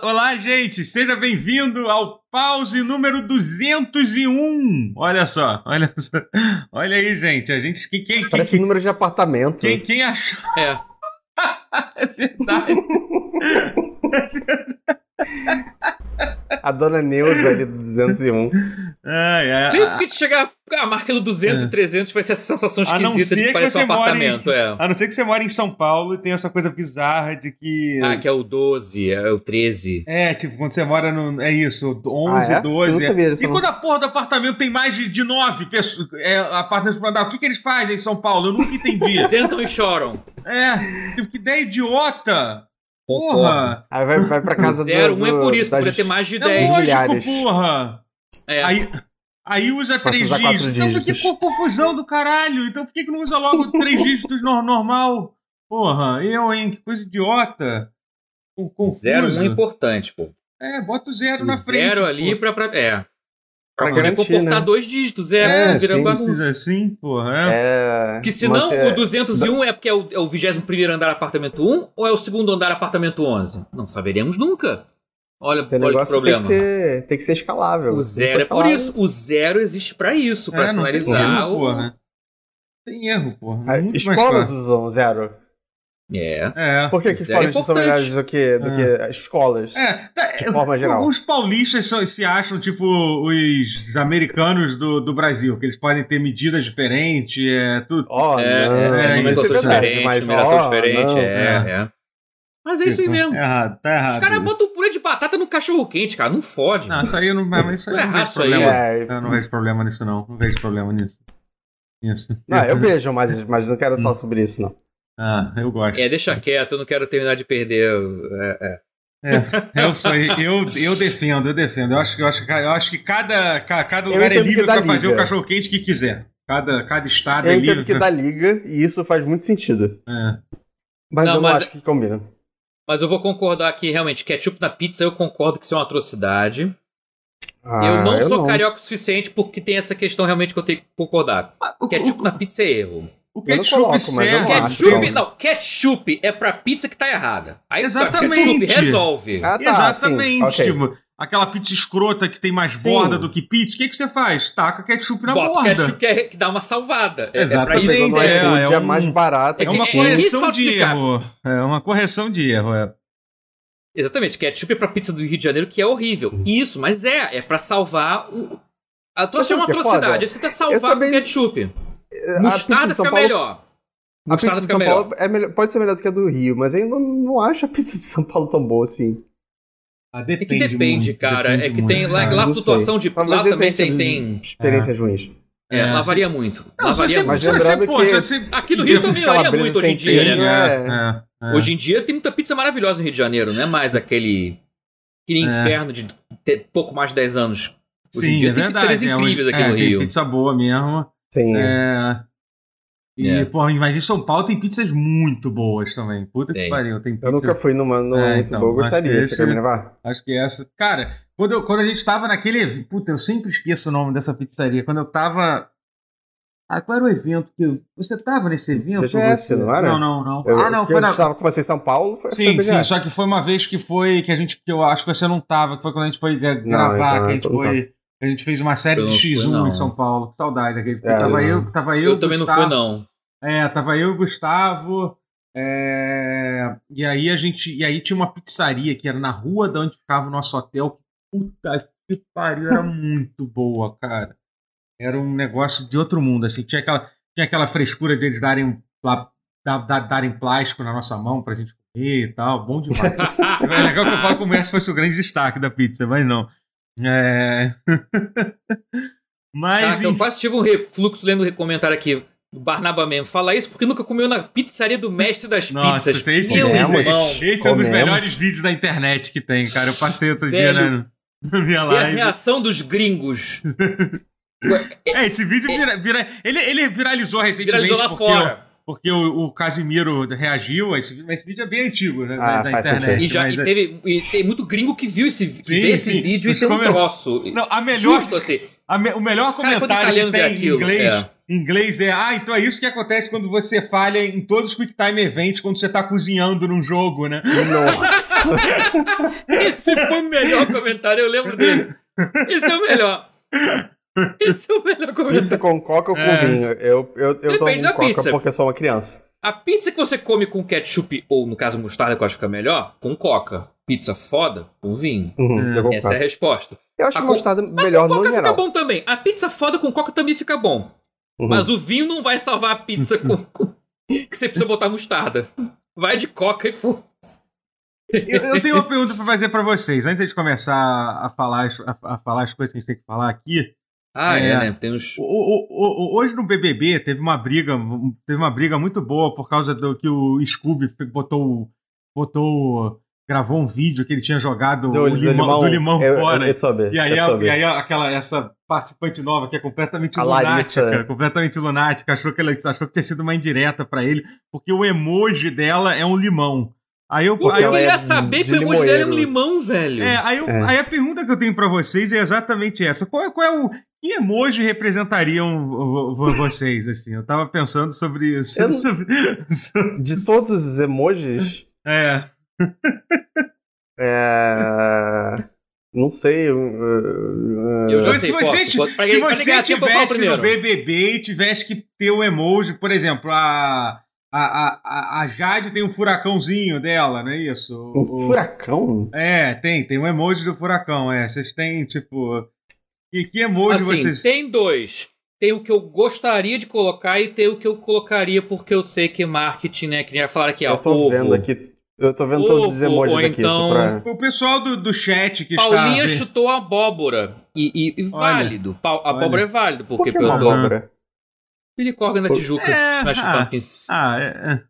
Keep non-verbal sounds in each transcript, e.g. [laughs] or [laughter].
Olá, gente, seja bem-vindo ao pause número 201. Olha só, olha só. Olha aí, gente, a gente quem quem Parece quem, número de apartamento. quem, quem achou É. [laughs] é verdade. [laughs] A dona Neuza ali do 201. Ai, ai, Sempre que te chegar a marca do 200 É. e 300 vai ser essa sensação esquisita de que parecer você um mora em- apartamento. É. A não ser que você mora em São Paulo e tem essa coisa bizarra de que Ah, que é o 12, é o 13. É, tipo, quando você mora no. É isso, 11, Ah, é? 12. Eu não sabia e não. quando a porra do apartamento tem mais de, de 9 pessoas. É, apartamentos pra andar, o que, que eles fazem em São Paulo? Eu nunca entendi. [laughs] Sentam e choram. é, tipo, que ideia idiota! Concordo. Porra! Aí vai, vai pra casa Zero, do, um é por isso, das- podia ter mais de É 10. lógico, milhares. porra! É. Aí, aí usa Passa a três usar quatro dígitos. Então, que dígitos. co- confusão do caralho! Então, por que, que não usa logo três dígitos no- normal? Porra, eu, hein? Que coisa idiota! Com- Confuso. Zero, um é importante, pô. É, bota o zero O na frente. zero ali pô. pra, pra. É. Pra garantir, comportar né? dois dígitos, zero, É, senão vira sim. Simples bagunça. assim, porra. É. É, Porque senão manter- o 201 é porque é o, é o 21 andar apartamento 1 ou é o segundo andar apartamento 11? Não saberemos nunca. Olha, Tem olha que negócio que tem problema. que, ser, tem que ser escalável. O zero é por isso. O zero existe pra isso, pra É, não tem sinalizar erro, o. porra. Tem erro, porra. Muito mais escolas fácil. usam zero. É. É. Por que, que Zero é escolas são importante. melhores do que, do que as escolas? É, tá, De forma geral. Os paulistas são- se acham, tipo, os americanos do, do Brasil, que eles podem ter medidas diferentes, é tudo. Ó, É, não, é, é, é diferente, mas, numeração ó, diferente, não. é, é. é. Mas é isso aí mesmo. É errado, tá errado. Os caras botam purê de batata no cachorro quente, cara. Não fode. Não, isso aí eu não, mas isso aí Tá não errado vejo aí, problema. É, Eu não vejo problema nisso, não. Não vejo problema nisso. Isso. não, eu [laughs] vejo, mas, mas não quero Hum. falar sobre isso, não. Ah, eu gosto. É, deixa quieto, eu não quero terminar de perder. É, é. É, eu sou eu, eu defendo, eu defendo. Eu acho que eu acho que eu acho que cada ca- cada Eu lugar é livre para fazer o cachorro quente que quiser. Cada cada estado Eu é livre. que dá liga e isso faz muito sentido. É. Mas Não, eu não mas- acho que combina. Mas eu vou concordar que realmente, ketchup na pizza, eu concordo que isso é uma atrocidade. Ah, eu não sou carioca o suficiente porque tem essa questão realmente que eu tenho que concordar. O, Ketchup o, na pizza é erro. O ketchup coloco, serve. não acho. Ketchup, que- não, ketchup é pra pizza que tá errada. Aí Exatamente. ketchup resolve. Ah, tá, Exatamente. sim, ok. tipo, aquela pizza escrota que tem mais Sim. borda do que pizza, o que, que você faz? Taca ketchup na Bota borda. ketchup que, é- que dá uma salvada. É- Exatamente. É pra isso é, iFood, é é, um- mais barato. É uma É que- correção de erro. É uma correção de erro. É. Exatamente, ketchup é pra pizza do Rio de Janeiro que é horrível. Isso, mas é, é pra salvar o. A tua é uma é atrocidade, é você tá salvar também- com ketchup. A pizza Mostarda de São fica Paulo- melhor. A pizza de fica São melhor. Paulo é melhor- pode ser melhor do que a do Rio, mas eu não, não acho a pizza de São Paulo tão boa assim. Ah, É depende que depende, muito, cara. depende é que muito, tem. Lá, cara. lá a flutuação de. Talvez Lá também tem. tem Experiências ruins. é, É, lá varia muito. Não, Lá varia você, Mas muito. você, lembrando pô, que- você- Aqui no Rio também varia muito hoje em dia, né? é. é, é. Hoje em dia tem muita pizza maravilhosa no Rio de Janeiro, não é mais aquele. Aquele É. inferno de ter pouco mais de 10 anos. Hoje em Sim, dia é tem verdade. pizzarias é, incríveis aqui é, no tem Rio. pizza boa mesmo. Sim. É. E, É. porra, mas em São Paulo tem pizzas muito boas também. Puta que Tem. pariu, tem pizza. Eu nunca fui numa, numa É, muito então, boa, eu que gostaria. esse- Você quer me levar? Acho que essa. Cara, quando, eu- quando a gente tava naquele. Puta, eu sempre esqueço o nome dessa pizzaria. Quando eu tava. Ah, qual era o evento que. Você tava nesse evento? BGS, você? não era? Não, não, não. Eu, ah, não, porque foi eu na. estava com você em São Paulo. Foi Sim, sim, só que foi uma vez que foi que a gente que eu acho que você não tava, que foi quando a gente foi gra- Não, gravar, então, que a gente então foi, a gente fez uma série Eu de não fui, X1 não. em São Paulo. Saudade daquele. É, tava eu eu, tava eu, Eu também não Gustavo, fui, não. É, tava eu e o Gustavo. é, E aí a gente. E aí tinha uma pizzaria que era na rua de onde ficava o nosso hotel. Puta que pariu, era muito boa, cara. Era um negócio de outro mundo, assim. Tinha aquela, tinha aquela frescura de eles darem, da- da- darem plástico na nossa mão pra gente comer e tal. Bom demais. [laughs] É legal que eu falo como esse fosse o grande destaque da pizza, mas não. É. [laughs] mas. Caraca, eu quase tive um refluxo lendo o comentário aqui do Barnaba mesmo. Fala isso porque nunca comeu na pizzaria do mestre das Nossa, pizzas. esse, Meu Comemos. irmão. esse é um dos melhores vídeos da internet que tem, cara. Eu passei outro dia Velho. né, [laughs] na minha Ver a live. reação dos gringos. [laughs] É, esse vídeo vira, vira- ele, ele viralizou recentemente Viralizou lá porque, fora. Porque o, o Casimiro reagiu. Esse, vídeo- esse vídeo é bem antigo, né? Ah, da, da internet. E, já, mas e, é- teve, e tem muito gringo que viu esse, que Sim, vê esse sim. vídeo e tem um troço. Não, a melhor, Justo assim. a me- o melhor Cara, comentário italiano que tem em aquilo, inglês. é. Em inglês é, ah, então é isso que acontece quando você falha em todos os Quick Time Events quando você tá cozinhando num jogo, né? Nossa. [laughs] Esse foi o melhor comentário, eu lembro dele. Esse é o melhor. Esse é o melhor [laughs] comentário. Pizza com coca ou com É. vinho? Eu, eu, eu Depende tomo da coca pizza. porque eu sou uma criança. A pizza que você come com ketchup, ou no caso mostarda, que eu acho que fica melhor, com coca. Pizza foda, com vinho. Uhum, É. Essa é a resposta. Eu acho A mostarda Mas melhor com no coca fica geral. bom também. A pizza foda com coca também fica bom. Uhum. Mas o vinho não vai salvar a pizza com, [laughs] que você precisa botar mostarda. Vai de coca e foda. Eu, eu tenho uma pergunta pra fazer pra vocês. Antes de começar a falar, a, a falar as coisas que a gente tem que falar aqui. Ah, é, É. né? Tem uns. O- o- o- hoje no BBB teve uma briga, teve uma briga muito boa por causa do que o Scooby botou, botou, gravou um vídeo que ele tinha jogado Do, o do limão, do limão eu, fora. Eu, eu soube, E aí, e aí aquela, essa participante nova que é completamente A lunática, Larissa. completamente lunática, achou que ela achou que tinha sido uma indireta pra ele, porque o emoji dela é um limão. Aí eu, aí eu ela é queria saber que o emoji dele é um limão, velho? é, aí, eu- É. aí a pergunta que eu tenho pra vocês é exatamente essa. Qual, é- qual é o. Que emoji representariam vo- vo- vocês, assim? Eu tava pensando sobre isso. Eu [laughs] sobre- De todos os emojis, é. é... Não sei. eu- eu- Eu já Mas sei, se você, posso, se você tivesse no. BBB e tivesse que ter o emoji, por exemplo, a. A, a, a- Jade tem um furacãozinho dela, não é isso? O- Um o- furacão? É, tem, tem um emoji do furacão, é. Vocês têm, tipo. E que emoji Assim, vocês. tem dois. Tem o que eu gostaria de colocar e tem o que eu colocaria porque eu sei que marketing, né? Que nem falar aqui, ó. eu tô ovo. vendo aqui. Eu tô vendo todos os Ovo, emojis ou aqui. então- pra... O pessoal do, do chat que Paulinha está. chutou a abóbora. E, e- e Olha, válido. Pa- a olha. abóbora é válido, Por porque que uma pelo abóbora? Pilicórdia na Tijuca. É, Smash ah, Pumpkins. Ah, é. é.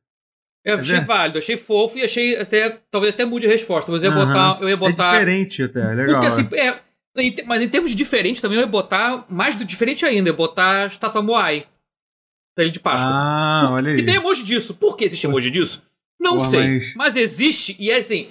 Eu achei é. válido, achei fofo e achei até. Talvez até mude a resposta, mas eu ia Aham. botar. Eu ia É botar. diferente até, é legal. porque assim, é. em te- Mas em termos de diferente também eu ia botar. Mais do diferente ainda, eu ia botar estátua Moai. Ilha de Páscoa. Ah, Por- olha aí. Que tem emoji disso. Por que existe emoji disso? Não Porra, sei. mas- Mas... existe, e é assim.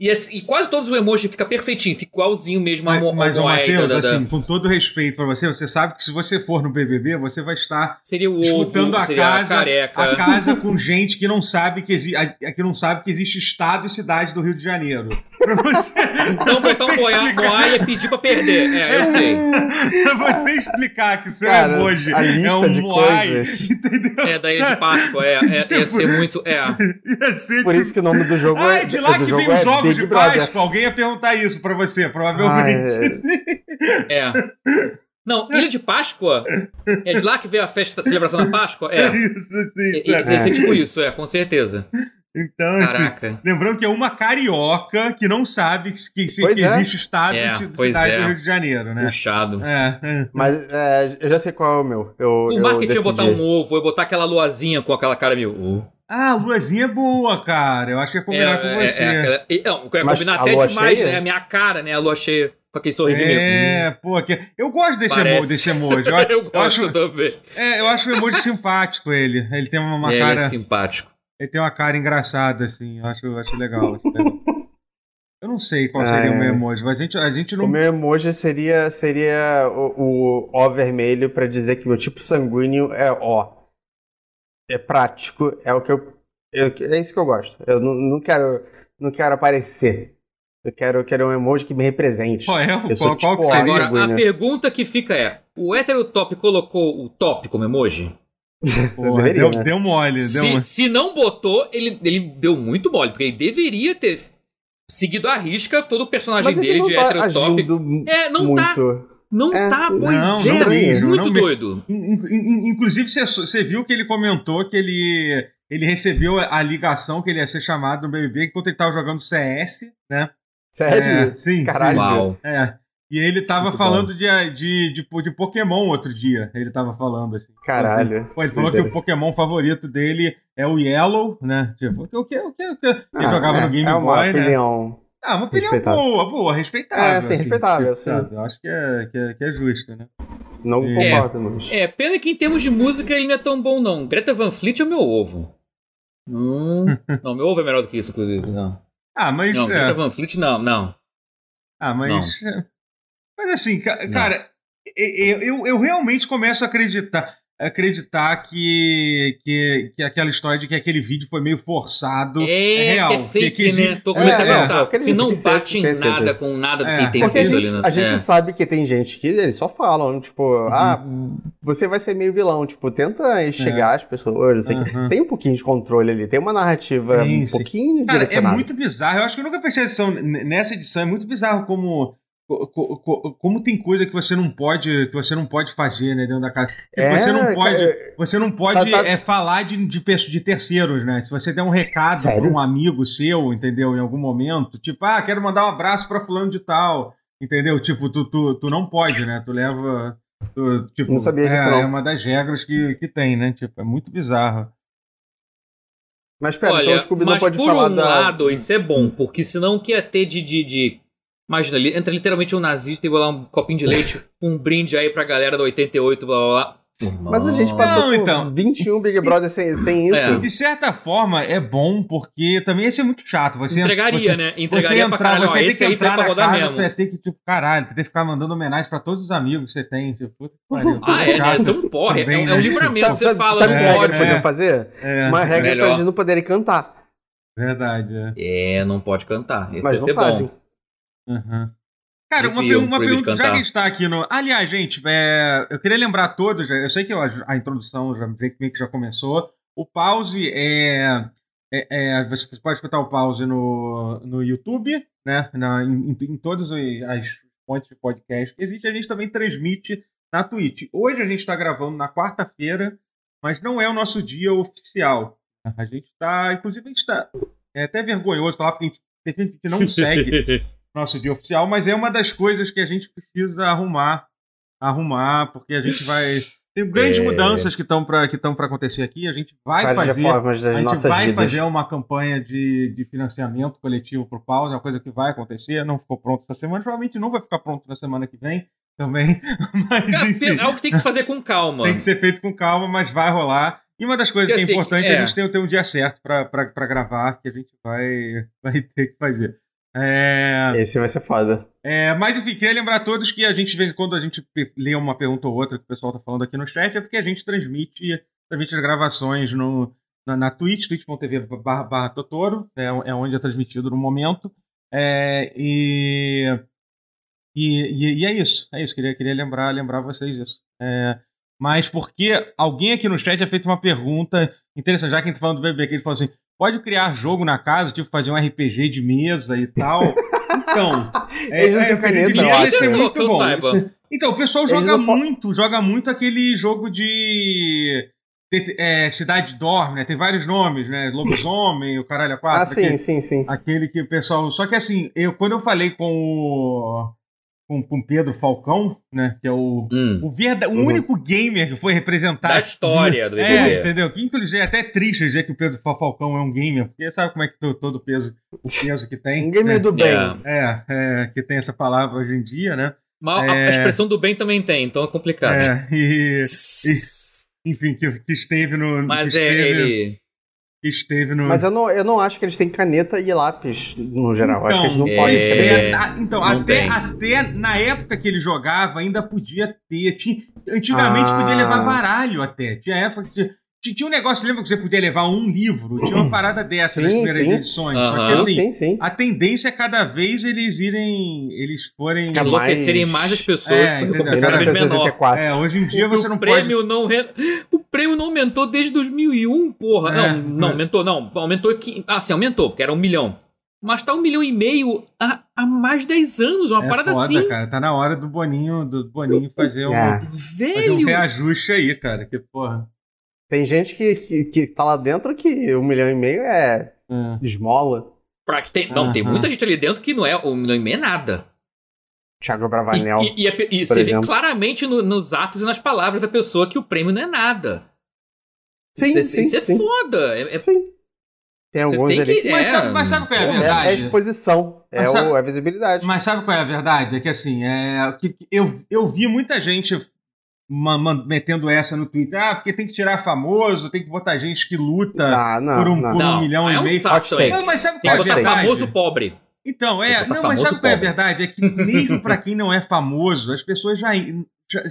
E, assim, e quase todos os emojis fica perfeitinho, fica igualzinho mesmo a Mas, mo- mas Moai Matheus, assim, com todo respeito pra você, você sabe que se você for no BBB, você vai estar Seria o disputando ovo, a seria casa, a a casa com gente que não sabe que, exi a- que não sabe que existe estado e cidade do Rio de Janeiro. Pra você, Então botar você um Moai é pedir pra perder. É, eu [laughs] sei. pra você explicar que o seu Cara, emoji a lista é um coisas. entendeu? É da Ilha de Páscoa, é. é [laughs] ia ser muito. É. [laughs] Ia ser Por tipo- isso que o nome do jogo Ah, é. é de lá que jogo vem os é ovos Big de Brother. Páscoa. Alguém ia perguntar isso pra você, provavelmente. [laughs] É. Não, Ilha de Páscoa é de lá que veio a festa, a celebração da Páscoa? É. [laughs] isso, sim. E- Ia ser tipo isso, é, com certeza. Então, assim, Caraca. lembrando que é uma carioca que não sabe que, que, é. existe estado É, e cidade é. do Rio de Janeiro, né? Puxado. É, é. Mas é, eu já sei qual é o meu. Eu, O eu marketing ia decidi. botar um ovo, ia botar aquela luazinha com aquela cara meio. uh. Ah, a luazinha é boa, cara. Eu acho que ia combinar com é, você. é, e- não, eu ia Mas combinar a até demais, cheia? né? A minha cara, né? A lua cheia, com aquele sorrisinho meio. É, pô, que... eu gosto desse, Parece. emo, desse emoji. [laughs] Eu, Eu eu gosto acho, também. é, eu acho o emoji simpático, ele. Ele tem uma, uma É, ele cara. é simpático. Ele tem uma cara engraçada, assim. Eu acho, eu acho legal. acho legal. Eu não sei qual Ah, seria o é. meu emoji, mas a gente, a gente O não. meu emoji seria, seria o, o O vermelho pra dizer que meu tipo sanguíneo é O. É prático, é o que eu. eu- é isso que eu gosto. Eu não, não quero. Não quero aparecer. Eu quero, eu quero um emoji que me represente. Qual é? Eu Qual, sou qual que tipo seria? Agora, a pergunta que fica é: o hétero top colocou o top como emoji? [laughs] Porra, deveria, deu, né? deu mole. Deu Se, mole. se não botou, ele, ele deu muito mole, porque ele deveria ter seguido a risca todo o personagem Mas ele dele não de tá hétero top. É, não tá. Não É, tá, pois não, é. não mesmo, muito não doido. In- in- in- Inclusive, você- você viu que ele comentou que ele, ele recebeu a ligação que ele ia ser chamado no BBB enquanto ele tava jogando CS, né? Sério? É, sim, Caralho. sim. É. E ele tava Muito falando de, de, de, de Pokémon outro dia. Ele tava falando assim. Caralho. Pô, ele falou que o Pokémon favorito dele é o Yellow, né? Tipo, o que, o que, o que, o que ele Ah, jogava é, no Game é uma Boy, né? Ah, uma opinião respeitável. boa, boa, respeitável. É, sim, respeitável, sim. Eu acho que é, que é, que é justo, né? Não É. concordo, mas. É, pena que em termos de música ele não é tão bom, não. Greta Van Fleet é o meu ovo. Hum, [laughs] não, meu ovo é melhor do que isso, inclusive. Não, Ah, mas. não é, Greta Van Fleet não, não. Ah, mas. é, Mas assim, ca- cara, eu, eu, eu realmente começo a acreditar. Acreditar que, que, que aquela história de que aquele vídeo foi meio forçado É, é real. que é fake, que, que né? Tô começando é, a é, que não bate em nada com nada do É, que tem Porque a feito gente, ali, né? a gente É. sabe que tem gente que eles só falam, tipo, Uhum. ah, você vai ser meio vilão. Tipo, tenta chegar às pessoas. eu sei que Uhum. Tem um pouquinho de controle ali, tem uma narrativa Tem, um sim. pouquinho Cara, é muito bizarro. Eu acho que eu nunca prestei atenção n- nessa edição. É muito bizarro como. Co- co- co- Como tem coisa que você não pode que você não pode fazer né, dentro da casa. Tipo, É, você não pode, você não pode Tá- tá- é, falar de, de, de terceiros, né? Se você der um recado para um amigo seu, entendeu? Em algum momento, tipo, ah, quero mandar um abraço para fulano de tal, entendeu? Tipo, tu, tu, tu não pode, né? Tu leva. tu, tipo, Não sabia é, disso, não. é uma das regras que, que tem, né? Tipo, é muito bizarro. Mas pera, então o Olha, Scooby não mas pode por falar um da. lado, isso é bom, porque senão o que ia ter de. de, de... Imagina, entra literalmente um nazista e vai lá um copinho de leite, [laughs] um brinde aí pra galera da 88, blá blá blá. Mas a gente passou Não, por então. 21 Big Brother sem, sem isso. É. E de certa forma é bom, porque também ia ser muito chato. Você, Entregaria, você, né? Você Entregaria pra entrar, caralho. você Ó, tem esse que aí entrar tem pra na rodar casa, mesmo. tu ia ter que, tipo, caralho, tu tem que ficar mandando homenagem pra todos os amigos que você tem. Tipo, puta que pariu. Ah, é, né? Chato. Isso é um porre. Também, é, um- é né? um livramento. Sabe, Você sabe, fala, sabe que regra é. fazer? É, Uma regra Melhor. pra eles não poderem cantar. verdade, é. É, não pode cantar. Isso Mas ia não ser fazem. Uhum. Cara, uma, uma pergunta, já que a gente tá aqui no. Aliás, gente, é, eu queria lembrar a todos, eu sei que a, a introdução já meio que já começou. O pause é. é- é, você pode escutar o pause no, no YouTube, né? Na, em, em todas as fontes de podcast que existe. A gente também transmite na Twitch. Hoje a gente está gravando na quarta-feira, mas não é o nosso dia oficial. A gente está. Inclusive, a gente está. É até vergonhoso falar, porque a gente, tem gente que não segue [laughs] nosso dia oficial, mas é uma das coisas que a gente precisa arrumar, arrumar, porque a gente vai [laughs] tem grandes É. mudanças que estão para que estão para acontecer aqui. A gente vai Várias fazer, a gente vai vidas. fazer uma campanha de, de financiamento coletivo para o Pause, é uma coisa que vai acontecer. Não ficou pronto essa semana, provavelmente não vai ficar pronto na semana que vem também, [laughs] mas enfim. É algo que tem que se fazer com calma. Tem que ser feito com calma, mas vai rolar. E uma das coisas Porque, que é assim, importante é, é. a gente ter, ter um dia certo para gravar, que a gente vai, vai ter que fazer. É, Esse vai ser foda. é, mas enfim, queria lembrar a todos que a gente, de vez em quando, a gente lê uma pergunta ou outra que o pessoal tá falando aqui no chat, é porque a gente transmite, transmite as gravações no, na, na Twitch, twitch.tv barra, barra Totoro, é, é onde é transmitido no momento. É, e, e, e, é isso, é isso, queria, queria lembrar, lembrar vocês isso. É, mas porque alguém aqui no chat já feito uma pergunta interessante, já que a gente tá falando do bebê, que ele falou assim: pode criar jogo na casa, tipo fazer um RPG de mesa e tal. [laughs] Então, é, é, RPG de mesa ser Que muito bom. saiba. Isso- Então, o pessoal joga muito, joga muito aquele jogo de. é, Cidade Dorme, né? Tem vários nomes, né? Lobisomem, o caralho a quatro. Ah, sim, aquele- sim, sim. Aquele que o pessoal. Só que assim, eu, quando eu falei com o. Com, com Pedro Falcão, né? Que é o. Hum, O, verda, o Uhum. único gamer que foi representar. da história do É, BBB. entendeu? Que inclusive é até triste dizer que o Pedro Fa- Falcão é um gamer, porque sabe como é que to- todo o peso, o peso que tem. Um gamer né? do bem. É. É, é, que tem essa palavra hoje em dia, né? Mas a- É. a expressão do bem também tem, então é complicado. É, e, [laughs] enfim, que, que esteve no. Mas que é esteve, ele. Esteve no. Mas eu não, eu não acho que eles têm caneta e lápis, no geral. acho que eles não é- podem ser. é, então, não até, tem. até na época que ele jogava, ainda podia ter. Tinha, antigamente Ah. podia levar baralho até. Tinha época que. Tinha, um negócio, lembra que você podia levar um livro? Tinha uma [clears throat] parada dessa nas Sim, primeiras sim. edições. Só que assim, sim, sim. a tendência é cada vez eles irem. Eles forem. Enlouquecerem mais- mais as pessoas É, por cada vez menor. 1984. É, hoje em dia o, você o não pode. prêmio não re- O prêmio não aumentou desde 2001, porra. É, não, não, é. aumentou, não. Aumentou aqui. Ah, sim, aumentou, porque era um milhão. Mas tá um milhão e meio há, há mais de 10 anos, uma É parada foda, assim. cara. Tá na hora do Boninho, do Boninho fazer um, É. fazer um reajuste aí, cara. Que porra. Tem gente que, que, que tá lá dentro que um milhão e meio é É. esmola. Pra que tem, não, tem Aham. muita gente ali dentro que não é. Um milhão e meio é nada. Thiago E, Bravanel. e, e, é- e por você vê exemplo. claramente no- nos atos e nas palavras da pessoa que o prêmio não é nada. sim, isso sim, isso é sim. foda. É- é- Sim. Tem alguns tem ali que-. Mas, É, sabe, mas sabe qual é a É, é a verdade? exposição, é, sabe- o, é a visibilidade. Mas sabe qual é a verdade? É que assim, é, que, que eu, eu vi muita gente metendo essa no Twitter. Ah, porque tem que tirar famoso, tem que botar gente que luta Ah, não, por um, não. por um não, milhão é e um meio. saco. Não, mas sabe qual que é a botar verdade? famoso pobre. Então, é. Não, mas sabe qual é a verdade? É que [laughs] mesmo pra quem não é famoso, as pessoas já,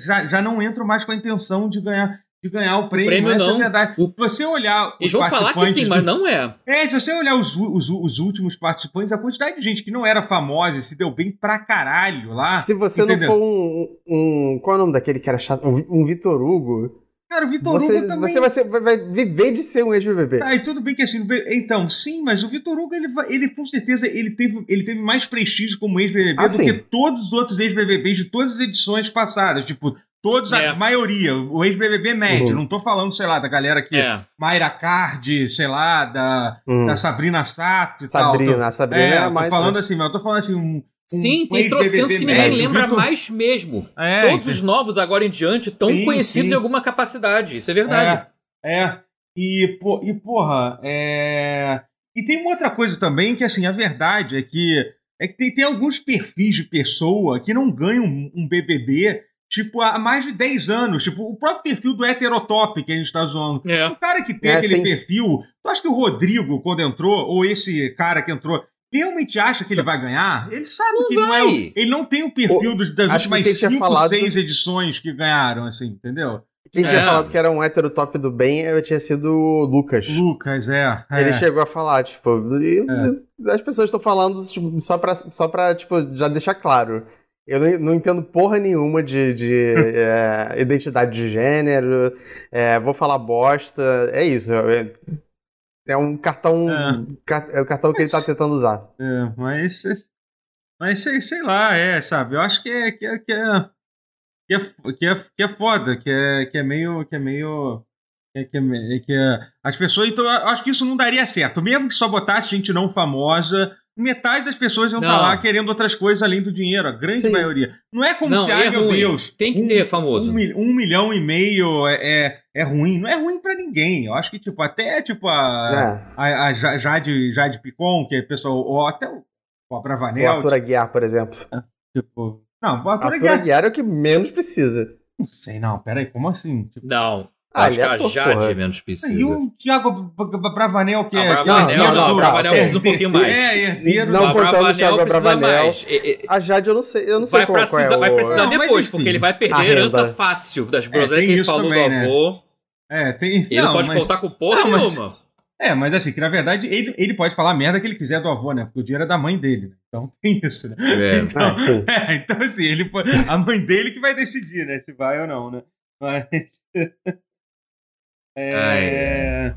já, já não entram mais com a intenção de ganhar. De ganhar o prêmio. prêmio essa não. é a verdade. O- você olhar os Eles vão falar que sim, mas não é. É, se você olhar os, os, os últimos participantes, a quantidade de gente que não era famosa e se deu bem pra caralho lá. Se você entendeu? não for um, um. Qual é o nome daquele que era chato? Um, um Vitor Hugo. Cara, o Vitor Você, Hugo também. você vai, ser- vai- vai viver de ser um ex-BBB. Ah, e tudo bem que assim, então, sim, mas o Vitor Hugo, ele, ele com certeza, ele teve, ele teve mais prestígio como ex-BBB Ah, do sim. que todos os outros ex-BBBs de todas as edições passadas. Tipo, todos, É. a maioria, o ex-BBB médio. Uhum. Não tô falando, sei lá, da galera que. É. Mayra Card, sei lá, da, Hum. da Sabrina Sato e tal. Sabrina, Tô- a Sabrina é, é, a tô mais. falando assim, mas eu tô falando assim, um. um Sim, tem trocentos que ninguém médio. lembra Vitor- mais mesmo. É, Todos os novos agora em diante estão Sim, conhecidos sim. em alguma capacidade. Isso é verdade. É, é. E, pô, e porra, é... E tem uma outra coisa também, que assim, a verdade é que, é que tem, tem alguns perfis de pessoa que não ganham um, um BBB, tipo, há mais de 10 anos. Tipo, o próprio perfil do heterotop que a gente tá zoando. É. O cara que tem É, aquele sim. perfil, tu acha que o Rodrigo, quando entrou, ou esse cara que entrou, realmente acha que ele vai ganhar? Ele sabe Não que não é. o- vai. Ele não tem o perfil dos- das últimas quem tinha 5, falado- 6 edições que ganharam, assim, entendeu? Quem tinha É. falado que era um hétero top do bem eu tinha sido o Lucas. Lucas, é. é. Ele chegou a falar, tipo, e as pessoas estão falando tipo, só, pra, só pra, tipo, já deixar claro. Eu não, entendo porra nenhuma de, de, [laughs] é, identidade de gênero, é, vou falar bosta, é isso. É, é um cartão. É. É o cartão que ele tá Mas- tentando usar. É, mas. Mas sei, sei lá, é, sabe? Eu acho que é. Que é, que é, que é, que é, que é foda, que é, que é meio. Que é meio. Que é, que é, me- que é- as pessoas. Então, eu acho que isso não daria certo. Mesmo que só botasse gente não famosa, metade das pessoas iam estar Não. lá querendo outras coisas além do dinheiro, a grande Sim. maioria. Não é como Não, se, é ai meu ruim. Deus. Tem que um- ter famoso. Um, um milhão e meio é, é, é ruim. Não é ruim pra ninguém. Eu acho que, tipo, até tipo a, É. a, a Ja- Jade, Jade Picon, que é pessoal, ou até o, o O Abravanel, Arthur Aguiar, por exemplo. tipo. Não, o Arthur Arthur Aguiar. Aguiar é o que menos precisa. Não sei, não, peraí, como assim? Tipo, Não. Ah, acho que é a ator, Jade porra. é menos precisa. e o Thiago Bravanel, que Ah, é. o que é Bravanel, não, do- o Bravanel é, precisa um [laughs] pouquinho mais. É, herdeiro Não do- o contando o Bravanel Thiago precisa Bravanel. mais. A Jade, eu não sei, eu não sei Vai, qual, é o... vai precisar Não, depois, porque ele vai perder A a herança fácil das É, groselhas que ele falou também, do né? avô. É, tem. Ele não, pode mas- contar com porra Não, mas- nenhuma. É, mas assim, que na verdade ele, ele pode falar a merda que ele quiser do avô, né? Porque o dinheiro é da mãe dele, né? Então [laughs] tem isso, né? É. Então, Ah, [laughs] é, então assim, ele a mãe dele que vai decidir, né? Se vai ou não, né? Mas. É, Ai,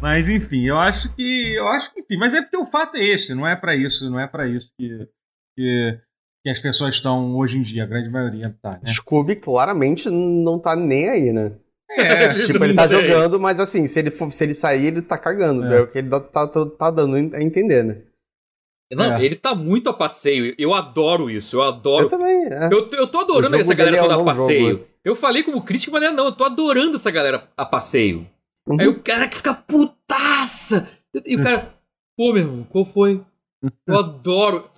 Mas enfim, eu acho que. Eu acho que, enfim, mas é porque o fato é esse, não é pra isso, não é para isso que, que, que as pessoas estão hoje em dia, a grande maioria tá, né? Scooby claramente não tá nem aí, né? É, [laughs] Tipo, ele tá jogando, mas assim, se ele, for, se ele sair, ele tá cagando. É. É, o que ele tá, tá, tá dando a entender, né? Não, É. ele tá muito a passeio. Eu adoro isso, eu Eu adoro. também, é. Eu, eu tô adorando essa galera é toda a bom passeio. jogo. Eu falei como crítico, mas não, é não, eu tô adorando essa galera a passeio. Uhum. Aí o cara que fica putaça. E o cara, pô, meu irmão, qual foi? [laughs] Eu adoro.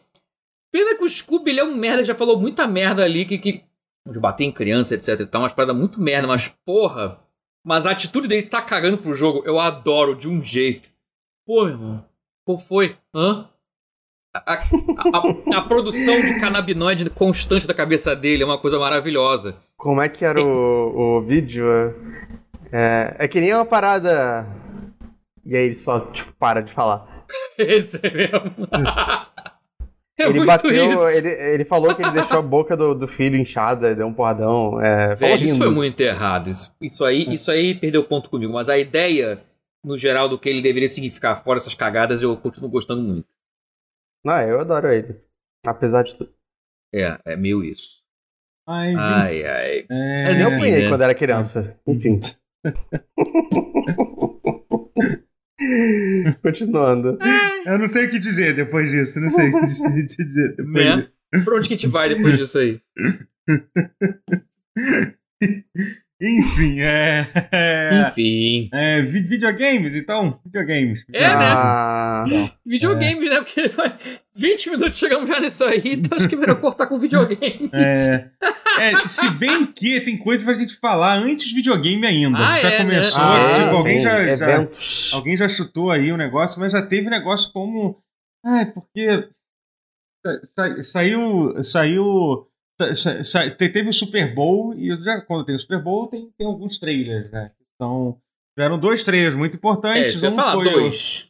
Pena que o Scooby ele é um merda, já falou muita merda ali, que. que de bater em criança, etc e tal, umas paradas muito merda, mas porra. Mas a atitude dele tá cagando pro jogo, eu adoro de um jeito. Pô, meu irmão, qual foi? Hã? A, a- a- produção de canabinoide constante da cabeça dele é uma coisa maravilhosa. Como é que era o, o vídeo? É, é que nem uma parada. E aí ele só, tipo, para de falar. [laughs] Esse é mesmo. [laughs] É ele bateu, ele, ele falou que ele deixou a boca do, do filho inchada, deu um porradão. É, Velho, isso foi muito errado. Isso, isso aí, isso aí perdeu ponto comigo. Mas a ideia, no geral, do que ele deveria significar fora essas cagadas, eu continuo gostando muito. Não, eu adoro ele. Apesar de tudo. É, é meio isso. Mas, enfim, Ai, ai. é, Mas eu apanhei né? quando era criança. Enfim. [laughs] Continuando. eu não sei o que dizer depois disso, não sei o que [laughs] dizer depois Né? disso. Pra onde que a gente vai depois disso aí? [laughs] Enfim, é. É, Enfim. é, vi- videogames, então? Videogames. É, né? Ah, [laughs] Videogames, né? Porque vai 20 minutos chegamos já nisso aí, então acho que é melhor cortar com videogame. É, é, se bem que tem coisa pra gente falar antes de videogame ainda. Ah, já é, começou, né? ah, tipo, alguém sim, já, já- alguém já chutou aí o negócio, mas já teve negócio como. Ai, porque. sa- sa- saiu. Saiu. Teve o Super Bowl, e já, quando tem o Super Bowl, tem, tem alguns trailers, né? Então, tiveram dois trailers muito É, importantes. ia um, falar, foi dois.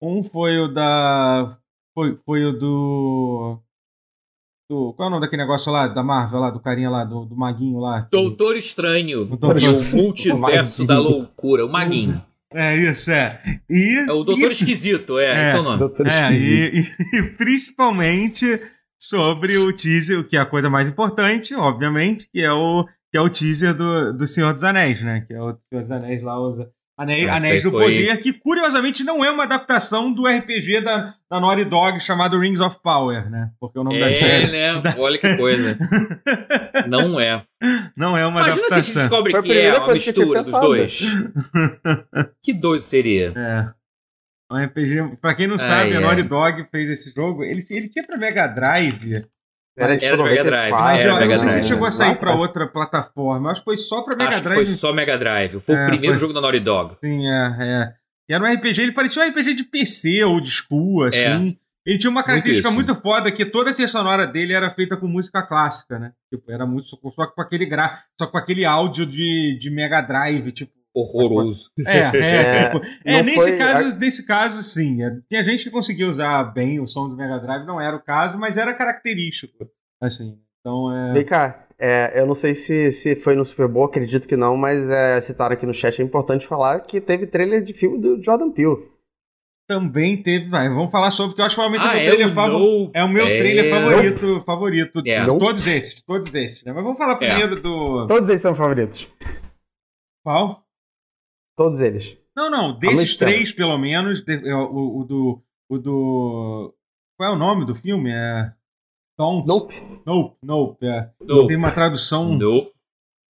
O, um foi o da. Foi, foi o do. do. Qual é o nome daquele negócio lá, da Marvel, lá, do carinha lá, do, do Maguinho lá? que- Doutor Estranho. O Doutor é o Estranho. multiverso O da loucura. O Maguinho. É, isso, é. E, É o Doutor e- Esquisito, é, É. esse é o nome. Doutor É, Esquisito. e, e- e principalmente [laughs] sobre o teaser, que é a coisa mais importante, obviamente, que é o, que é o teaser do, do Senhor dos Anéis, né? Que é o Senhor dos Anéis lá, os Anéis, Anéis do foi- Poder, que curiosamente não é uma adaptação do RPG da, da Naughty Dog chamado Rings of Power, né? Porque o nome da É, série né? [laughs] da Olha que coisa. Não é. não é uma Imagina se a gente adaptação. descobre Foi a que é uma mistura dos dois. [laughs] Que doido seria. É. Um RPG. Pra quem não Ai, sabe, a ai. Naughty Dog fez esse jogo. Ele, ele tinha pra Mega Drive. Era tipo Era de Mega Drive, 94, Mas era eu, Mega não sei se Drive. ele chegou a sair pra outra plataforma. Acho que foi só pra Mega Acho que Drive. foi só Mega Drive. Foi É, o primeiro foi. jogo da Naughty Dog. Sim, é, é. E era um RPG, ele parecia um RPG de PC ou de school, assim. Ele tinha uma característica isso. muito, foda, que toda a trilha sonora dele era feita com música clássica, né? Tipo, era muito, só, só com aquele gra, só com aquele áudio de, de Mega Drive, tipo. Horroroso. É, é, [laughs] É, tipo. É, nesse foi- caso, nesse caso, sim. É, tinha gente que conseguia usar bem o som do Mega Drive, não era o caso, mas era característico. Assim. Então é. Vem cá, é, eu não sei se, se foi no Super Bowl, acredito que não, mas é, citaram aqui no chat, é importante falar que teve trailer de filme do Jordan Peele. Também teve. vai, vamos falar sobre, porque eu acho que provavelmente Ah, é o meu é trailer É o meu É. trailer favorito, favorito É. de todos esses, de todos esses, né? Mas vamos falar É. primeiro do. Todos eles são favoritos. Qual? Todos eles. Não, não, desses três, pelo menos, de- é, o, o do. O do. Qual é o nome do filme? É. Don't. Nope. Nope, nope. É. No. Tem uma tradução. No.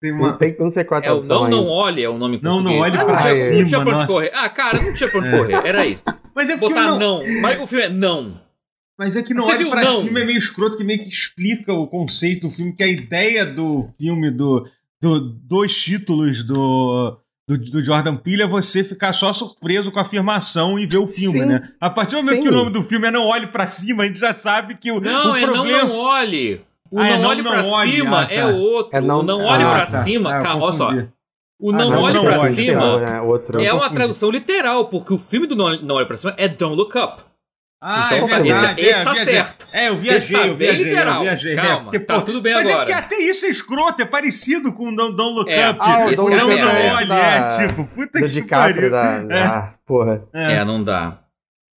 Tem Não, uma. tem, eu não sei qual é a É o tradução Não Não ainda. Olhe, é o nome Não, não olhe Ah, pra não tinha, Não cima, tinha pra onde nossa. correr. Ah, cara, não tinha pra onde É. correr. Era isso. Mas é Botar não. não. Mas o filme é não. Mas é que não Você olhe viu pra Não? cima é meio escroto que meio que explica o conceito do filme, que a ideia do filme, do, do dois títulos do, do, do Jordan Peele é você ficar só surpreso com a afirmação e ver o filme, Sim. né? A partir do momento Sim. que o nome do filme é Não Olhe Pra Cima, a gente já sabe que o, Não, o é problema... não, não olhe. O Ah, é não, não, olhe não pra olhe. cima Ah, tá. é outro. É não- o não olhe Ah, pra tá. cima. Ah, calma, olha só. O Ah, não, não, olhe não pra olhe, cima É, outro. é uma tradução literal, porque o filme do Não, não Olhe Pra Cima é Don't Look Up. Ah, Então, é verdade. esse- esse é, eu tá viajei. certo. É, eu viajei, Esse tá eu bem viajei, literal. eu viajei. é, Calma, porque, tá pô, tudo bem mas agora. é porque até isso é escroto, é parecido com o Don't, Don't Look É. Up. Ah, o Esse Don't é Look Up é esse é tipo, puta que pariu. da... É. Ah, porra. É, É, não dá.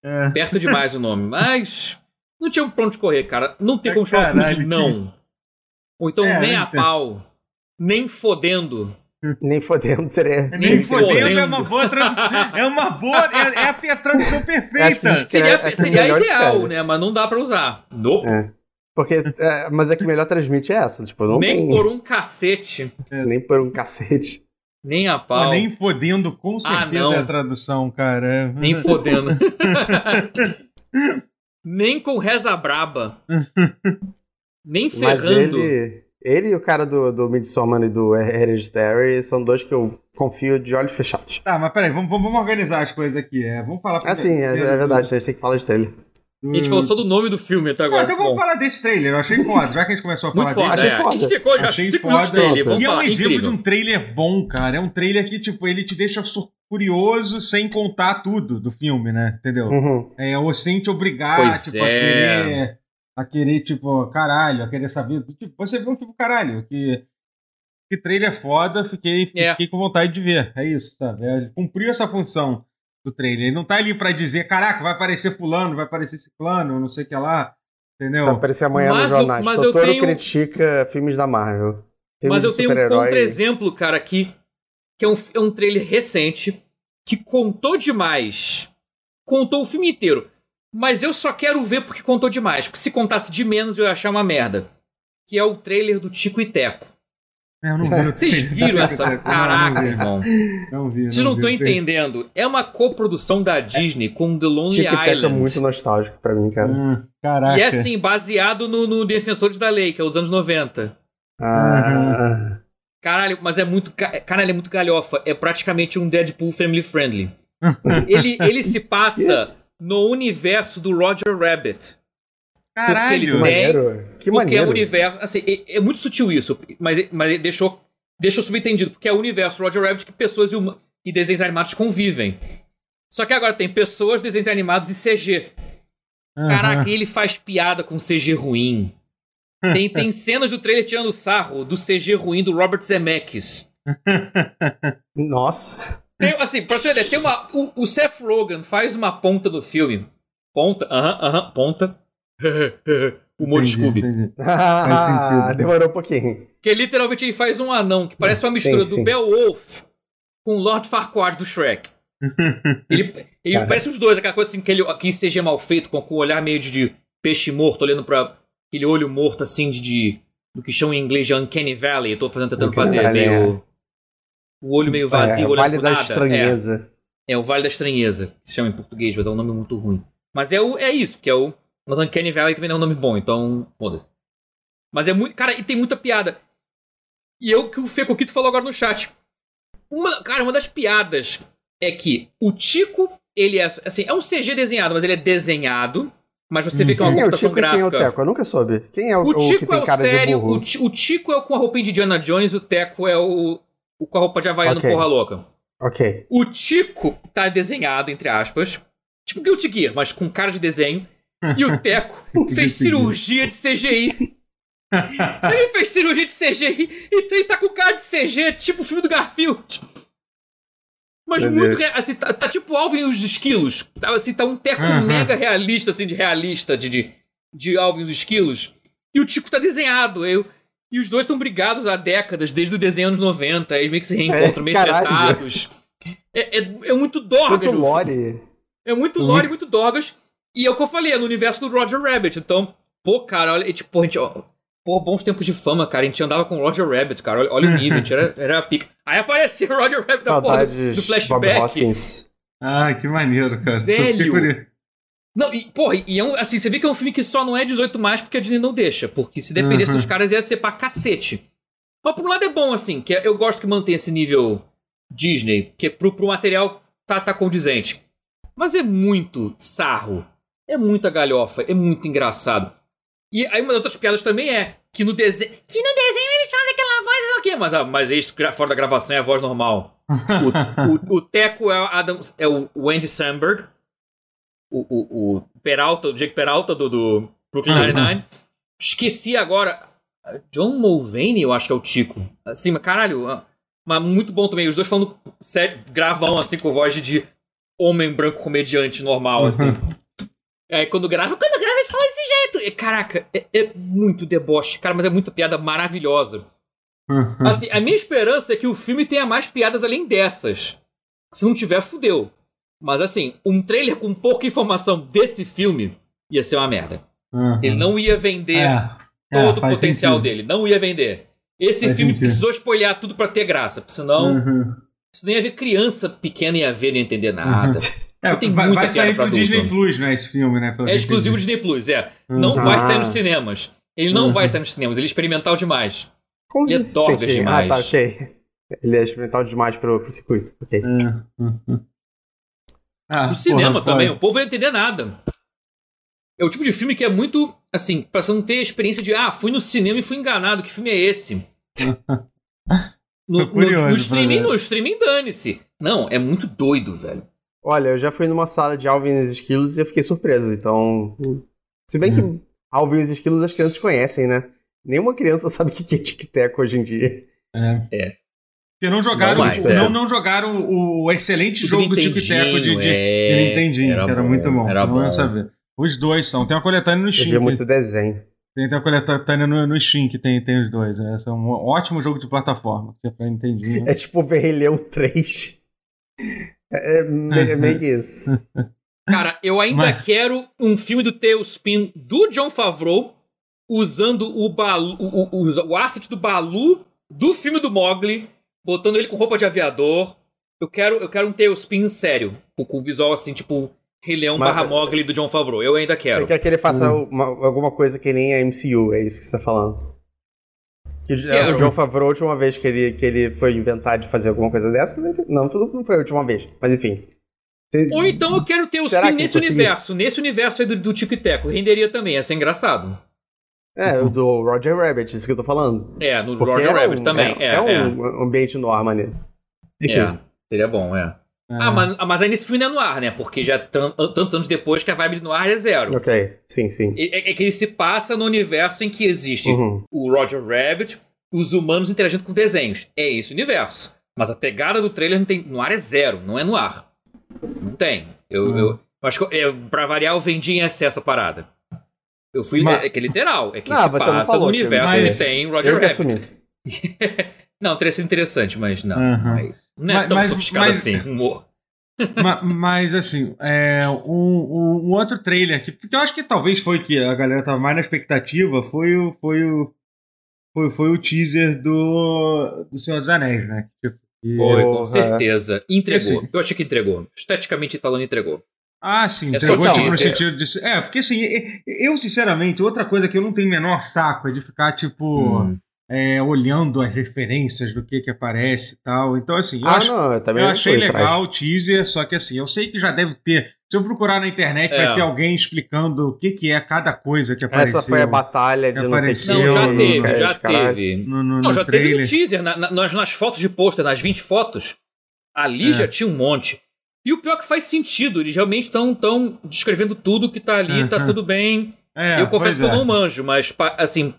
é. Perto demais o nome. Mas não tinha pra onde correr, cara. Não tem como chamar de Caralho, não. Ou então É, nem a tem. pau. Nem fodendo. Nem fodendo seria. Nem fodendo é uma boa tradução. É uma boa. É, é a pe- tradução perfeita. Seria, é- é seria ideal, né? Mas não dá pra usar. Nope. É. Porque, é, mas é que melhor transmite é essa. Tipo, não nem tem, por um cacete. nem por um cacete. Nem a pau. nem fodendo, com Ah, certeza não. é a tradução, cara. Nem fodendo. [laughs] nem com reza braba. [laughs] nem Mas ferrando. ele, ele e o cara do, do Midsommar e do Hereditary são dois que eu confio de olhos fechados. Tá, mas peraí, vamos, vamos organizar as coisas aqui. É, vamos falar Ah, sim, é, primeiro é do- verdade, a gente tem que falar de trailer. A gente falou só do nome do filme até agora. então vamos Bom, falar desse trailer. Eu achei foda. Já que a gente começou a falar Muito foda, desse. Achei é. A gente ficou já Achei 5 minutos dele. Vamos E é um falar. exemplo Incrível. de um trailer bom, cara. É um trailer que, tipo, ele te deixa curioso sem contar tudo do filme, né? Entendeu? Uhum. É, ou sem te obrigar, Pois tipo, a é. querer. A querer, tipo, caralho, a querer saber. Tipo, você viu um filme, caralho, que. Que trailer foda, fiquei, É. fiquei com vontade de ver. É isso, sabe? É, Ele cumpriu essa função do trailer. Ele não tá ali pra dizer, caraca, vai aparecer fulano, vai aparecer ciclano, não sei o que lá. Entendeu? Vai aparecer amanhã Mas nos eu- jornais. mas eu tenho- critica filmes da Marvel. Filmes Mas eu tenho um contra-exemplo, cara, aqui, que é um, é um trailer recente, que contou demais. Contou o filme inteiro. Mas eu só quero ver porque contou demais. Porque se contasse de menos, eu ia achar uma merda. Que é o trailer do Tico e Teco. É, eu não vi Vocês trailer. [laughs] viram essa? Caraca, irmão. Não vi. Vocês não estão entendendo. É uma coprodução da Disney com The Lonely Chico e Teco é Island. muito nostálgico pra mim, cara. Hum, caraca. E é assim, baseado no, no Defensores da Lei, que é os anos 90. Ah, Caralho, mas é muito. ca- Caralho, é muito galhofa. É praticamente um Deadpool family friendly. ele, ele se passa [laughs] no universo do Roger Rabbit. Caralho! ele Que tem- maneiro. Que porque maneiro. é o universo. Assim, é, é muito sutil isso, mas, mas deixou, deixou subentendido, porque é o universo Roger Rabbit que pessoas e, huma- e desenhos animados convivem. Só que agora tem pessoas, desenhos animados e CG. Aham. Caraca, ele faz piada com CG ruim. [laughs] Tem, tem cenas do trailer tirando sarro do CG ruim do Robert Zemeckis. [laughs] Nossa. Tem, assim, pra você ideia, tem uma. O, o Seth Rogen faz uma ponta do filme. Ponta, aham, aham, ponta. o [laughs] Humor de Entendi, Scooby. entendi. [laughs] Ah, sentido. demorou um pouquinho. Que literalmente ele faz um anão, que parece uma mistura Sim, do sim. Beowulf com o Lord Farquaad do Shrek. Ele, [laughs] ele Cara. parece os dois, aquela coisa assim, que ele, que CG mal feito, com, com o olhar meio de, de peixe morto, olhando pra aquele olho morto assim de, de do que chamam em inglês de Uncanny Valley. Eu tô fazendo, tentando Uncanny fazer Valley, meio. O olho meio vazio, é, olhando Vale da nada. É. Estranheza. É o Vale da Estranheza, que se chama em português, mas é um nome muito ruim. Mas é, o, é isso, que é o. Mas Uncanny Valley também não é um nome bom, então. Foda-se. Mas é muito. Cara, e tem muita piada. E é o que o Fê Coquito falou agora no chat. Uma, cara, uma das piadas é que o Tico, ele é. Assim, é um CG desenhado, mas ele é desenhado. Mas você vê que é uma Quem é o computação Tico e quem é o gráfica. Teco? Eu nunca soube. Quem é o, O o que Tico tem é o cara sério, o, o Tico é o com a roupinha de Diana Jones, o Teco é o, o com a roupa de Havaiano Ok. porra louca. Ok. O Tico tá desenhado, entre aspas, tipo Guilty Gear, mas com cara de desenho. E o [laughs] Teco fez cirurgia de CGI. Ele fez cirurgia de CGI e ele tá com cara de CG, tipo o filme do Garfield. Mas Meu muito real, assim, tá, tá tipo Alvin e os Esquilos. Tá, assim, tá um teco Aham. mega realista, assim, de realista, de, de, de Alvin e os Esquilos. E o Tico tá desenhado. Eu, e os dois estão brigados há décadas, desde o desenho anos 90. Eles meio que se reencontram, meio tratados. É, é, é muito dorgas. Quanto o lore. é muito Muito. lore, muito dorgas. E é o que eu falei, é no universo do Roger Rabbit. Então, pô, cara, olha, tipo, a gente, ó, pô, bons tempos de fama, cara. A gente andava com o Roger Rabbit, cara. Olha, olha o nível, a gente era, era a pica. Aí apareceu o Roger Rabbit na porra do, Saudades do flashback. Ah, que maneiro, cara. Velho. Não, e, porra, e é um, assim, você vê que é um filme que só não é 18 mais porque a Disney não deixa. Porque se dependesse Uhum. dos caras ia ser pra cacete. Mas por um lado é bom, assim, que eu gosto que mantém esse nível Disney, porque pro, pro material tá, tá condizente. Mas é muito sarro. É muita galhofa, é muito engraçado. E aí uma das outras piadas também é que no desenho. Que no desenho eles fazem aquela voz e aqui, mas, ah, mas isso fora da gravação é a voz normal. O, o, o Teco é o, Adam, é o Andy Samberg. O, o, o Peralta, o Jake Peralta do, do Brooklyn Uhum. Nine-Nine. Esqueci agora. John Mulvaney, eu acho que é o Tico. Assim, mas caralho. ah, Mas muito bom também. Os dois falando sério, gravão, assim, com voz de- homem branco comediante normal, assim. É, quando grava, quando grava, eles falam desse jeito. E, caraca, é, é muito deboche, cara, mas é muita piada maravilhosa. Assim, a minha esperança é que o filme tenha mais piadas além dessas. Se não tiver, fudeu. Mas assim, um trailer com pouca informação desse filme ia ser uma merda. Uhum. Ele não ia vender É, é, todo o faz potencial sentido. dele. Não ia vender. Esse Faz filme sentido. precisou espolhar tudo pra ter graça. porque Senão, Uhum. senão ia ver criança pequena ia ver e não ia entender nada. É, Tem vai, muita vai sair pro adulto. Disney Plus, né? Esse filme, né? É exclusivo. Disney Plus, é. Não Uhum. vai sair Ah. nos cinemas. Ele não Uhum. vai sair nos cinemas, ele é experimental demais. Como Ele é dorgas demais. Ah, tá, ok. Ele é experimental demais pro, pro circuito. Ok. É, uhum. Ah, No cinema porra, também, pode. o povo vai entender nada. É o tipo de filme que é muito, assim, pra você não ter a experiência de, ah, fui no cinema e fui enganado, que filme é esse? [laughs] No, no- curioso no pra streaming, no streaming, dane-se. Não, é muito doido, velho. Olha, eu já fui numa sala de Alvin e os Esquilos e eu fiquei surpreso. Então. Se bem Hum. que Alvin e os Esquilos as crianças conhecem, né? Nenhuma criança [laughs] sabe o que é tic-tac hoje em dia. É. É. Porque não jogaram, Não mais, não, é. não jogaram o excelente O jogo do Nintendinho, Tic Teco de, de, é, de Nintendinho, era que era bom, muito bom. era não bom. saber. Os dois são. Tem uma coletânea no Eu Steam. via que- muito desenho. Tem, tem uma coletânea no, no Steam que tem, tem os dois. É, é um ótimo jogo de plataforma. Que é pra Nintendinho. É tipo o Leão 3. É, é é meio que isso. [laughs] Cara, eu ainda Mas- quero um filme do Tailspin do John Favreau usando o, Balu, o, o, o, o asset do Balu do filme do Mogli, botando ele com roupa de aviador. Eu quero, eu quero um Tailspin sério, com, com visual assim, tipo Rei Leão Mas- barra Mogli do John Favreau. Eu ainda quero. Você quer que ele faça uma- alguma coisa que nem a MCU, é isso que você tá falando. Que Quero. o John Favreau, a última vez que ele, que ele foi inventar de fazer alguma coisa dessa, ele- não, não foi a última vez, mas enfim. Ou então eu quero ter os Será pin que nesse consegui? universo. Nesse universo aí do, do Tico e Teco. Renderia também, ia ser engraçado. É, o do Roger Rabbit, isso que eu tô falando. É, no Porque Roger é Rabbit um- também. É, É, é é. um ambiente no ar maneiro. Enfim, É, seria bom, é. É. Ah, mas, mas aí nesse filme não é no ar, né? Porque já tan- tantos anos depois que a vibe no ar é zero. ok, sim, sim. É, é que ele se passa no universo em que existe Uhum. o Roger Rabbit, os humanos interagindo com desenhos. É esse o universo. Mas a pegada do trailer não tem, no ar é zero, não é no ar. Não tem. Eu, Hum. eu acho que eu, pra variar, eu vendi em excesso a parada. Eu fui. Mas- É, que é literal. É que Não, se passa falou no universo mas- que tem Roger Eu que Rabbit. [laughs] Não, teria sido interessante, mas não. Uhum. Não é. Não é Mas- tão mas- sofisticado mas- assim, humor. [laughs] Ma- mas, assim, é, um, um- outro trailer que, que eu acho que talvez foi que a galera tava mais na expectativa foi o, foi o, foi, foi o teaser do, do Senhor dos Anéis, né? Tipo, Foi, com certeza. Entregou. Esse- Eu achei que entregou. Esteticamente falando, entregou. Ah, sim, É entregou tipo, no sentido de. É, porque assim, eu, sinceramente, outra coisa que eu não tenho o menor saco é de ficar, tipo, Hum. é, olhando as referências do que que aparece e tal. Então, assim, eu, Ah, acho- não, eu também eu achei legal o teaser, só que assim, eu sei que já deve ter. Se eu procurar na internet, É. vai ter alguém explicando o que, que é cada coisa que apareceu. Essa foi a batalha de apareceu. Não, que. já Eu- teve, cara, já caralho. teve. no, no, Não, no já teve trailer. no teaser, na- na- nas, nas fotos de pôster, nas 20 fotos. Ali É. já tinha um monte. E o pior é que faz sentido, eles realmente estão tão descrevendo tudo que tá ali, tá Uhum. tudo bem. É, eu confesso que pois eu é. não manjo, mas assim,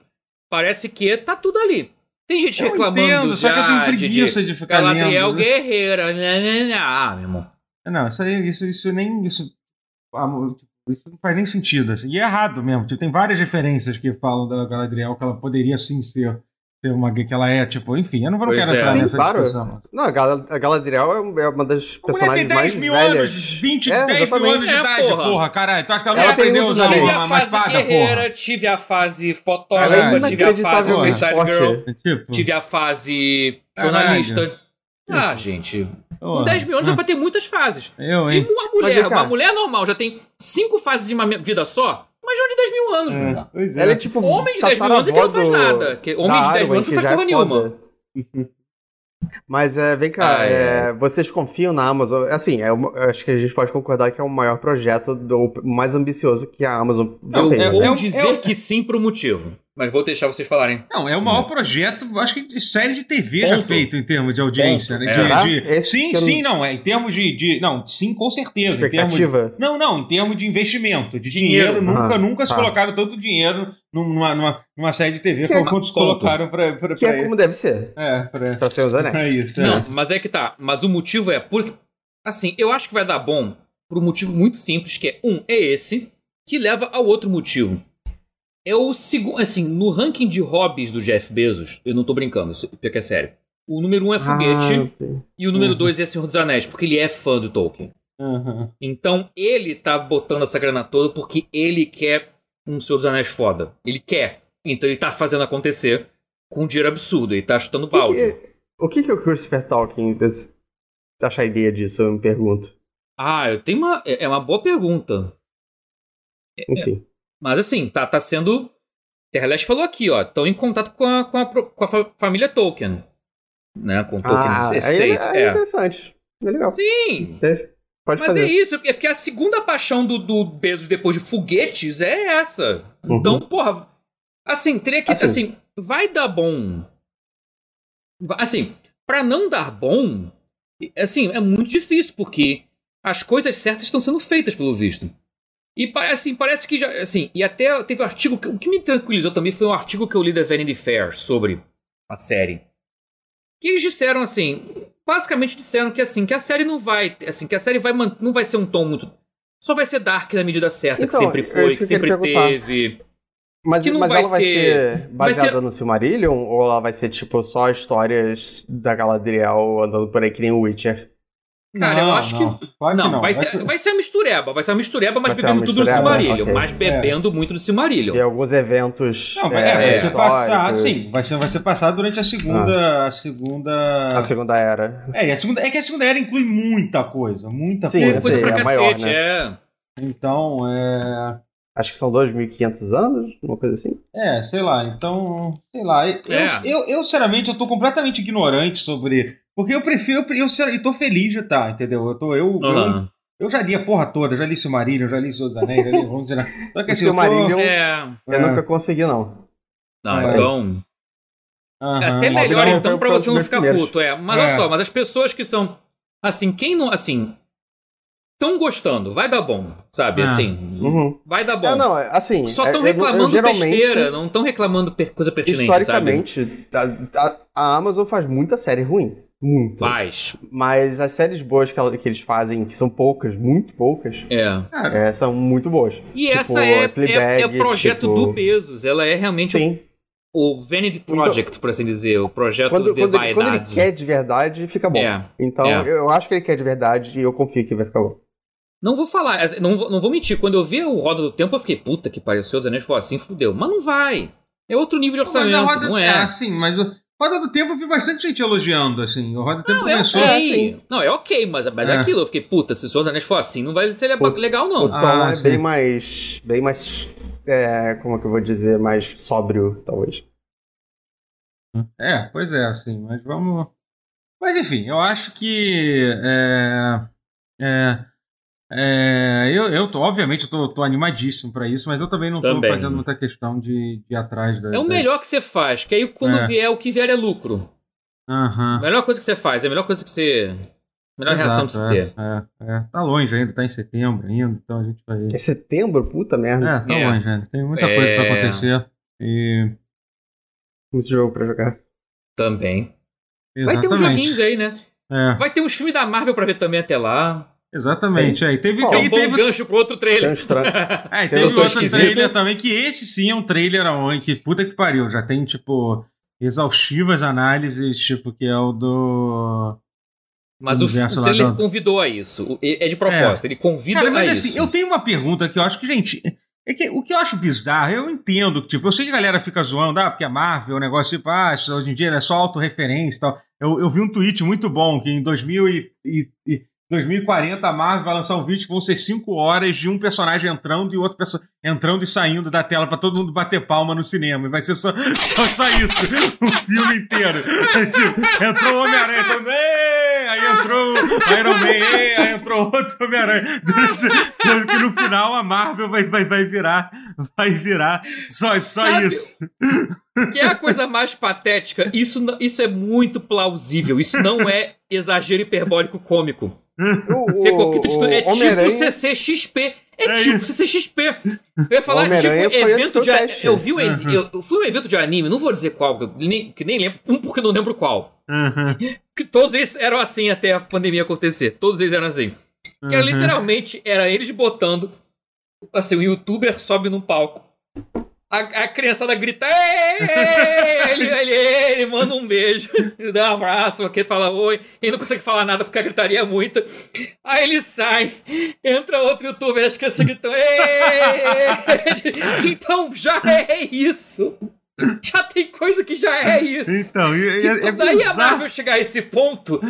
parece que tá tudo ali. Tem gente Eu reclamando entendo, só que eu tenho já de- preguiça de, ficar Galadriel lendo. né? Guerreira, né, né, né. Ah, meu irmão. Não, isso aí, isso, isso nem. Isso, ah, tipo, isso não faz nem sentido. Assim. E é errado mesmo. Tipo, tem várias referências que falam da Galadriel que ela poderia sim ser, ser uma que ela é, tipo, enfim, eu não, não Pois quero é. entrar Sim, nessa claro. discussão. Não, a Gal- a Galadriel é é uma das A mulher tem personagens 10 mais mil velhas. anos, 20, É, 10 mil anos de É, idade, porra. porra. caralho. Tu acha que ela Ela não tem aprendeu a muitos usar anéis. Tive uma, a uma fase espada, guerreira, porra? tive a fase é fotógrafa, tive a fase inacreditavelmente Suicide. Girl, Tipo, tive a fase Caralho. jornalista. Ah, gente, com porra. 10 mil anos dá pra ter muitas fases. Eu, Se hein? uma Mas mulher, uma mulher normal já tem cinco fases de uma vida só, imagina de 10 mil anos, É, mano. pois é. Ela é tipo. Homem de 10 mil anos é que não faz nada. Que homem de 10 mil anos não faz é porra nenhuma. foda. [laughs] Mas é, vem cá, Ah, é. é, vocês confiam na Amazon? Assim, é eu acho que a gente pode concordar que é o maior projeto, do, o mais ambicioso que a Amazon já Eu fez. é- né? vou é dizer é um- que sim por um motivo. Mas vou deixar vocês falarem. Não, é o maior projeto, acho que de série de TV já Ponto. feito em termos de audiência. Ponto. Né? De, de- sim, que eu não- sim, não. É em termos de, de. Não, sim, com certeza. Em termos de, Expectativa? não, não, em termos de investimento. De dinheiro, Dinheiro. nunca, Ah, nunca se tá. colocaram tanto dinheiro numa, numa, numa série de TV Que como é- quanto se ponto. colocaram pra, pra, Que é como deve ser, É, pra, pra ser os anéis. pra isso. é. Não, mas é que tá. Mas o motivo é porque. Assim, eu acho que vai dar bom por um motivo muito simples, que é um, é esse, que leva ao outro motivo. É o segundo. Assim, no ranking de hobbies do Jeff Bezos, eu não tô brincando, isso porque é sério. O número um é foguete Ah, ok. e o número Uhum. dois é Senhor dos Anéis, porque ele é fã do Tolkien. Uhum. Então ele tá botando essa grana toda porque ele quer um Senhor dos Anéis foda. Ele quer. Então ele tá fazendo acontecer com um dinheiro absurdo. Ele tá chutando O que balde. que- O que, que o Christopher Tolkien acharia disso, eu me pergunto. Ah, eu tenho uma. É é uma boa pergunta. Enfim. Mas assim, tá, tá sendo. Terreleste falou aqui, ó. Estão em contato com a, com a, com a fa- família Tolkien. Né? Com Tolkien Ah, aí, Estate. aí é é. interessante. É legal. Sim! Pode Mas fazer. é isso, é porque a segunda paixão do, do Bezos depois de foguetes é essa. Uhum. Então, porra. Assim, teria que. Assim. Assim, vai dar bom. Assim, pra não dar bom, assim, é muito difícil, porque as coisas certas estão sendo feitas, pelo visto. E pa- assim, parece que já. Assim, e até teve um artigo. que- O que me tranquilizou também foi um artigo que eu li da Vanity Fair sobre a série. Que eles disseram assim. Basicamente disseram que assim, que a série não vai. Assim, que a série vai não vai ser um tom muito. Só vai ser dark na medida certa, Então, que sempre é foi, que que sempre teve. Mas, que não mas vai ela vai ser- ser, baseada ser- no Silmarillion? Ou ela vai ser, tipo, só histórias da Galadriel andando por aí que nem o Witcher? Cara, eu Não, acho não. que. Claro que Não, não. vai, ter- ser- vai ser uma mistureba. Vai ser uma mistureba, mas Vai bebendo tudo do mistureba, Silmarillion. ok. Mas bebendo muito do Silmarillion. E alguns eventos. Não, vai, é, vai é, ser passado, sim, vai ser, vai ser passado durante a segunda, a segunda... A segunda era. É, a segunda, é que a segunda era inclui muita coisa, muita Sim, eu coisa sei, pra é maior, cacete, né? é. Então, é... Acho que são 2.500 anos, uma coisa assim. É, sei lá, então, sei lá. Eu, É. eu, eu, sinceramente, eu tô completamente ignorante sobre. Porque eu prefiro. Eu, eu, eu tô feliz de estar, entendeu? Eu tô. Eu, eu, Aham. Eu já li a porra toda, já li Silmarillion, já li Seus Anéis, já li [laughs] vamos dizer, Só que assim, eu tô... Silmarillion- É. Eu É. nunca consegui, não. Não, É. então. É até melhor, não então, foi você não ficar primeiros. puto. É. Mas É. olha só, mas as pessoas que são. Assim, quem não. Assim. Estão gostando, vai dar bom, sabe? Ah. Assim. Uhum. Vai dar bom. É, não, é, assim. Só é, estão eu- eu reclamando geralmente, besteira, não estão reclamando per- coisa pertinente, Historicamente, a, a- a Amazon faz muita série ruim. Muito. Faz. Mas as séries boas que, que eles fazem, que são poucas, muito poucas, É. é, são muito boas. E Tipo, essa é, é, Fleabag, é o projeto tipo- do Bezos. Ela é realmente Sim. o Vanity Project, por assim dizer. O projeto Quando, de quando, ele, quando ele vaidade. quer de verdade, fica bom. É. Então, É. eu acho que ele quer de verdade e eu confio que vai ficar bom. Não vou falar, não vou, não vou mentir. Quando eu vi o Roda do Tempo, eu fiquei, puta que Senhor dos Anéis foi assim, fudeu. Mas não vai. É outro nível de Mas a orçamento, roda, não é. assim, mas o Roda do Tempo eu vi bastante gente elogiando, assim. O Roda do Tempo Não, é começou. ok. Não, é ok, mas, mas é. É. aquilo. Eu fiquei, puta, se o Senhor dos Anéis for assim, não vai ser le- O- legal, O não. tom Ah, é sim. bem mais. Bem mais. é, como é que eu vou dizer? Mais sóbrio, talvez. É, pois é, assim, mas vamos. Mas enfim, eu acho que. É, é, é, eu, eu tô, obviamente, eu tô, tô animadíssimo pra isso, mas eu também não tô Também. fazendo muita questão de, de ir atrás da. É o da- melhor que você faz, que aí quando É. vier, o que vier é lucro. Aham. A melhor coisa que você faz, é a melhor coisa que você. Melhor reação de se Exato, ter. É, é, é. Tá longe ainda, tá em setembro ainda, então a gente vai. É setembro? Puta merda. É, tá É. longe ainda. Tem muita coisa pra É. acontecer. E. Muito jogo pra jogar. Também. Vai ter Exatamente. uns joguinhos aí, né? É, Vai ter uns filmes da Marvel pra ver também até lá. Exatamente. Aí teve, Ó, Que é e um bom teve, gancho pro outro um trailer. [laughs] É, e teve outro esquisito. trailer também, que esse sim é um trailer aonde, que puta que pariu, já tem, tipo, exaustivas análises, tipo, que é o do... Mas o, o trailer do- convidou a isso. O- É de propósito, ele convida Cara, mas a assim, isso. eu tenho uma pergunta que eu acho que, gente, é que o que eu acho bizarro, eu entendo, que, tipo, eu sei que a galera fica zoando, ah, porque a Marvel é um negócio, tipo, ah, isso hoje em dia é só autorreferência e tal. Eu, eu vi um tweet muito bom, que em 2000 e, e- e 2040 a Marvel vai lançar um vídeo que vão ser 5 horas de um personagem entrando e outro perso entrando e saindo da tela pra todo mundo bater palma no cinema. E vai ser só, só, só isso, o filme inteiro. É, tipo, entrou o Homem-Aranha, "Ê!" aí entrou o Iron Man, "Ê!" aí entrou outro Homem-Aranha. Que no final a Marvel vai, vai, vai virar, vai virar só, só Sabe- isso. Que é a coisa mais patética. Isso, isso é muito plausível. Isso não é exagero hiperbólico cômico. [laughs] O, Ficou que tu- o é tipo CCXP. É, É tipo isso. CCXP. Eu ia falar, tipo, evento de. Eu vi um, Uhum. eu, eu fui um evento de anime, não vou dizer qual, nem, que nem lembro. Um porque eu não lembro qual. Uhum, [laughs] Que todos eles eram assim até a pandemia acontecer. Todos eles eram assim. Que era uhum. literalmente era eles botando. Assim, o youtuber sobe num palco. A, a criançada grita. Ele, ele, ele manda um beijo, [laughs] dá um abraço, aqui fala oi. Ele não consegue falar nada porque a gritaria é muita. Aí ele sai, entra outro youtuber, as crianças gritam. "Ei!" [laughs] Então já é isso. [coughs] Já tem coisa que já é isso. Então, e- é, Então, é daí a bizarro. Marvel chegar a esse ponto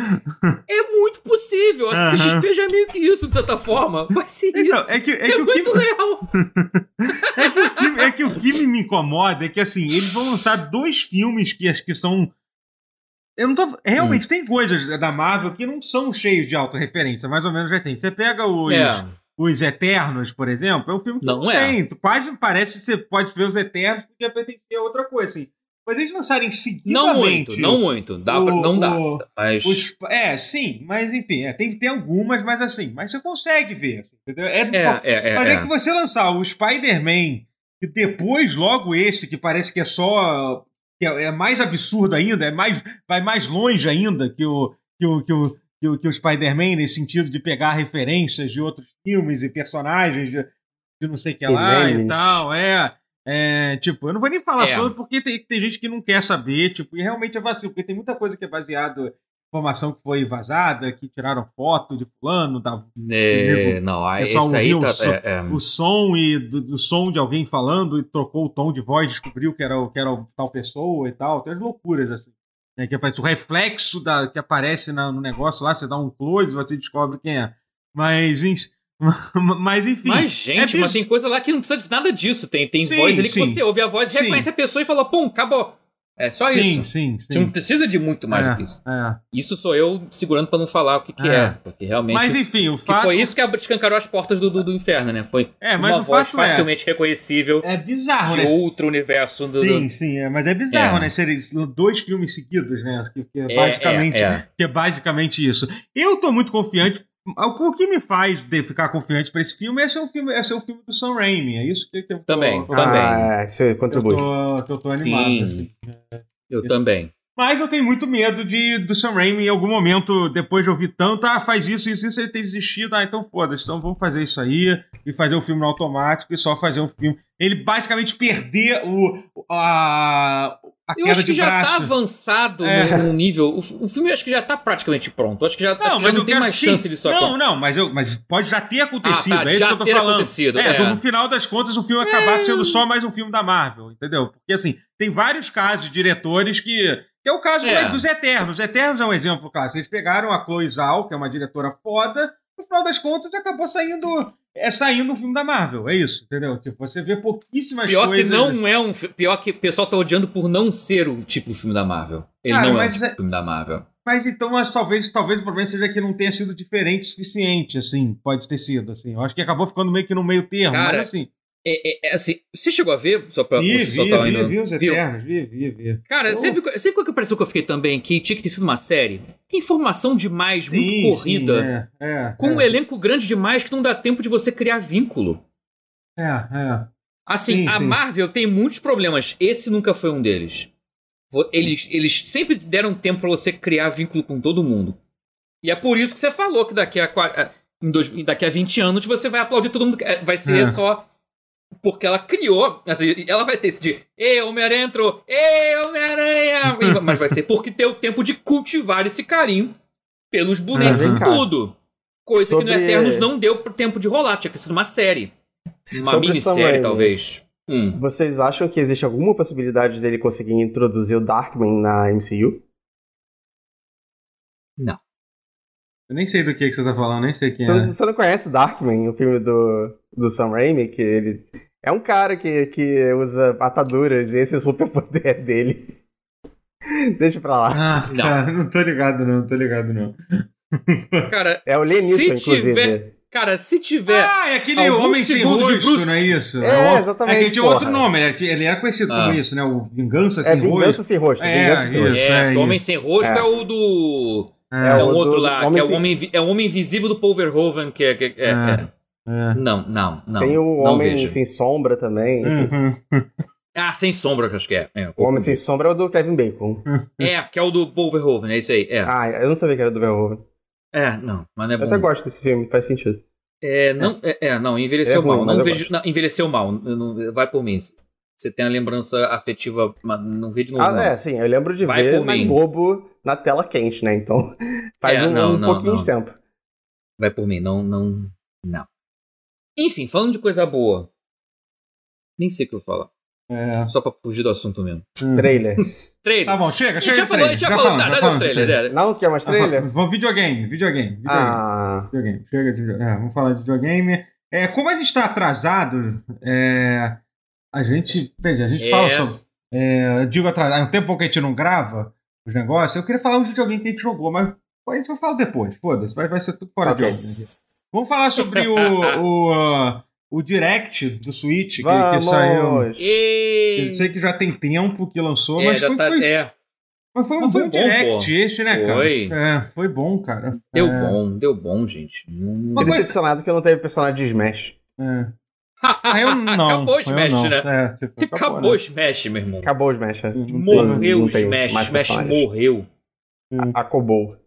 é muito possível. A Aham. CXP já é meio que isso, de certa forma. Vai ser Então, isso. é que, é É, que muito real. [laughs] É que, o que, é que o me incomoda é que, assim, eles vão lançar dois filmes que acho que são. Eu não tô. Realmente, tem coisas da Marvel que não são cheios de autorreferência, mais ou menos assim. Você pega os, É. os Eternos, por exemplo, é um filme que Não não, é. tem. Quase parece que você pode ver os Eternos porque pertencer a outra coisa, assim. Mas eles lançarem seguidamente. Não muito, não muito. Dá pra- o- não dá. o- Mas. os- é, sim, mas enfim, é, tem, tem algumas, mas assim, mas você consegue ver, assim, entendeu? É, É, é, é. mas é. é. que você lançar o Spider-Man e depois logo esse, que parece que é só. que é, é mais absurdo ainda, é mais, vai mais longe ainda que o, que o, que o, que o, que o Spider-Man, nesse sentido de pegar referências de outros filmes e personagens de, de não sei o que lá e tal. É. É, tipo, eu não vou nem falar É. sobre porque tem, tem gente que não quer saber, tipo, e realmente é vacilo, porque tem muita coisa que é baseado em informação que foi vazada, que tiraram foto de fulano, da É, não, aí, pessoal esse aí ouviu tá. o som- é, é. o som e do, do som de alguém falando e trocou o tom de voz, descobriu que era, o- que era o tal pessoa e tal. Tem as loucuras assim. Né, que aparece o reflexo da, que aparece na- no negócio lá, você dá um close e você descobre quem é. Mas, [laughs] mas enfim. Mas, gente, é mas tem coisa lá que não precisa de nada disso. Tem, tem Sim, voz ali que sim. você ouve a voz, Sim. reconhece a pessoa e fala, pum, acabou. É só sim, isso. sim, não sim. precisa de muito mais É, do que isso. é. Isso sou eu segurando pra não falar o que, que é. É. Porque realmente. Mas enfim, o que fato. foi isso que escancarou as portas do, do, do inferno, né? Foi É, mas uma o voz fato é. facilmente reconhecível É bizarro, né? de outro universo do. Sim, sim, é, mas é bizarro, É. né? Serem dois filmes seguidos, né? Que, que é, É, basicamente, é, é. que é basicamente isso. Eu tô muito confiante. O que me faz de ficar confiante pra esse filme é ser um filme, é ser um filme do Sam Raimi. É isso que, que eu tô, Também, tô- também. Ah, é, isso Eu contribui. tô, que eu tô animado, Sim. assim. Eu também. Mas eu tenho muito medo de do Sam Raimi em algum momento, depois de ouvir tanto, ah, faz isso, isso, isso, ele ter desistido, ah, então foda-se, então vamos fazer isso aí, e fazer o filme no automático, e só fazer um filme. Ele basicamente perder o, a, a Eu acho que já braço. tá avançado É. num nível. O, o filme eu acho que já tá praticamente pronto. Acho que já, acho que já mas não eu tem mais sim. chance disso Não, não, mas, eu, mas pode já ter acontecido. Ah, tá, é isso já que eu tô ter falando. acontecido, é, é. no final das contas, o filme acabar sendo só mais um filme da Marvel, entendeu? Porque assim, tem vários casos de diretores que. que é o caso É. dos Eternos. Os Eternos é um exemplo clássico. Eles pegaram a Chloe Zhao, que é uma diretora foda, no final das contas acabou saindo. É saindo um filme da Marvel, é isso, entendeu? Tipo, você vê pouquíssimas Pior coisas. que não é um. Pior que o pessoal tá odiando por não ser o tipo de filme da Marvel. Ele Cara, não é o tipo é- filme da Marvel. Mas então, mas talvez, talvez o problema seja que não tenha sido diferente o suficiente, assim. Pode ter sido, assim. Eu acho que acabou ficando meio que no meio termo, Cara, mas assim. É, é- é assim, você chegou a ver? Só pra, Vi, vi, tá vi, vi os? Eternos, vi, vi, vi. Cara, Eu- você viu qual que impressão que eu fiquei também? Que tinha que ter sido uma série? Que informação demais, muito corrida. Sim, é, é, com um é, elenco grande demais que não dá tempo de você criar vínculo. É, é. Assim, Sim, a sim. Marvel tem muitos problemas. Esse nunca foi um deles. Eles, eles sempre deram tempo pra você criar vínculo com todo mundo. E é por isso que você falou que daqui a, em dois- daqui a 20 anos você vai aplaudir todo mundo. É, Vai ser só. Porque ela criou. Assim, ela vai ter esse de. Ei, Homem-Aranha entrou! Ei, Homem-Aranha! Mas vai ser porque deu tempo de cultivar esse carinho pelos bonecos Uhum. e tudo. Coisa que no Sobre- Eternos não deu tempo de rolar. Tinha que sido uma série. Uma Sobre o minissérie, Raimi, talvez. Hum. Vocês acham que existe alguma possibilidade dele conseguir introduzir o Darkman na MCU? Eu nem sei do que, que você tá falando, nem sei quem Você, é. não- você não conhece Darkman, o filme do, do Sam Raimi? Que ele é um cara que, que usa ataduras e esse é o superpoder [laughs] dele. Deixa pra lá. Ah, Não. cara, [laughs] não tô ligado, não, tô ligado, não. Cara, [laughs] É o Lenilson, Se inclusive. tiver- cara, se tiver. Ah, é aquele Homem Sem Rosto, Bruce- não é isso? É, o- exatamente, É que ele tinha porra. outro nome, ele era, conhecido Ah. como isso, né? O Vingança É Sem Vingança Rosto. Sem Rosto. É, Vingança Sem Rosto. isso. É, aí. do Homem Sem Rosto é, É. o do. É, É, o um outro do lá, Homem que é o, homem, é o Homem Invisível do Paul Verhoeven, que é. que é- é- É. é. Não, não, não. Tem o não Homem vejo. Sem Sombra também. Uhum. [laughs] Ah, Sem Sombra, que eu acho que é. É, O Homem Sem Sombra é o do Kevin Bacon. é, que é o do Paul Verhoeven, é isso aí. É, Ah, eu não sabia que era do Verhoeven. é não, mas não é Eu até bom. gosto desse filme, faz sentido. É, não, é, é, não, envelheceu É ruim, mal. mas Não vejo, não, envelheceu mal. não- vai por mim. Você tem a lembrança afetiva, mas não vê de novo. Ah, não. é, sim, eu lembro de Vai ver por na mim. Globo na tela quente, né? Então [laughs] faz É, um, não, um não, pouquinho não. de tempo. Vai por mim, não, não, não. Enfim, falando de coisa boa. Nem sei o que eu vou falar. É. Só pra fugir do assunto mesmo. Trailers. [laughs] Trailer. Tá bom, chega, A chega gente já falou, a trailer. gente já falou. Tá, de trailer. trailer. é. Não quer mais trailer? Vamos videogame, videogame, videogame. Ah, Videogame, chega de videogame. É, vamos falar de videogame. É, como a gente está atrasado, é, a gente. Veja, a gente É. fala sobre. É, eu digo atrasado, há um tempo que a gente não grava os negócios. Eu queria falar um videogame que a gente jogou, mas a gente vai falar depois, foda-se, vai, vai ser tudo fora Ok. de ordem. Vamos falar sobre o, o, o Direct do Switch que, que saiu. E... Eu sei que já tem tempo que lançou, É, mas, já foi, tá, foi- é, mas foi um Mas foi bom, bom, Direct pô. esse, né, cara? Foi. É, foi bom, cara. deu É, bom, deu bom, gente. Fiquei decepcionado que não teve personagem de Smash. É. [laughs] Eu não. Acabou o eu Smash, não. né? É, tipo, Acabou né? o Smash, meu irmão. Acabou o Smash. né? Morreu o Smash. Smash morreu. Acabou.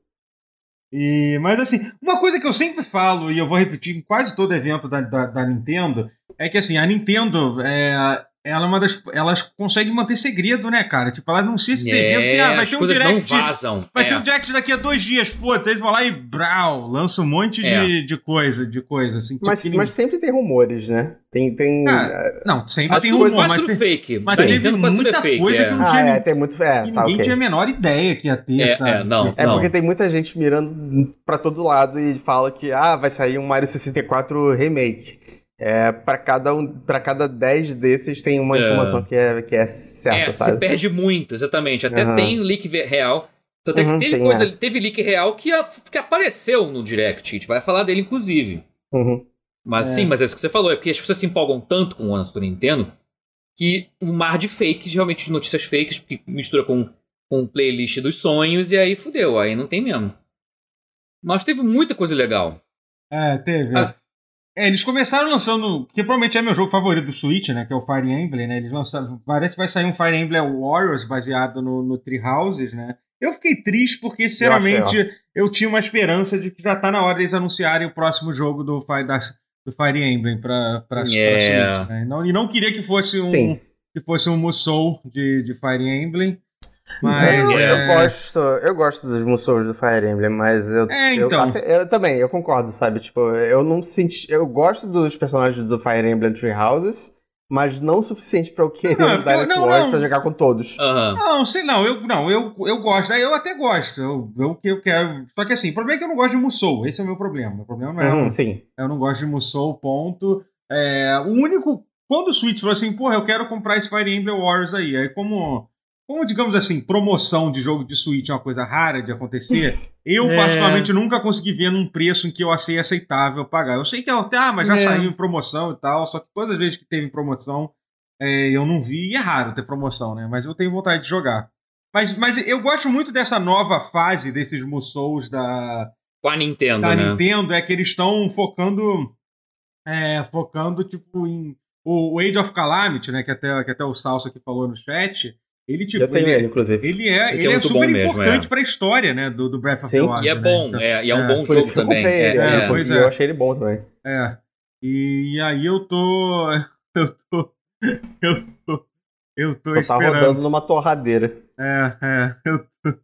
E, mas assim, uma coisa que eu sempre falo, e eu vou repetir em quase todo evento da, da, da Nintendo, é que assim, a Nintendo, é, ela é uma das. Elas conseguem manter segredo, né, cara? Tipo, ela não se eventos assim, ah, vai as ter um coisas não direct. vazam. Vai é. ter um direct daqui a dois dias, foda-se. Eles vão lá e brau, lança um monte É. de, de coisa, de coisa, assim. tipo, Mas, que mas sempre tem rumores, né? Tem. tem... Ah, Não, sempre as tem coisas- rumor, Quase mas, tudo tem- fake. mas Sim, teve tudo muita é fake, coisa é. que não ah, tinha é, nem- tem muito. É, que tá, ninguém ok. tinha a menor ideia que ia ter, É, sabe? é, não. É porque tem muita gente mirando pra todo lado e fala que ah, vai sair um Mario 64 remake. É, para cada um, para cada 10 desses tem uma É. informação que é, que é certa, É, se sabe? perde muito, exatamente. Até Aham. tem leak real. Tanto é que Uhum, teve, sim, coisa, é. teve leak real que, a- que apareceu no Direct. A gente vai falar dele, inclusive. Uhum. Mas É. sim, mas é isso que você falou. É porque as pessoas se empolgam tanto com o anúncio do Nintendo que um mar de fakes, realmente de notícias fakes, que mistura com, com o playlist dos sonhos, e aí fudeu. Aí não tem mesmo. Mas teve muita coisa legal. É, teve. Ah. É, eles começaram lançando, que provavelmente é meu jogo favorito do Switch, né? Que é o Fire Emblem, né? Eles lançaram. Parece que vai sair um Fire Emblem Warriors baseado no, no Tree Houses, né? Eu fiquei triste porque, sinceramente, eu, tinha uma esperança de que já tá na hora deles anunciarem o próximo jogo do, da- do Fire Emblem pra, pra, pra É. Switch, né? E não, e não queria que fosse um, Sim. que fosse um Musou de, de Fire Emblem. Mas. eu, é... eu gosto, eu gosto dos Musous do Fire Emblem, mas eu, É, eu, então. até- eu também, eu concordo, sabe? Tipo, eu não senti, eu gosto dos personagens do Fire Emblem Three Houses, mas não o suficiente pra eu querer Não, eu- não, Warriors não. pra jogar com todos. Aham. Não, sei não, eu não, eu, eu gosto, eu até gosto. Eu, eu que eu quero. Só que assim, o problema é que eu não gosto de Musou. Esse é o meu problema. O problema não é. Uhum, sim. Eu não gosto de Musou, ponto. É, o único. Quando o Switch falou assim, porra, eu quero comprar esse Fire Emblem Warriors aí. Aí, como. Como, digamos assim, promoção de jogo de Switch é uma coisa rara de acontecer, [laughs] eu, É. particularmente, nunca consegui ver num preço em que eu achei aceitável pagar. Eu sei que ela ah, mas já É. saiu em promoção e tal, só que todas as vezes que teve promoção, é, eu não vi, e é raro ter promoção, né? Mas eu tenho vontade de jogar. Mas, mas eu gosto muito dessa nova fase desses Musous da, Com a Nintendo, da né? Nintendo, é que eles estão focando. É, focando, tipo, em. O, o Age of Calamity, né? Que até, que até o Salsa aqui falou no chat. Ele, tipo, eu tenho ele, ele, inclusive. ele é, Esse ele é é super bom mesmo, importante é. pra história, né? Do, do Breath of Sim, the Wild. E é né? bom, Então, é, e é um é, bom jogo isso que eu também. comprei ele, É, né? é. pois é. eu achei ele bom também. É. E aí eu tô. [laughs] Eu tô. Eu tô. Eu tô Só tá esperando. rodando numa torradeira. É, é. Eu tô.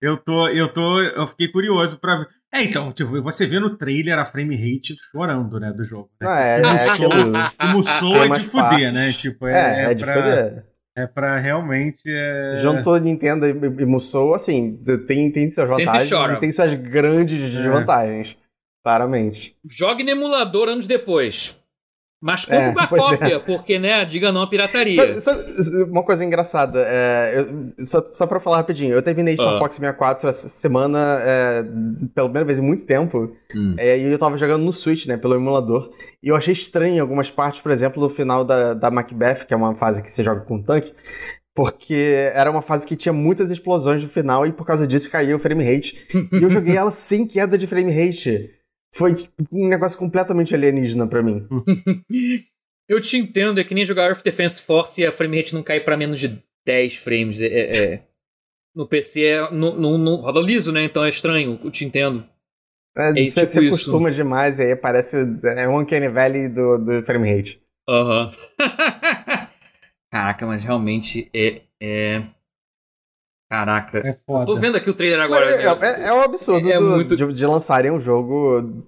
Eu tô. Eu tô. Eu fiquei curioso pra ver. É, então, tipo, você vê no trailer a frame rate chorando, né, do jogo. Né? Não, é, o é Musou, aquilo. o Musou Tem é de fuder, partes. né? Tipo, É, é, é, de pra, foder. É pra realmente. É... Juntou Nintendo e, e Musou, assim, tem, tem suas Sempre vantagens chora. e tem suas grandes desvantagens. Claramente. Jogue no emulador anos depois. Mas compre É, uma é. cópia, porque, né, diga não à pirataria. Sabe- sabe uma coisa engraçada, é, eu- só, só pra falar rapidinho, eu terminei Star Ah. Fox 64 essa semana é, pela primeira vez em muito tempo, Hum. é, e eu tava jogando no Switch, né, pelo emulador, e eu achei estranho algumas partes, por exemplo, no final da, da Macbeth, que é uma fase que você joga com um tanque, porque era uma fase que tinha muitas explosões no final, e por causa disso caiu o frame rate. [laughs] e eu joguei ela sem queda de frame rate. Foi tipo, um negócio completamente alienígena pra mim. [laughs] Eu te entendo, é que nem jogar Earth Defense Force e a frame rate não cai pra menos de 10 frames. É, é- é. [laughs] No PC é, não, não, não roda liso, né? Então é estranho, eu te entendo. É, É você tipo se isso. acostuma demais e aí parece. É um Uncanny Valley do, do frame rate. Aham. [laughs] Caraca, mas realmente é. é... Caraca. É foda. Tô vendo aqui o trailer agora. é, é, é um absurdo É do- muito- de, de lançarem um jogo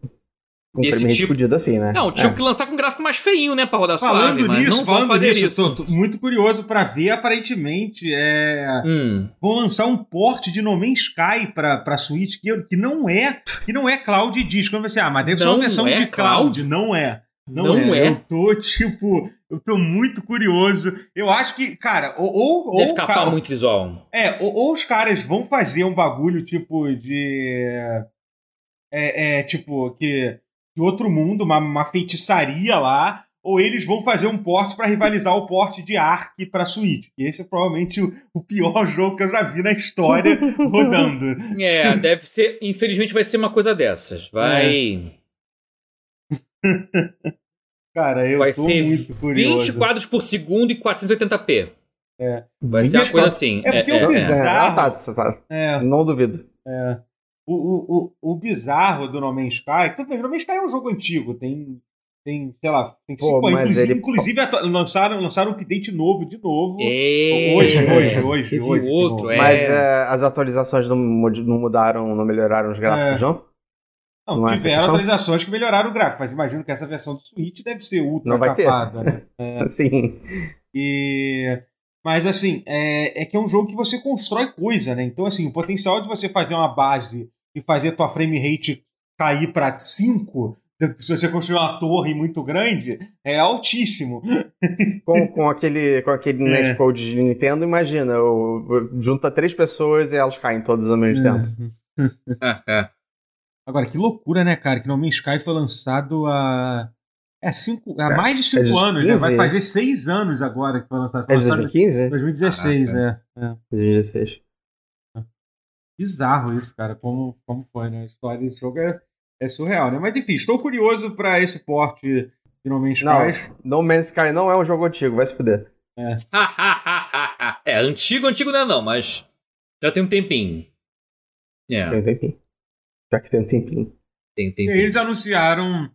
com Desse tipo. fudido assim, né? Não, tinha É. que lançar com um gráfico mais feinho, né? Pra rodar Falando suave, mas nisso, não vão falando fazer nisso, isso. eu tô, tô muito curioso pra ver. Aparentemente, é, Hum. vão lançar um port de No Man's Sky pra, pra Switch que, que não é que não é cloud disco. Quando você, ah, mas deve ser uma versão é de cloud. cloud? Não é. Não, Não é. é? Eu tô, tipo, eu tô muito curioso. Eu acho que, cara, ou. ou, Deve ou capar cara, muito visual. É, ou, ou os caras vão fazer um bagulho tipo de. É, é tipo, que. De outro mundo, uma, uma feitiçaria lá. Ou eles vão fazer um porte pra rivalizar o porte de Ark pra Switch. Que esse é provavelmente o, o pior [laughs] jogo que eu já vi na história [laughs] rodando. É, deve ser. Infelizmente vai ser uma coisa dessas. Vai. [laughs] Cara, eu vai tô ser muito curioso. 20 quadros por segundo e 480p. É. Vai ser uma coisa assim. é porque é, o é, é. bizarro- É, tá. É, Não duvido. é. O, o, o, o bizarro do No Man's Sky, tudo bem, No Man's Sky é um jogo antigo, tem, tem sei lá, tem Pô, cinco anos. Inclusive, ele- inclusive lançaram, lançaram um update novo de novo. É. Hoje, hoje, hoje, hoje, outro, é. Mas é, as atualizações não, não mudaram, não melhoraram os gráficos, É. não? Não, Não é essa tiveram atualizações que melhoraram o gráfico, mas imagino que essa versão do Switch deve ser ultra Não vai ter. capada, né? [laughs] É, Sim. e... Mas assim, é, é que é um jogo que você constrói coisa, né? Então, assim, o potencial de você fazer uma base e fazer tua frame rate cair pra 5 se você construir uma torre muito grande, é altíssimo. [laughs] Com, com aquele, com aquele É. netcode de Nintendo, imagina, o- junta três pessoas e elas caem todas ao mesmo tempo. [laughs] É, é. Agora, que loucura, né, cara? Que No Man's Sky foi lançado há. É cinco, há É, mais de é cinco de anos, né? Vai 15? fazer seis anos agora que foi lançado. Foi É de lançado 2015? em 2016, é, é. 2016. Bizarro isso, cara, como, como foi, né? A história desse jogo é, é surreal, né? Mas enfim, estou curioso pra esse porte de No Man's Não. Sky. No Man's Sky não é um jogo antigo, vai se fuder. é, [laughs] antigo, antigo não é não, mas já tem um tempinho. É, Tem um tempinho. Já que tem um tempinho. tem tempinho. aí eles anunciaram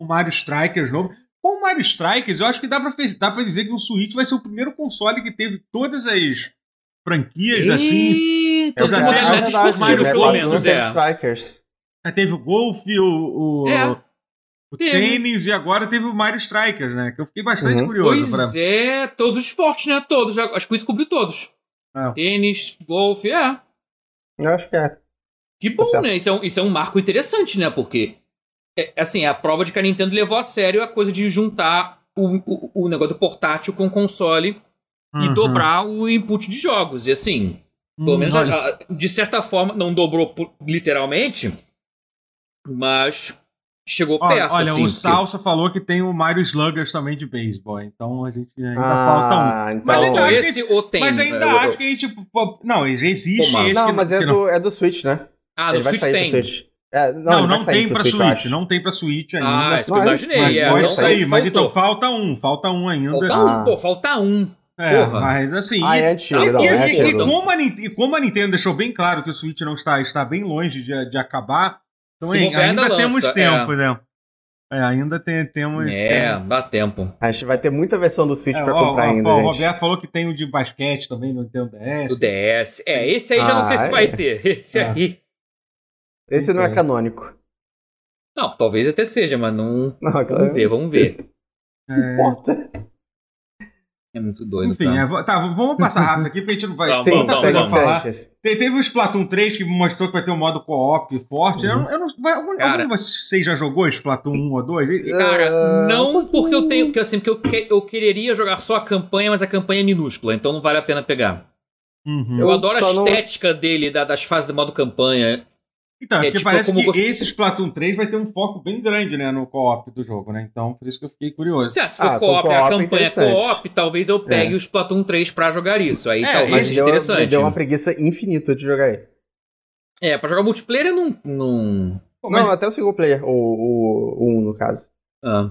o Mario Strikers novo. Com o Mario Strikers, eu acho que dá pra, dá pra dizer que o Switch vai ser o primeiro console que teve todas as franquias assim. Os tenho- modelos é verdade, esportivos, né? pelo menos, não é. Strikers. Aí Teve o Golf, o, o, É, o tênis e agora teve o Mario Strikers, né? Que eu fiquei bastante Uhum. curioso. Pois pra- é, todos os esportes, né? Todos. Acho que isso cobriu todos. É. Tênis, golfe, é. Eu acho que é. Que bom, né? Isso é, um, isso é um marco interessante, né? Porque, é, assim, é a prova de que a Nintendo levou a sério a coisa de juntar o, o, o negócio do portátil com o console e Uhum. dobrar o input de jogos. E, assim, pelo Hum, menos, a- a- de certa forma, não dobrou literalmente, mas chegou olha, perto. olha, assim, o Salsa falou que tem o Mario Sluggers também de beisebol. Então a gente ainda Ah, falta um. então- Mas ainda Não, acho que- tem. Mas ainda eu- eu- acho que a gente. Não, já existe Pô, mas- esse Não, que mas é que não- do, é do Switch, né? Ah, no vai Switch sair tem. Switch. É, não, Não, não sair tem pra Switch, Switch. Não tem pra Switch ainda. Ah, isso que eu Mas- imaginei. mas é, pode não, sair. Mas então falta um. Falta um ainda. Falta Ah. um, pô, falta um. É, porra. mas assim. Ah, e- é antigo, E, não, e- é e- e como a, e como a Nintendo deixou bem claro que o Switch não está, está bem longe de, de acabar, então hein, ainda ainda temos lança, tempo, né? É, ainda tem, temos. É, dá tempo. A gente vai ter muita versão do Switch É, pra ó, comprar ó, ainda, ó, O gente. Roberto falou que tem o de basquete também no Nintendo DS. O DS. É, esse aí já não sei Ah, se vai é. ter. [laughs] Esse Ah. aí. Esse não é Então. canônico. Não, talvez até seja, mas não. Não, Vamos ver, vamos ver. Não É, importa. É muito doido. enfim, cara. é, tá, vamos passar [laughs] rápido aqui, porque a gente não vai. Vamos, tem Sim, pra vamos. falar. Te- Teve o Splatoon 3 que mostrou que vai ter um modo co-op forte. Eu não, eu não, vai- algum, Cara- algum de vocês já jogou Splatoon 1 ou 2? E- e- Cara, Ah, não um porque eu tenho. Porque assim, porque eu, que- eu quereria jogar só a campanha, mas a campanha é minúscula, então não vale a pena pegar. Uhum. Eu, Eu adoro a só não- estética dele, da- das fases do modo campanha. Então, É, porque tipo, parece que gost- esse Splatoon 3 vai ter um foco bem grande né, no co-op do jogo, né? Então, por isso que eu fiquei curioso. Se, se for Ah, co-op, a co-op é campanha é co-op, talvez eu pegue É. o Splatoon 3 pra jogar isso. Aí É, talvez seja me interessante. deu uma preguiça infinita de jogar aí. É, pra jogar multiplayer eu não. não... Pô, mas- Não, até o single player, o, o, o 1 no caso. Ah.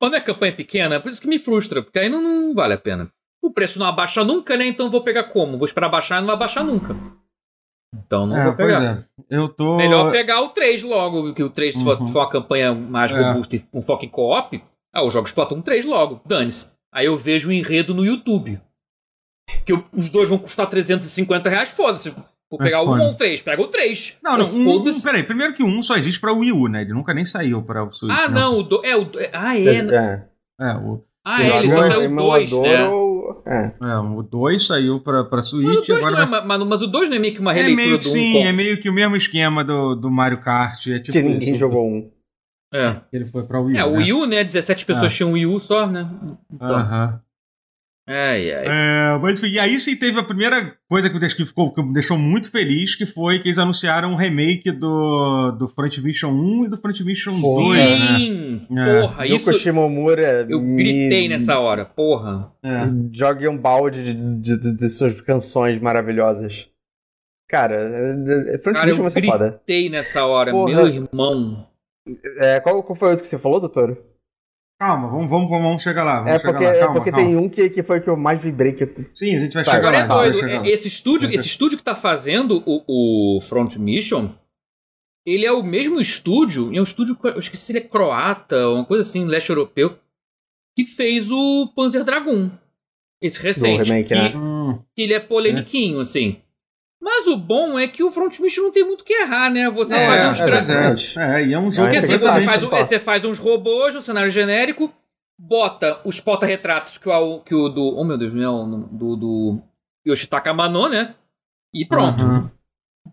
Quando é campanha pequena, é por isso que me frustra, porque aí não, não vale a pena. O preço não abaixa nunca, né? Então eu vou pegar como? Vou esperar baixar e não vai baixar nunca. Então não É, vou pegar. é. Eu tô. Melhor pegar o 3 logo, que o 3, se for, Uhum. uma campanha mais É. robusta e com foco em co-op, ah, eu jogo Splatoon 3 logo, dane-se. Aí eu vejo o enredo no YouTube. Que o- os dois vão custar 350 reais, foda-se. Vou É, pegar o 1 foda-se. ou o 3, pega o 3. Não, não, um, um, peraí. Primeiro que o 1 só existe pra Wii U, né? Ele nunca nem saiu pra o Switch. Ah, né? não, o do, é o do, Ah, é. É. É, o, Ah, é, ele só saiu o 2, emulador né? ou- É. é, o 2 saiu pra, pra Switch. Mas o 2 agora não é, mas, mas o 2 não é meio que uma é releitura meio que do 1 sim, com... é meio que o mesmo esquema do, do Mario Kart. É tipo que ninguém isso. jogou um. É. Ele foi pra Wii U. É, o né? Wii U, né? 17 pessoas Ah. tinham Wii U só, né? Então, Aham. Ai, ai. É, mas enfim, e aí sim teve a primeira coisa que, eu que ficou, que me deixou muito feliz, que foi que eles anunciaram um remake do, do Front Mission 1 e do Front Mission Porra, 2, né? Sim! É. Porra, Yoko isso... Shimomura Eu me- gritei nessa hora, porra. É. Jogue um balde de, de, de- de suas canções maravilhosas. Cara, é, é, Front Cara, Mission eu vai ser foda. gritei nessa hora, Porra. meu irmão. É, qual, qual foi o outro que você falou, doutor? Calma, vamos, vamos, vamos chegar lá. Vamos É chegar porque, lá. é Calma, porque calma. tem um que, que foi o que eu mais vibrei. Que... Sim, a gente vai Tá, chegar Agora lá. é doido, vai chegar lá. é- esse estúdio, esse estúdio que tá fazendo o, o Front Mission, ele é o mesmo estúdio, é um estúdio, eu esqueci se ele é croata, uma coisa assim, leste europeu, que fez o Panzer Dragoon. Esse recente. remake, que, né? Hum, que ele é polemiquinho, assim. Mas o bom é que o Front Mission não tem muito o que errar, né? Você é, faz uns é, gra- pois é. E é um jogo Porque assim, você faz, você faz uns robôs no cenário genérico, bota os porta-retratos que o, que o do. Oh meu Deus, não é o do, do Yoshitaka Amano, né? E pronto. Uhum.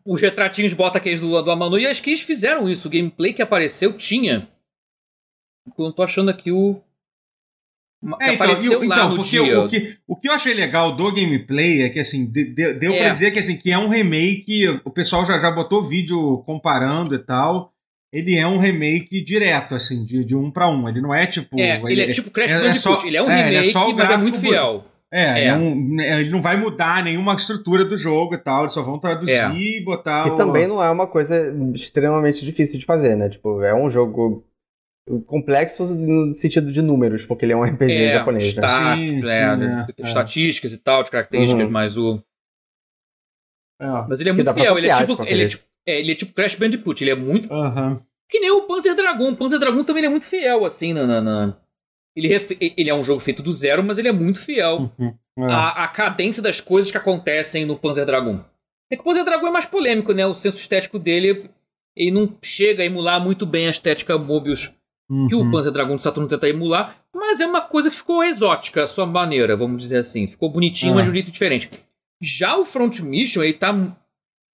os retratinhos bota aqueles do, do Amanu e acho que eles fizeram isso. O gameplay que apareceu tinha. Eu não tô achando aqui o. É, então, apareceu e- lá então, no porque dia. o, o que, o que eu achei legal do gameplay é que, assim, de- de- deu É. pra dizer que, assim, que é um remake, o pessoal já, já botou vídeo comparando e tal, ele é um remake direto, assim, de, de um pra um, ele não é tipo... É, ele é tipo Crash é- é Bandicoot. só- ele é um é, ele é remake, só o mas é muito gráfico fiel. É, É. é um- ele não vai mudar nenhuma estrutura do jogo e tal, eles só vão traduzir É. e botar Que o... também não é uma coisa extremamente difícil de fazer, né? Tipo, é um jogo complexo no sentido de números, porque ele é um RPG É, japonês, né? está- Sim, é, né, é, é. estatísticas e tal, de características, Uhum. mas o. É. Mas ele é muito fiel. Ele é, tipo, de ele, é tipo, é, ele é tipo Crash Bandicoot. Ele é muito. Aham. Que nem o Panzer Dragon. O Panzer Dragon também é muito fiel, assim, na. na- na- Ele, refe- ele é um jogo feito do zero, mas ele é muito fiel Uhum. É. à, à cadência das coisas que acontecem no Panzer Dragon. É que o Panzer Dragon é mais polêmico, né? O senso estético dele. Ele não chega a emular muito bem a estética Mobius que o Uhum. Panzer Dragon de Saturno tenta emular, mas é uma coisa que ficou exótica, à sua maneira, vamos dizer assim. Ficou bonitinho, Ah. mas de um jeito diferente. Já o Front Mission, ele tá mu-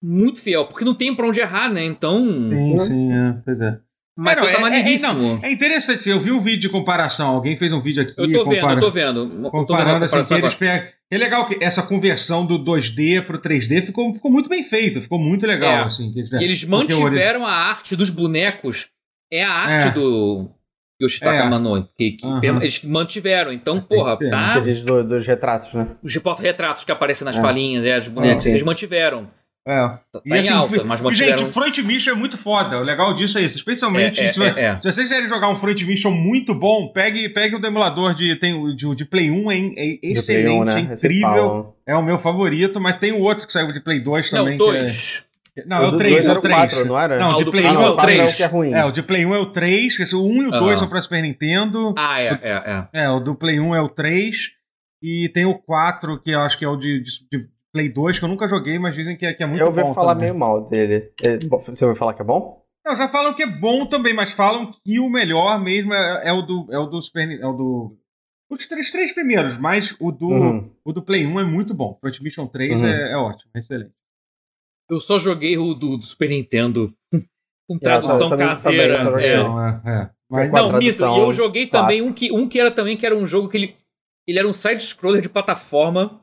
muito fiel, porque não tem pra onde errar, né? Então. Sim, sim, é, pois é. Mas É, não, tá é- é- maneiríssimo. É interessante, eu vi um vídeo de comparação, alguém fez um vídeo aqui eu tô vendo, compara- eu tô vendo. Eu tô vendo a comparando assim, que eles pegam... É legal que essa conversão do 2D pro 3D ficou, ficou muito bem feito, ficou muito legal, É. assim. que eles- E eles mantiveram a arte dos bonecos. É a arte É. do Yoshitaka É. Mano. Que, que Aham. Eles mantiveram. Então, Tem porra, que ser, tá. Aqueles do- dos retratos, né? Os porta-retratos que aparecem nas É. falinhas, é, dos bonecos, sim. eles mantiveram. É. Tá, tá E assim, em alta, mas mantiveram. gente, o Front Mission é muito foda. O legal disso é isso. Especialmente É, é, se, é, é. se vocês quiserem jogar um Front Mission muito bom, pegue, pegue o do emulador de, tem, o de, de Play 1, é, é excelente, Play 1, né? é incrível. É o meu favorito, mas tem o outro que saiu de Play 2 Não, também. dois. É... Não, é o do 3, dois é o 3. 4, não era? Não, Ah, o de do Play Play 1 um é é o o 3. 4 é o é ruim. É, o de Play 1 é o 3, esse, o 1 e o 2 Aham. são pra Super Nintendo. Ah, é, é, é. É, o do Play 1 é o 3. E tem o 4, que eu acho que é o de, de- de Play 2, que eu nunca joguei, mas dizem que é, que é muito Eu ouvi bom. falar também. meio mal dele. É, bom, Você ouviu falar que é bom? Não, já falam que é bom também, mas falam que o melhor mesmo é, é o do é o do Super é o do os três, três primeiros, mas o do Uhum. o do Play 1 é muito bom. Front Mission 3 Uhum. é, é ótimo, é excelente. Eu só joguei o do, do Super Nintendo [laughs] com tradução também- caseira. também joguei. É. É, é. Mas, Não, mito. tradução E eu joguei também um que, um que era também que era um jogo que ele, ele era um side-scroller de plataforma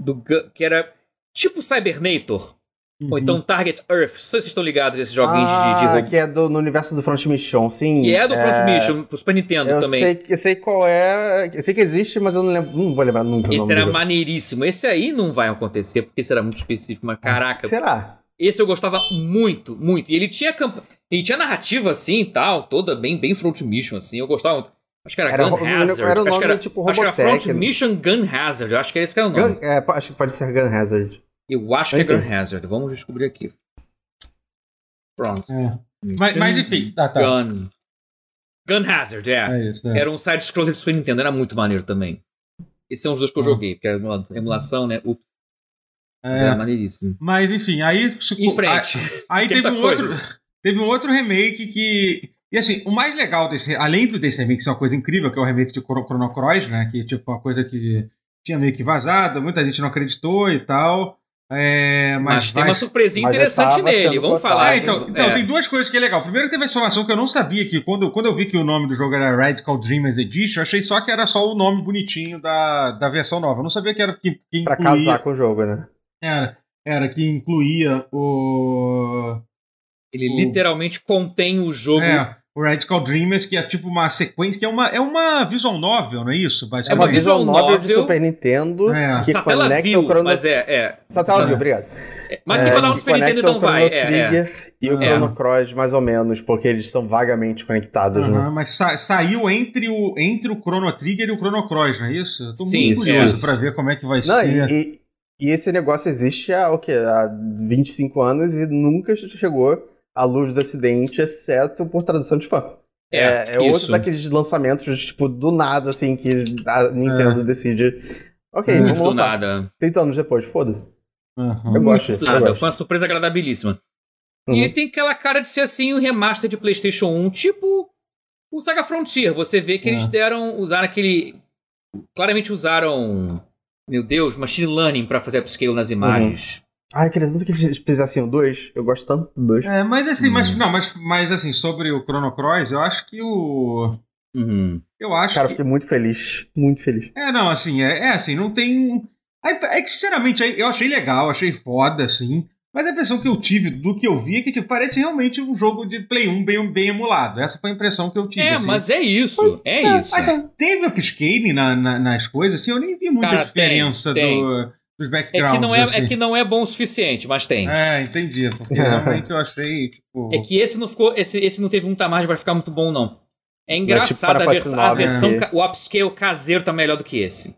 do, que era tipo Cybernator. Ou uhum. então Target Earth. Não sei se vocês estão ligados a esses joguinhos de, de ah, roubo. que é do, no universo do Front Mission, sim. Que é do Front Mission, pro Super Nintendo Eu também. sei, eu sei qual é. Eu sei que existe, mas eu não lembro. Não vou lembrar nunca Esse nome era maneiríssimo. Esse aí não vai acontecer, porque era muito específico, mas caraca. Será? Esse eu gostava muito, muito. E ele tinha camp... ele tinha narrativa assim e tal, toda bem, bem front mission assim. Eu gostava muito. Acho que era, Era Gun Hazard. era o acho que nome era, tipo acho que era Robotech. Front Mission Gun Hazard. Eu acho que era esse que era o nome. Gun- é, acho que pode ser Gun Hazard. Eu acho que é Enfim. Gun Hazard. Vamos descobrir aqui. Pronto. É. Mas, mas enfim, tá, tá. Gun. Gun Hazard, é. É isso. é. Era um side-scroller do Super Nintendo, era muito maneiro também. Esses são os dois que eu Ah. joguei, porque era emula- emulação, né? Ups, É. era maneiríssimo. Mas enfim, aí Em frente. Aí Tem [laughs] teve um outro, [laughs] teve um outro remake que. E assim, o mais legal desse. Além do desse remake ser uma coisa incrível, que é o remake de Chrono Chrono Cross, né? Que tipo uma coisa que tinha meio que vazado, muita gente não acreditou e tal. É, Mas, mas tem vai- uma surpresinha interessante nele. Vamos cotado. falar. Ah, então, então É. tem duas coisas que é legal. Primeiro teve a informação que eu não sabia que quando, quando eu vi que o nome do jogo era Radical Dreamers Edition, eu achei só que era só o nome bonitinho da, da versão nova. Eu não sabia que era que, que Pra incluía. casar com o jogo, né? Era, era que incluía o. Ele o- literalmente contém o jogo. É, o Radical Dreamers, que é tipo uma sequência, que é uma, é uma visual novel, não é isso? É uma visual novel de. Super Nintendo É. que Satela conecta View, o Chrono... mas é, é. Satela Sabe? View, obrigado. Mas É, aqui vai dar um que Super Nintendo, conecta então o Chrono vai. É, é. E o É. Chrono Cross, mais ou menos, porque eles são vagamente conectados, Aham, né? mas sa- saiu entre o, entre o Chrono Trigger e o Chrono Cross, não é isso? Eu tô Sim, muito sim. curioso pra ver como é que vai Não, ser. e, e, e esse negócio existe há, o quê? há 25 anos e nunca chegou à luz do acidente, exceto por tradução de fã. É, é outro isso. daqueles lançamentos, tipo, do nada, assim, que a Nintendo decide. Ok, Muito vamos do lançar. nada. 30 anos depois, foda-se. Aham. Eu gosto disso, do nada. gosto. Foi uma surpresa agradabilíssima. Uhum. E tem aquela cara de ser assim o remaster de PlayStation 1, tipo o Saga Frontier. Você vê que eles É. deram, usaram aquele. Claramente usaram, meu Deus, machine learning pra fazer upscale nas imagens. Ai, queria tanto que eles fizessem o 2. Eu gosto tanto do 2. É, mas assim, mas, Uhum. não, mas, mas assim, sobre o Chrono Cross, eu acho que o. Uhum. Eu acho Cara, eu que. fiquei muito feliz. Muito feliz. É, não, assim, é, é assim, não tem. É, é que, sinceramente, eu achei legal, achei foda, assim. Mas a impressão que eu tive do que eu vi é que tipo, parece realmente um jogo de Play 1 bem, bem emulado. Essa foi a impressão que eu tive. É, assim. mas é isso. É isso. Mas teve upscaling na, na- nas coisas, assim, eu nem vi muita Cara, diferença tem, do, dos É backgrounds. que, não é, assim. é que não é bom o suficiente, mas tem. É, entendi. Porque realmente eu achei, tipo. É que esse não ficou. Esse, esse não teve muita margem pra ficar muito bom, não. É engraçado, a, vers Fantasy a IX, versão. ca- O upscale caseiro tá melhor do que esse.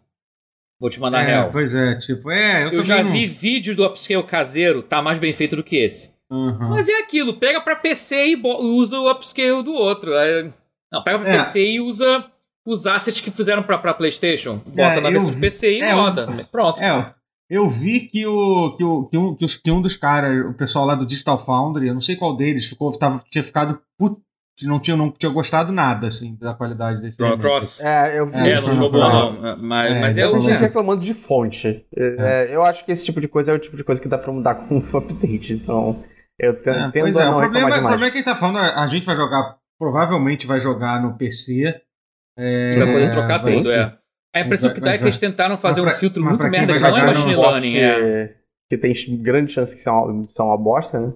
Vou te mandar é, real. Pois é, tipo, é, eu, Eu já não- vi vídeos do upscale caseiro, tá mais bem feito do que esse. Aham. Mas é aquilo, pega pra PC e usa o upscale do outro. Aí- Não, pega pra É. PC e usa os assets que fizeram pra, pra PlayStation. Bota É, na versão vi- de PC e é, roda. Pronto. É, eu vi que, o, que, o, que, um, que, os, que um dos caras, o pessoal lá do Digital Foundry, eu não sei qual deles, ficou, tava, tinha ficado. Put, não, tinha, não tinha gostado nada, assim, da qualidade desse. Remake. Cross. É, eu vi. É, É, não ficou bom, Cross. não. Mas, É, mas é eu o. É. reclamando de fonte. É, eu acho que esse tipo de coisa é o tipo de coisa que dá pra mudar com o [laughs] update. Então, eu É, tendo pois a é, o não problema, o problema é que a gente tá falando, a gente vai jogar, provavelmente vai jogar no PC. É, E vai poder trocar tudo, é. A impressão que dá é vai- que eles tentaram fazer mas um pra- filtro muito pra merda, que não é machine learning, é. Porte Que tem grande chance que são uma, são uma bosta, né?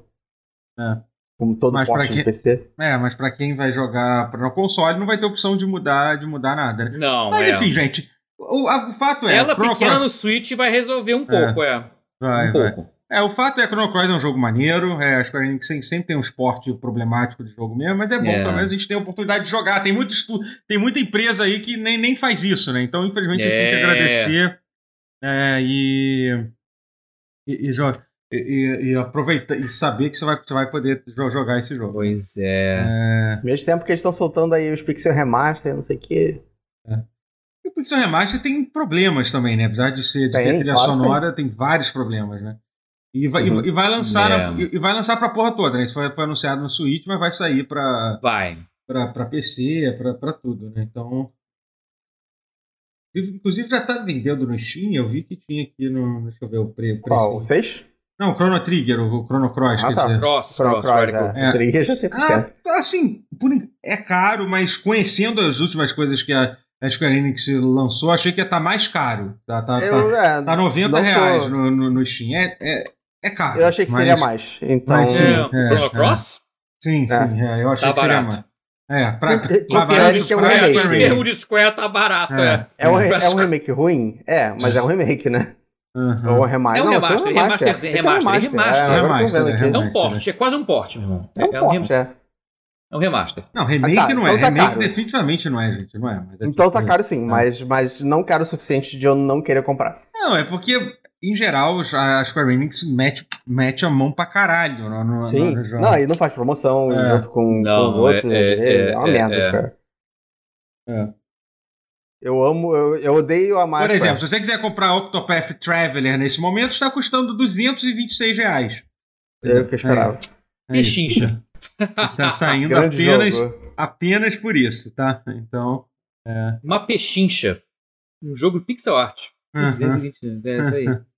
É. Como todo Mas pra quem- PC. É, mas pra quem vai jogar no console não vai ter opção de mudar, de mudar nada, né? Não, Mas é. enfim, gente, o, a- o fato é. Ela Chrono pequena Cross- no Switch vai resolver um pouco, é. Vai, um vai. pouco. É, o fato é que Chrono Cross é um jogo maneiro, é, a Square Enix sempre, sempre tem um esporte problemático de jogo mesmo, mas é bom, É. pelo menos a gente tem a oportunidade de jogar. Tem, muito estu... tem muita empresa aí que nem, nem faz isso, né? Então, infelizmente, a gente tem que É. agradecer é, e, e, e, e, e- aproveitar e saber que você vai, você vai poder jo- jogar esse jogo. Pois é. É, Mesmo tempo que eles estão soltando aí os Pixel Remaster, não sei o que. e o Pixel Remaster tem problemas também, né? Apesar de ser de Tem, ter trilha claro sonora, tem vários problemas, né? E vai, e- Uhum. e vai lançar É. na- e, e vai lançar pra porra toda, né? Isso foi, foi anunciado no Switch, mas vai sair pra, Vai. pra, pra PC, pra, pra tudo, né? Então. Inclusive já tá vendendo no Steam, eu vi que tinha aqui no. Deixa eu ver o pre- o Qual? preço. O 6? Não, o Chrono Trigger, o, Chrono Cross, Ah, quer tá. dizer. Cross, Chrono Cross, Cross, é. O Trigger já tem Ah, tá, assim, é caro, mas conhecendo as últimas coisas que a, a Square Enix lançou, achei que ia estar mais caro. Tá, tá, tá, Eu, é, tá 90 não tô- reais no, no, no Steam. É, é, é caro. Eu achei que mas- seria mais. Então. mas sim. É, é, Chrono é. Cross? Sim, É. sim, é, eu achei Tá que seria barato. mais. É, pra, Considere pra que é um barato, pra remake. Em termos de Square tá barato, É. é. É um, é um remake ruim? É, mas é um remake, né? Aham. Ou um remaster. É um Não, remaster, é um remaster, remaster. É, tô Remaster, é um Remaster, porte, é quase um porte, meu irmão. É um É um, porte, é. é um remaster. Não, remake Ah, tá, não é. então tá remake caro. definitivamente não é, gente. Não é. mas é Então tipo- tá caro sim, mas, mas não caro o suficiente de eu não querer comprar. Não, é porque, em geral, a Square Enix mete, mete a mão pra caralho no, no, Sim. no. Não, e não faz promoção É. junto com, Não, com os outros. é- vezes. é- É, uma é- merda, é. cara. É. Eu amo, eu, eu odeio a Por máscara. exemplo, se você quiser comprar Octopath Traveler nesse momento, está custando 226 reais. Era o que eu esperava. É isso. Pechincha. Está [laughs] saindo apenas, jogo. apenas por isso, tá? Então. Uma pechincha. Um jogo pixel art. aham. 220, é isso aí. [laughs]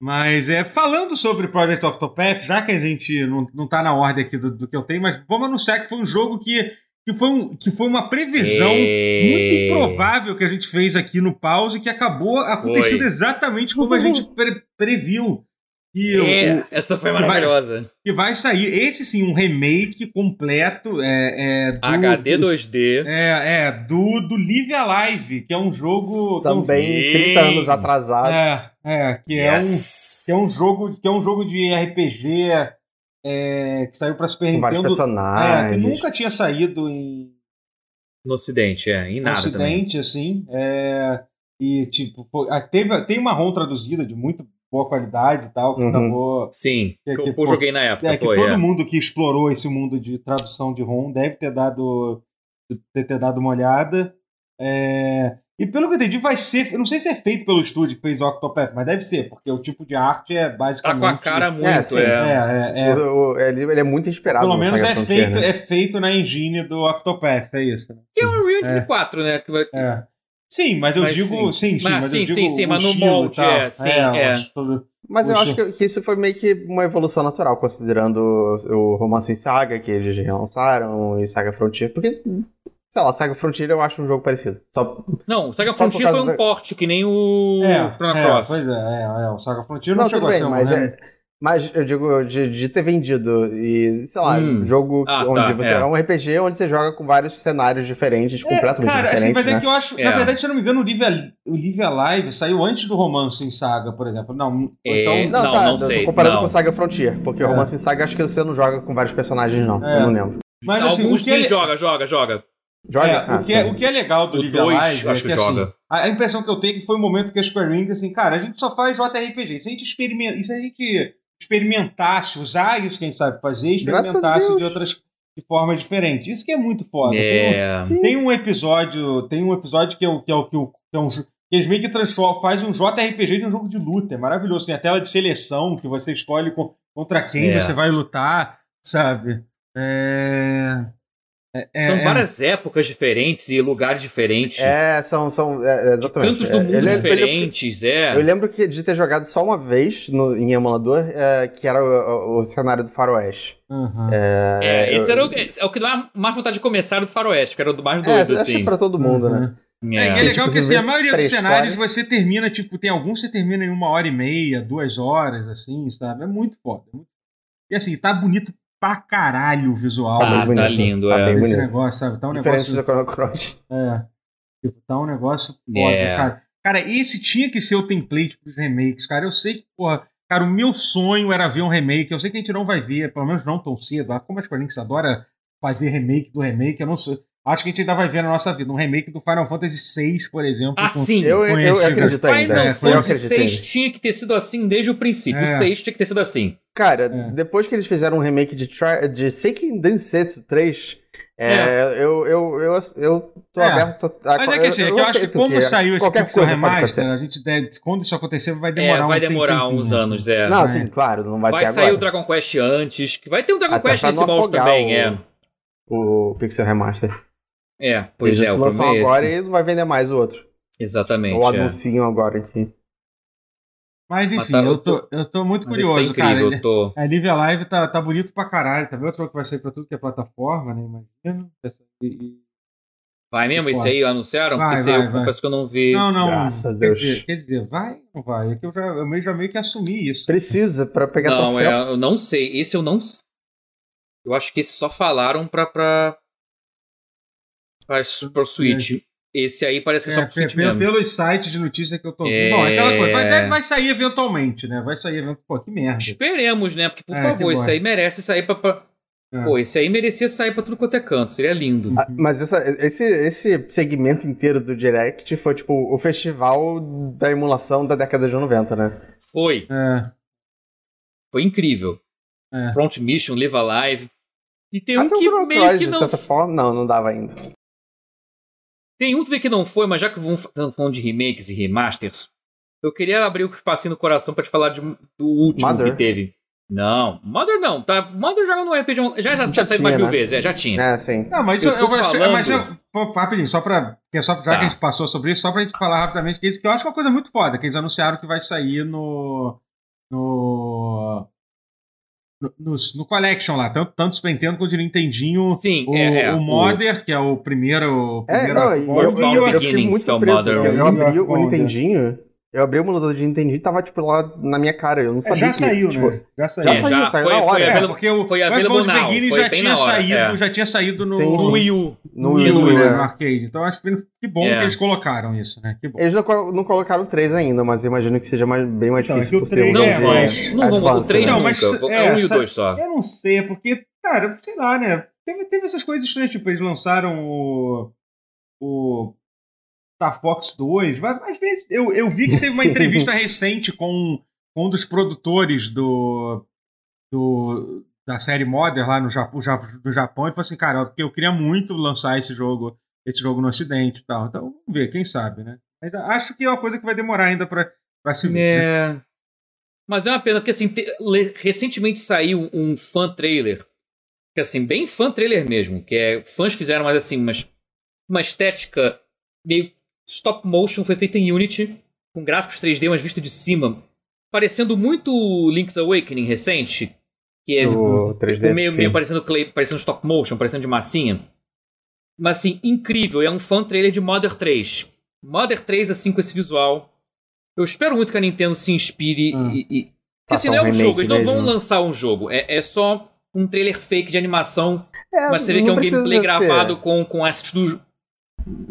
Mas é, falando sobre Project Octopath, já que a gente não, não tá na ordem aqui do, do que eu tenho, mas vamos anunciar que foi um jogo que, que, foi, um, que foi uma previsão É. muito improvável que a gente fez aqui no pause, que acabou acontecendo Foi. exatamente como a gente pre- previu. Que, o- É, essa foi que vai- maravilhosa. que vai sair, esse sim, um remake completo é, é, do, HD do, 2D. é, é, do, do Live Alive, que é um jogo. Também Sim. 30 anos atrasado. É, é, que é um Yes. que é um jogo que é um jogo de RPG é, que saiu para Super Com Nintendo é, que personagens. nunca tinha saído em No ocidente, é. Em no nada também. Ocidente assim é, e tipo foi- ah, teve tem uma ROM traduzida de muito boa qualidade e tal que Uhum. acabou Sim, Que- que, que, eu pô, joguei na época, é que foi. todo é. mundo que explorou esse mundo de tradução de ROM deve ter dado ter, ter dado uma olhada É, e pelo que eu entendi vai ser eu não sei se é feito pelo estúdio que fez o Octopath mas deve ser porque o tipo de arte é Tá basicamente com a cara muito, É, é. sim. é, é, é, O- o- ele, ele é muito inspirado Pelo no menos é feito, né? é feito na engine do Octopath, é isso. né? Que é um Unreal Engine É. 4, né? Que vai- É. Sim, mas eu Mas digo. Sim, sim, Mas mas, sim, eu digo. sim, sim, mas no molde, tal. é, sim, é. acho todo- Mas eu acho que, que isso foi meio que uma evolução natural, considerando o, o Romance em Saga, que eles relançaram, e Saga Frontier. Porque, sei lá, Saga Frontier eu acho um jogo parecido. Só, Não, o Saga Só Frontier foi um da- porte, que nem o É, Chrono é, Cross. pois é, é, é, o Saga Frontier não, não, chegou bem, a ser um mas, é- mas eu digo de, de ter vendido e, sei lá, Hum. um jogo Ah, onde tá, você. é. É. um RPG onde você joga com vários cenários diferentes, completamente Cara, diferentes. assim, mas né? é que eu acho. É. Na verdade, se eu não me engano, o Live, o Live Alive saiu antes do romance em saga, por exemplo. Não, É, então. Não, Não, tá, não eu sei, tô comparando não. com Saga Frontier, porque É. o Romance em Saga acho que você não joga com vários personagens, não. É. Eu não lembro. Mas assim, Alguns o que, é, sim le- joga, joga, joga. Joga? é, Ah, o, que é, tá. o que é legal do O Live dois, Alive acho é que que, assim, joga. a, a impressão que eu tenho é que foi o momento que a Square Enix, assim, cara, a gente só faz JRPG. Se a gente experimenta, e se a gente experimentasse, usar isso, quem sabe fazer, e experimentasse de outras de formas diferentes. Isso que é muito foda. Tem um- É. Tem um episódio, tem um episódio que é o que é o que, é um que eles meio que transformam, faz um JRPG de um jogo de luta. É maravilhoso. Tem a tela de seleção que você escolhe co- contra quem É. você vai lutar, sabe? É... é- é- São é- várias épocas diferentes e lugares diferentes. É, são. são é, exatamente. Cantos do É, mundo ele é- ele é- diferentes, é. Eu lembro que de ter jogado só uma vez no, em emulador, é, que era o, o- o cenário do Faroeste. Uhum. É, esse eu- era o, é o que dá mais vontade de começar do Faroeste, que era o do mais É, doido, que assim. é pra todo mundo, né? É, e é É. legal Tipo, que assim, a maioria dos cenários você termina, tipo, tem alguns que você termina em uma hora e meia, duas horas, assim, sabe? É muito foda. é E assim, tá bonito pra caralho o visual. Tá, né? bem bonito, tá lindo, tá é. bem Esse negócio, sabe? Tá um Diferente negócio. do Chrono Cross. É. Tipo, tá um negócio foda, É. cara. Cara, esse tinha que ser o template pros remakes, cara. Eu sei que, porra, cara, o meu sonho era ver um remake. Eu sei que a gente não vai ver, pelo menos não tão cedo. Ah, Como a Square Enix adora fazer remake do remake, eu não sei. Acho que a gente ainda vai ver na nossa vida um remake do Final Fantasy VI, por exemplo. Ah, com- sim. Eu, eu, eu acredito ainda. Final É, eu Fantasy VI tinha que ter sido assim desde o princípio. É. O 6 tinha que ter sido assim. Cara, É. depois que eles fizeram um remake de, Tri de Seiken Densetsu 3, é, Eu, eu, eu, eu tô É. aberto a... Mas é que assim, é que eu acho que como saiu esse Pixel Remaster, a gente deve, quando isso acontecer vai É, demorar vai um demorar tempinho, uns anos, é. Não, É. sim, claro, não vai, Vai, ser sair agora. o Dragon Quest antes, que vai ter um Dragon Até Quest nesse molde também, o- é. O Pixel Remaster. É, pois Eles é, o lançam é agora esse. e não vai vender mais o outro. Exatamente. Ou é. anunciam agora, enfim. Mas Mas enfim, tá- eu, tô, eu tô muito Mas isso curioso, tá incrível, cara. eu tô... A Live Alive tá, tá bonito pra caralho. Também outro jogo que vai sair pra tudo que é plataforma, né? Imagina. E- e- Vai mesmo? Isso aí anunciaram? Vai, Porque vai, eu vai. confesso que eu não vi. Não, não. Graças a quer Deus. Dizer, quer dizer, vai ou não vai? É que eu já, eu meio- já meio que assumi isso. Precisa pra pegar Não, troféu. é, eu não sei. Esse eu não. Eu acho que esse só falaram pra. pra... pra pro Switch. Esse aí parece que é só É, pro Switch pe- pe- mesmo. pelos sites de notícia que eu tô vendo. É. Bom, é aquela coisa. Vai, deve- vai sair eventualmente, né? Vai sair eventualmente. Pô, que merda. Esperemos, né? Porque, por É, favor, bom. aí merece sair pra. pra... É. Pô, esse aí merecia sair pra tudo quanto é canto. Seria lindo. Ah, Mas essa- esse, esse segmento inteiro do Direct foi tipo o festival da emulação da década de 90, né? Foi. É, Foi incrível. é. Front Mission, Live Alive. E tem um Até o que meio que não. forma, não, não dava ainda. Tem um também que não foi, mas já que vamos estamos falando de remakes e remasters, eu queria abrir o espacinho no coração pra te falar de- do último Mother? que teve. Não, Mother não, tá? Mother joga no RPG. Já, já, Já tinha saído mais de mil né? vezes, é, já tinha. É, sim. Não, mas Eu eu, eu vou- falando- mas eu, pô, rapidinho, só pra. é só, já Tá. que a gente passou sobre isso, só pra gente falar rapidamente que, isso, que eu acho uma coisa muito foda, que eles anunciaram que vai sair no. No. No, no, no Collection lá, tanto, tanto Super Nintendo quanto de Nintendinho. Sim, o, é, é, o o- Modder, que é o primeiro. o É, primeiro não, e o- eu, Of eu, All eu fiquei Beginnings, muito é o surpreso. Mother. Eu, É, eu abri o Wonder. Nintendinho, eu abri o emulador de Nintendinho e tava, tipo, lá na minha cara. Eu não É, sabia já que, saiu, tipo, né? Já saiu. Já É, saiu, já saiu foi- na foi hora. É, available- porque o foi o available now, Beginning foi já tinha hora, saído, é. já tinha saído no, Sim, no sim. Wii U, No no Wii Wii U, né, é. no arcade. Então acho que que bom É. que eles colocaram isso, né? Que bom. Eles não, colo- não colocaram três ainda, mas eu imagino que seja mais- bem mais Então, é difícil que o por ser três- um Não É, mas- não vão, o advanced, 3 né? Não, mas- é, É, um e o sa- 2 só. Eu não sei, porque, cara, sei lá, né? Teve, teve essas coisas estranhas, tipo, eles lançaram o. O. Star Fox 2. Mas, às vezes, eu, eu vi que teve uma [laughs] entrevista recente com, com um dos produtores do. do da série Modern lá no Japão, do Japão e falou assim, cara, eu, eu queria muito lançar esse jogo, esse jogo no Ocidente e tal. Então, vamos ver, quem sabe, né? Mas acho que é uma coisa que vai demorar ainda pra, pra se ver. né? É. Mas é uma pena, porque assim, te- recentemente saiu um fan trailer. Que assim, bem fan trailer mesmo. Que é. Fãs fizeram, mas assim, mas uma estética meio stop motion, foi feita em Unity, com gráficos 3D, mas visto de cima, parecendo muito Link's Awakening recente, que é O 3D, meio, sim. meio parecendo, clay, parecendo stop motion, parecendo de massinha. Mas assim, incrível, é um fã trailer de Mother 3. Mother 3, assim, com esse visual. Eu espero muito que a Nintendo se inspire Hum. e. e... Porque assim, não é um jogo, eles não vão mesmo. lançar um jogo. É, é só um trailer fake de animação É, mas você vê que é um gameplay ser- gravado com, com assets do.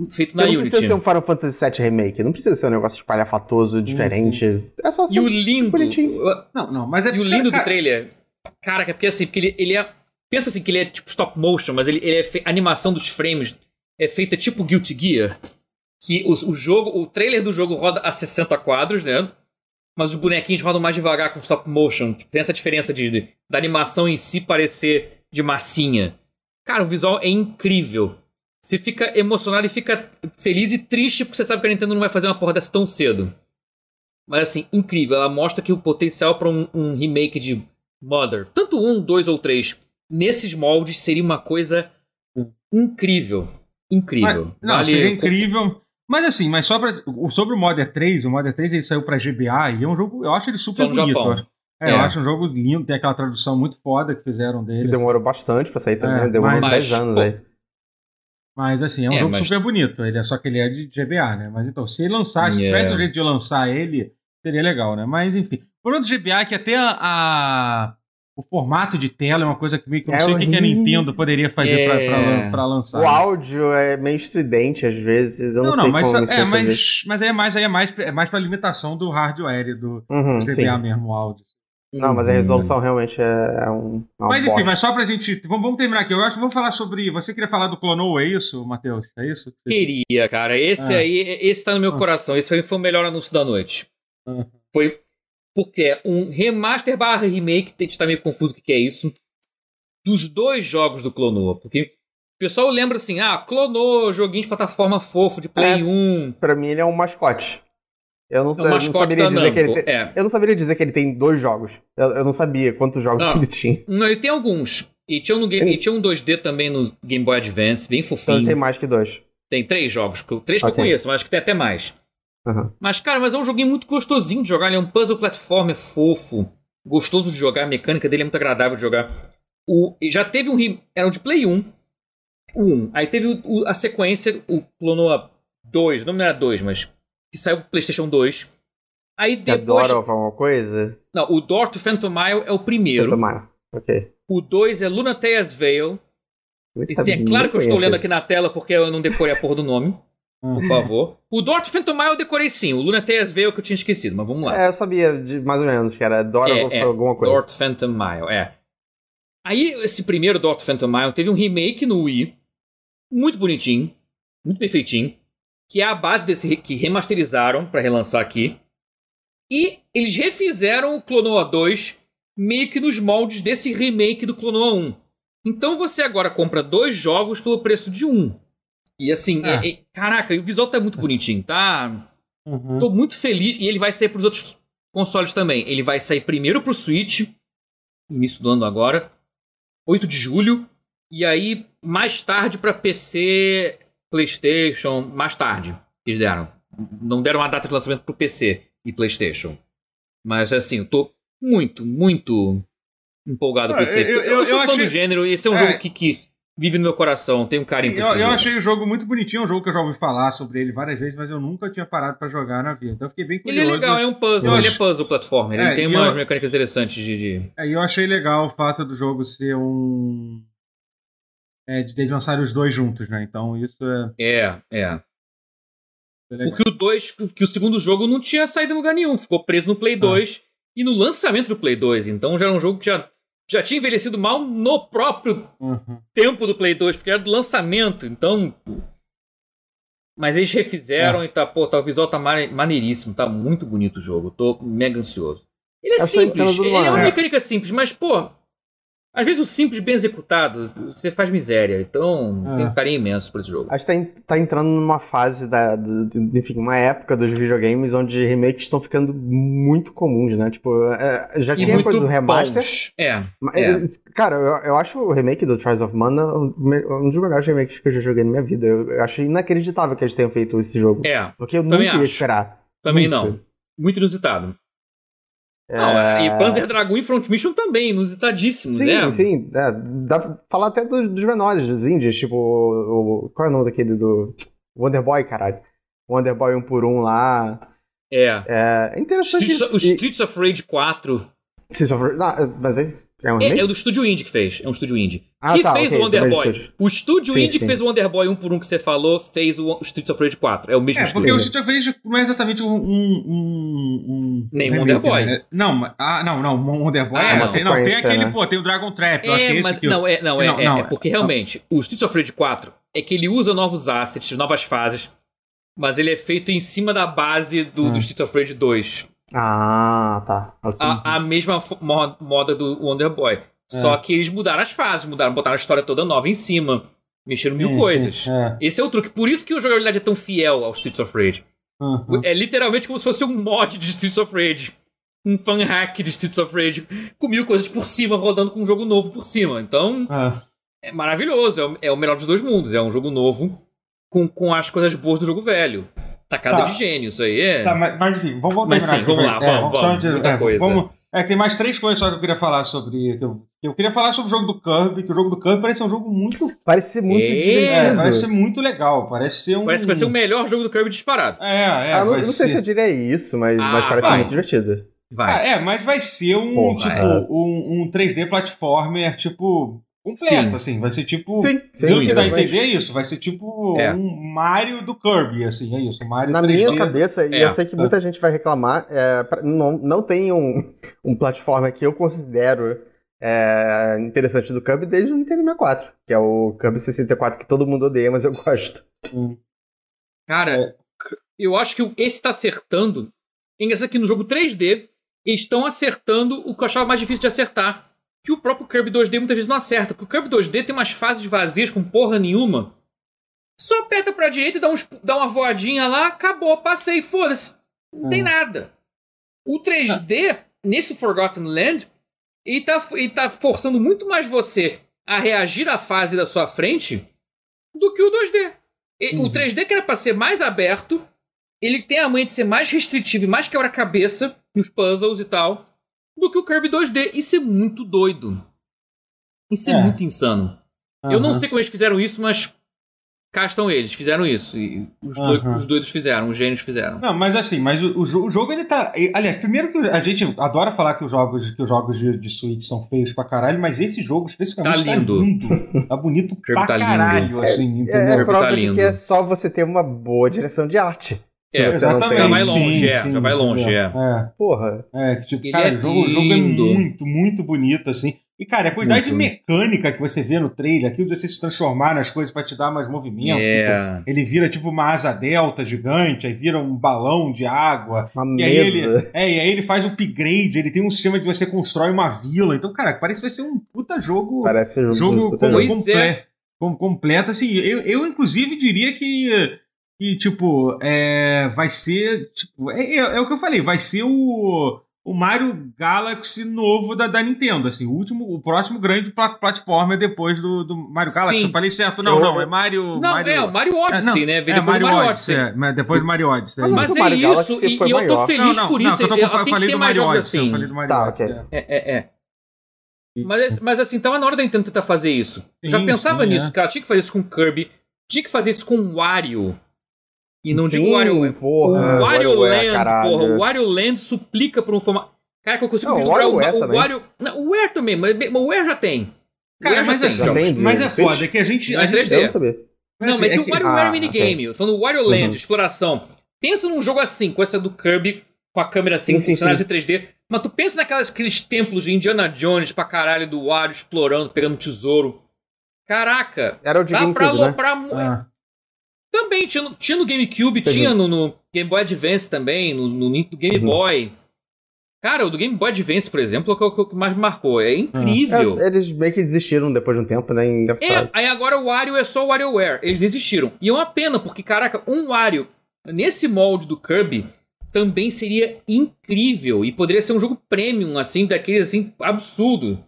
Feito na não Unity. precisa ser um Final Fantasy VII Remake, não precisa ser um negócio espalhafatoso, diferente. É só ser E o lindo. bonitinho. Não, não, mas é E o lindo do cara, trailer. Caraca, porque assim, porque ele, ele é. Pensa assim que ele é tipo stop motion, mas ele, ele é fe- a animação dos frames é feita tipo Guilty Gear. Que o, o jogo, o trailer do jogo roda a 60 quadros, né? Mas os bonequinhos rodam mais devagar com stop motion. Tem essa diferença de, de- da animação em si parecer de massinha. Cara, o visual é incrível. Você fica emocionado e fica feliz e triste porque você sabe que a Nintendo não vai fazer uma porra dessa tão cedo. Mas assim, incrível. Ela mostra que o potencial para um, um remake de Mother, tanto um, dois ou três, nesses moldes seria uma coisa incrível. Incrível. Mas- não, Vale- seria incrível. Mas assim, mas só pra, sobre o Modern 3, o Modern 3 ele saiu pra GBA e é um jogo, eu acho ele super bonito. Japão. É, eu É. acho um jogo lindo, tem aquela tradução muito foda que fizeram Que dele. demorou bastante pra sair também, É, demorou uns mas- 10 anos pô, aí. Mas assim, é um É, jogo mas- super bonito. Ele é só que ele é de GBA, né? Mas então, se ele lançar, se É. tivesse um jeito de lançar ele, seria legal, né? Mas enfim. O problema do GBA é que até a, a- o formato de tela é uma coisa que meio que eu não É sei o que, que a. Nintendo poderia fazer É. pra lançar. O áudio é meio estridente às vezes, eu não, Não, sei não, mas, como é, mas, mas aí é mais, aí é mais, é mais pra limitação do hardware do Uhum. GBA mesmo, o áudio. Não, mas a resolução realmente é, é um. é Mas enfim, mas só pra gente. Vamos, vamos terminar aqui. Eu acho que vamos falar sobre. Você queria falar do Clonou, é isso, Matheus? É isso? Queria, cara. Esse Ah. aí, esse tá no meu Ah. coração. Esse foi, foi o melhor anúncio da noite. Ah. Foi porque é um remaster barra remake, a gente tá meio confuso o que que é isso, dos dois jogos do Clonoa. Porque o pessoal lembra assim, ah, Clonoa, joguinho de plataforma fofo de Play É. 1. Pra mim ele é um mascote. Eu não, É eu não saberia da dizer que ele tem. É. Eu não saberia dizer que ele tem dois jogos. Eu, eu não sabia quantos jogos Não. ele tinha. Não, ele tem alguns. E tinha, um no, tinha um 2D também no Game Boy Advance, bem Então fofinho. ele tem mais que dois. Tem três jogos, três que eu conheço, mas acho que tem até mais. Aham. Mas, cara, mas é um joguinho muito gostosinho de jogar. Ele é um puzzle platformer fofo, gostoso de jogar. A mecânica dele é muito agradável de jogar. O, já teve um. Era um de Play 1. O 1. Aí teve o- o- a sequência, o Clonoa 2. O nome não era 2, mas. Que saiu pro PlayStation 2. Aí depois. adora alguma coisa? Não, o Door to Phantom Mile é o primeiro. Tomara. Ok. O 2 é Lunatea's Veil. Nem E sim, é claro que eu estou lendo aqui na tela porque eu não decorei a porra do nome. Uhum. Por favor. O Door to Phantom Mile eu decorei sim. O Lunatea's Veil que eu tinha esquecido, mas vamos lá. É, eu sabia de mais ou menos que era Dora É, é. alguma coisa. Dort Phantom Mile, é. Aí, esse primeiro Dort Phantom Mile teve um remake no Wii, muito bonitinho, muito perfeitinho, que é a base desse que remasterizaram pra relançar aqui. E eles refizeram o Clonoa 2 meio que nos moldes desse remake do Clonoa 1. Então você agora compra dois jogos pelo preço de um. E assim, Ah. é- é- caraca, o visual tá muito bonitinho, tá? Uhum. Tô muito feliz. E ele vai sair pros outros consoles também. Ele vai sair primeiro pro Switch, início do ano agora, 8 de julho. E aí, mais tarde pra PC, PlayStation, mais tarde. Eles deram. Não deram uma data de lançamento pro PC e PlayStation. Mas assim, eu tô muito, muito empolgado com Ah, esse. eu- Eu, eu- sou eu fã achei- do gênero e esse é um É. jogo que, que vive no meu coração. Tem um carinho Sim, por eu, eu achei o jogo muito bonitinho, é um jogo que eu já ouvi falar sobre ele várias vezes, mas eu nunca tinha parado pra jogar na vida. Então eu fiquei bem Ele curioso. é legal, é um puzzle, Eu ele é puzzle platformer. Ele É, tem e umas mecânicas interessantes de- de, Aí eu achei legal o fato do jogo ser um. É, de eles lançarem os dois juntos, né? Então isso é, É, é. é. Porque o 2, que o segundo jogo não tinha saído em lugar nenhum, ficou preso no Play 2 e no lançamento do Play 2. Então já era um jogo que já, já tinha envelhecido mal no próprio Uhum. tempo do Play 2, porque era do lançamento. Então. Mas eles refizeram e tá, pô, tá, o visual tá mane- maneiríssimo, tá muito bonito o jogo. Eu tô mega ansioso. Ele é Eu simples, ele é uma mecânica simples, mas, pô. Às vezes o simples bem executado, você faz miséria. Então, É. tenho um carinho imenso por esse jogo. Acho que tá, tá entrando numa fase da, do- enfim, uma época dos videogames onde remakes estão ficando muito comuns, né? Tipo, é, já E tinha coisa do remaster. bons. É. mas, É. Cara, eu, eu acho o remake do Trials of Mana um dos melhores remakes que eu já joguei na minha vida. Eu, eu acho inacreditável que eles tenham feito esse jogo. É. Porque eu Também nunca ia acho. esperar. Também Nunca. não. Muito inusitado. É, Não, e Panzer Dragoon e Front Mission também, inusitadíssimos, Sim, né? sim. É, dá pra falar até dos, dos menores, dos indies, tipo. O, o- qual é o nome daquele do. Wonder Boy, caralho. Wonder Boy um por um lá. É. É, é interessante. Streets, o isso. E- Streets of Rage 4 Streets of- não, mas é, é um é, é o do estúdio indie que fez. É um estúdio indie. Ah, que tá, fez ok, o Wonder também Boy. estúdio. O estúdio Sim, indie sim. que fez o Wonder Boy 1 por 1 que você falou, fez o Streets of Rage 4. É o mesmo É, estúdio. porque o Street of Rage não é exatamente um. um, um, um Nem remake, Wonder Boy. né? Não, ah, não, não. Wonder Boy. Ah, é, não. tem, não, tem aquele, né? pô, tem o Dragon Trap. Eu acho que é É, esse mas que. não, é, não, é, Não, é, não, é porque realmente o Streets of Rage 4 é que ele usa novos assets, novas fases, mas ele é feito em cima da base do, do Hum. Streets of Rage 2. Ah, tá. A, a mesma moda do Wonder Boy. É. Só que eles mudaram as fases, mudaram, botaram a história toda nova em cima, mexeram mil Sim, coisas. sim, é. Esse é o truque. Por isso que a jogabilidade é tão fiel ao Streets of Rage. Uhum. É literalmente como se fosse um mod de Streets of Rage. Um fan hack de Streets of Rage. Com mil coisas por cima, rodando com um jogo novo por cima. Então, É. é maravilhoso. É o, é o melhor dos dois mundos. É um jogo novo com, com as coisas boas do jogo velho. Tacada Tá. de gênio, isso aí é. Tá, mas, mas enfim, vamos voltar Mas sim, vamos lá, É, vamos, só vamos, muita é, coisa. vamos- é, tem mais três coisas só que eu queria falar sobre. Que eu, que eu queria falar sobre o jogo do Kirby, que o jogo do Kirby parece ser um jogo muito. Parece ser muito É, divertido. parece ser muito legal. Parece ser um. Parece que vai ser o melhor jogo do Kirby disparado. É, é, Ah, não, não sei ser. se eu diria isso, mas, Ah, mas parece vai. muito divertido. Vai. Ah, é, mas vai ser um, Porra, tipo, é. um, um 3D platformer, tipo, completo, Sim. assim. Vai ser tipo. Sim, que dá a entender é isso. Vai ser tipo É. um Mario do Kirby, assim, é isso. Um Mario Na 3D. minha cabeça, e É. eu sei que muita gente vai reclamar, é, pra- não, não tem um, um platformer que eu considero é, interessante do Kirby desde o Nintendo 64, que é o Kirby 64 que todo mundo odeia, mas eu [laughs] gosto. Cara, eu acho que esse tá acertando. É engraçado que no jogo 3D, eles estão acertando o que eu achava mais difícil de acertar. Que o próprio Kirby 2D muitas vezes não acerta. Porque o Kirby 2D tem umas fases vazias com porra nenhuma. Só aperta pra direita, dá, uns, dá uma voadinha lá, acabou, passei, foda-se. Não tem Hum. nada. O 3D, nesse Forgotten Land, ele tá, ele tá forçando muito mais você a reagir à fase da sua frente do que o 2D. E- Uhum. O 3D, que era pra ser mais aberto, ele tem a mãe de ser mais restritivo e mais quebra-cabeça nos puzzles e tal, do que o Kirby 2D. Isso é muito doido. Isso é, É. muito insano. Eu não sei como eles fizeram isso, mas cá estão eles, fizeram isso. E os, doi- Aham. os doidos fizeram, os gênios fizeram. Não, mas assim, mas o, o jo- o jogo ele tá. Aliás, primeiro que a gente adora falar que os jogos, que os jogos de, de Switch são feios pra caralho, mas esse jogo especificamente Tá tá lindo. lindo. Tá bonito [laughs] Kirby pra tá lindo. caralho, assim, É, entendeu? é Kirby prova tá lindo. que é só você ter uma boa direção de arte. É, Exatamente. tem... Já vai longe, sim, é, sim, já vai longe, entendeu? é. Porra. É, que tipo, Ele cara, é o, jogo, jogo é muito, muito bonito, assim. E, cara, a quantidade Muito. de mecânica que você vê no trailer, aquilo de você se transformar nas coisas pra te dar mais movimento. tipo, É. ele vira tipo uma asa delta gigante, aí vira um balão de água. Uma E aí mesa. ele, é, e aí ele faz um upgrade, ele tem um sistema de você constrói uma vila. Então, cara, parece que vai ser um puta jogo. Parece jogo, jogo puta jogo. comple- com- completo. Assim, eu, eu inclusive diria que, que tipo, é, vai ser. Tipo, é, é- é o que eu falei, vai ser o, o Mario Galaxy novo da, da Nintendo. Assim, o último, o próximo grande pla- platformer depois do, do Mario Galaxy. Sim. Eu falei certo? Não, Eu- não, é Mario. Não, Mario... é o Mario Odyssey, É, não, né? Veio é, depois Mario, do Mario Odyssey, Odyssey. é, mas depois do Mario Odyssey. Mas do é Mario isso, e, e eu tô feliz não, não, por não, isso. eu, tô, eu que falei do Mario Odyssey. Eu assim. falei do Mario Tá, Odyssey. ok. é. É, é, é. Mas, mas assim, tava na hora da Nintendo tentar fazer isso. Eu já Sim, pensava sim, nisso, é. ela tinha que fazer isso com Kirby, tinha que fazer isso com Wario. E não Sim, digo Wario. porra. o Wario Land, caralho. porra. O Wario Land suplica por um formato. Cara, que eu consigo Não, o vislumbrar o, WarioWare o também. Wario. Não, o Ware também, mas mas o Ware já tem. Cara, já mas tem assim, tem mas é foda, é que a gente. Não a é gente 3D. Eu não mas assim, tem é o que- WarioWare ah, Minigame. Eu tô falando Wario Land, Uhum. exploração. Pensa num jogo assim, com essa do Kirby, com a câmera assim, Sim, com cenários em 3D. Mas tu pensa naquelas, aqueles templos de Indiana Jones pra caralho do Wario explorando, pegando tesouro. Caraca, Era o de dá pra GameCube, né? aloprar mu- Ah, Também, tinha no, tinha no GameCube, Entendi. tinha no, no Game Boy Advance também, no, no, no Game Uhum. Boy. Cara, o do Game Boy Advance, por exemplo, é o que- o que mais me marcou. É incrível. É, eles meio que desistiram depois de um tempo, né? Em É, aí agora o Wario é só o WarioWare. Eles desistiram. E é uma pena, porque, caraca, um Wario nesse molde do Kirby também seria incrível. E poderia ser um jogo premium, assim, daquele assim, absurdo.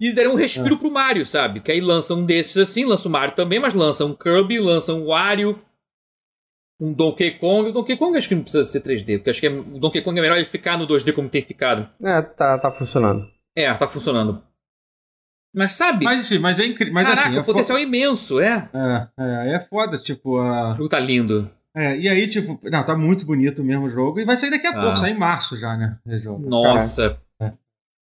E daria um respiro pro Mario, sabe? Que aí lança um desses assim, lança o Mario também, mas lança um Kirby, lança um Wario, um Donkey Kong. O Donkey Kong acho que não precisa ser 3D, porque acho que é- o Donkey Kong é melhor ele ficar no 2D como tem ficado. É, tá, tá funcionando. É, tá funcionando. Mas sabe? Mas, assim, mas é incrível. Mas caraca, assim, é o potencial é imenso, é. É, é, aí é foda, tipo, a. O jogo tá lindo. É, e aí, tipo, não, tá muito bonito mesmo o jogo. E vai sair daqui a Ah. pouco, sai em março já, né? Nossa. É.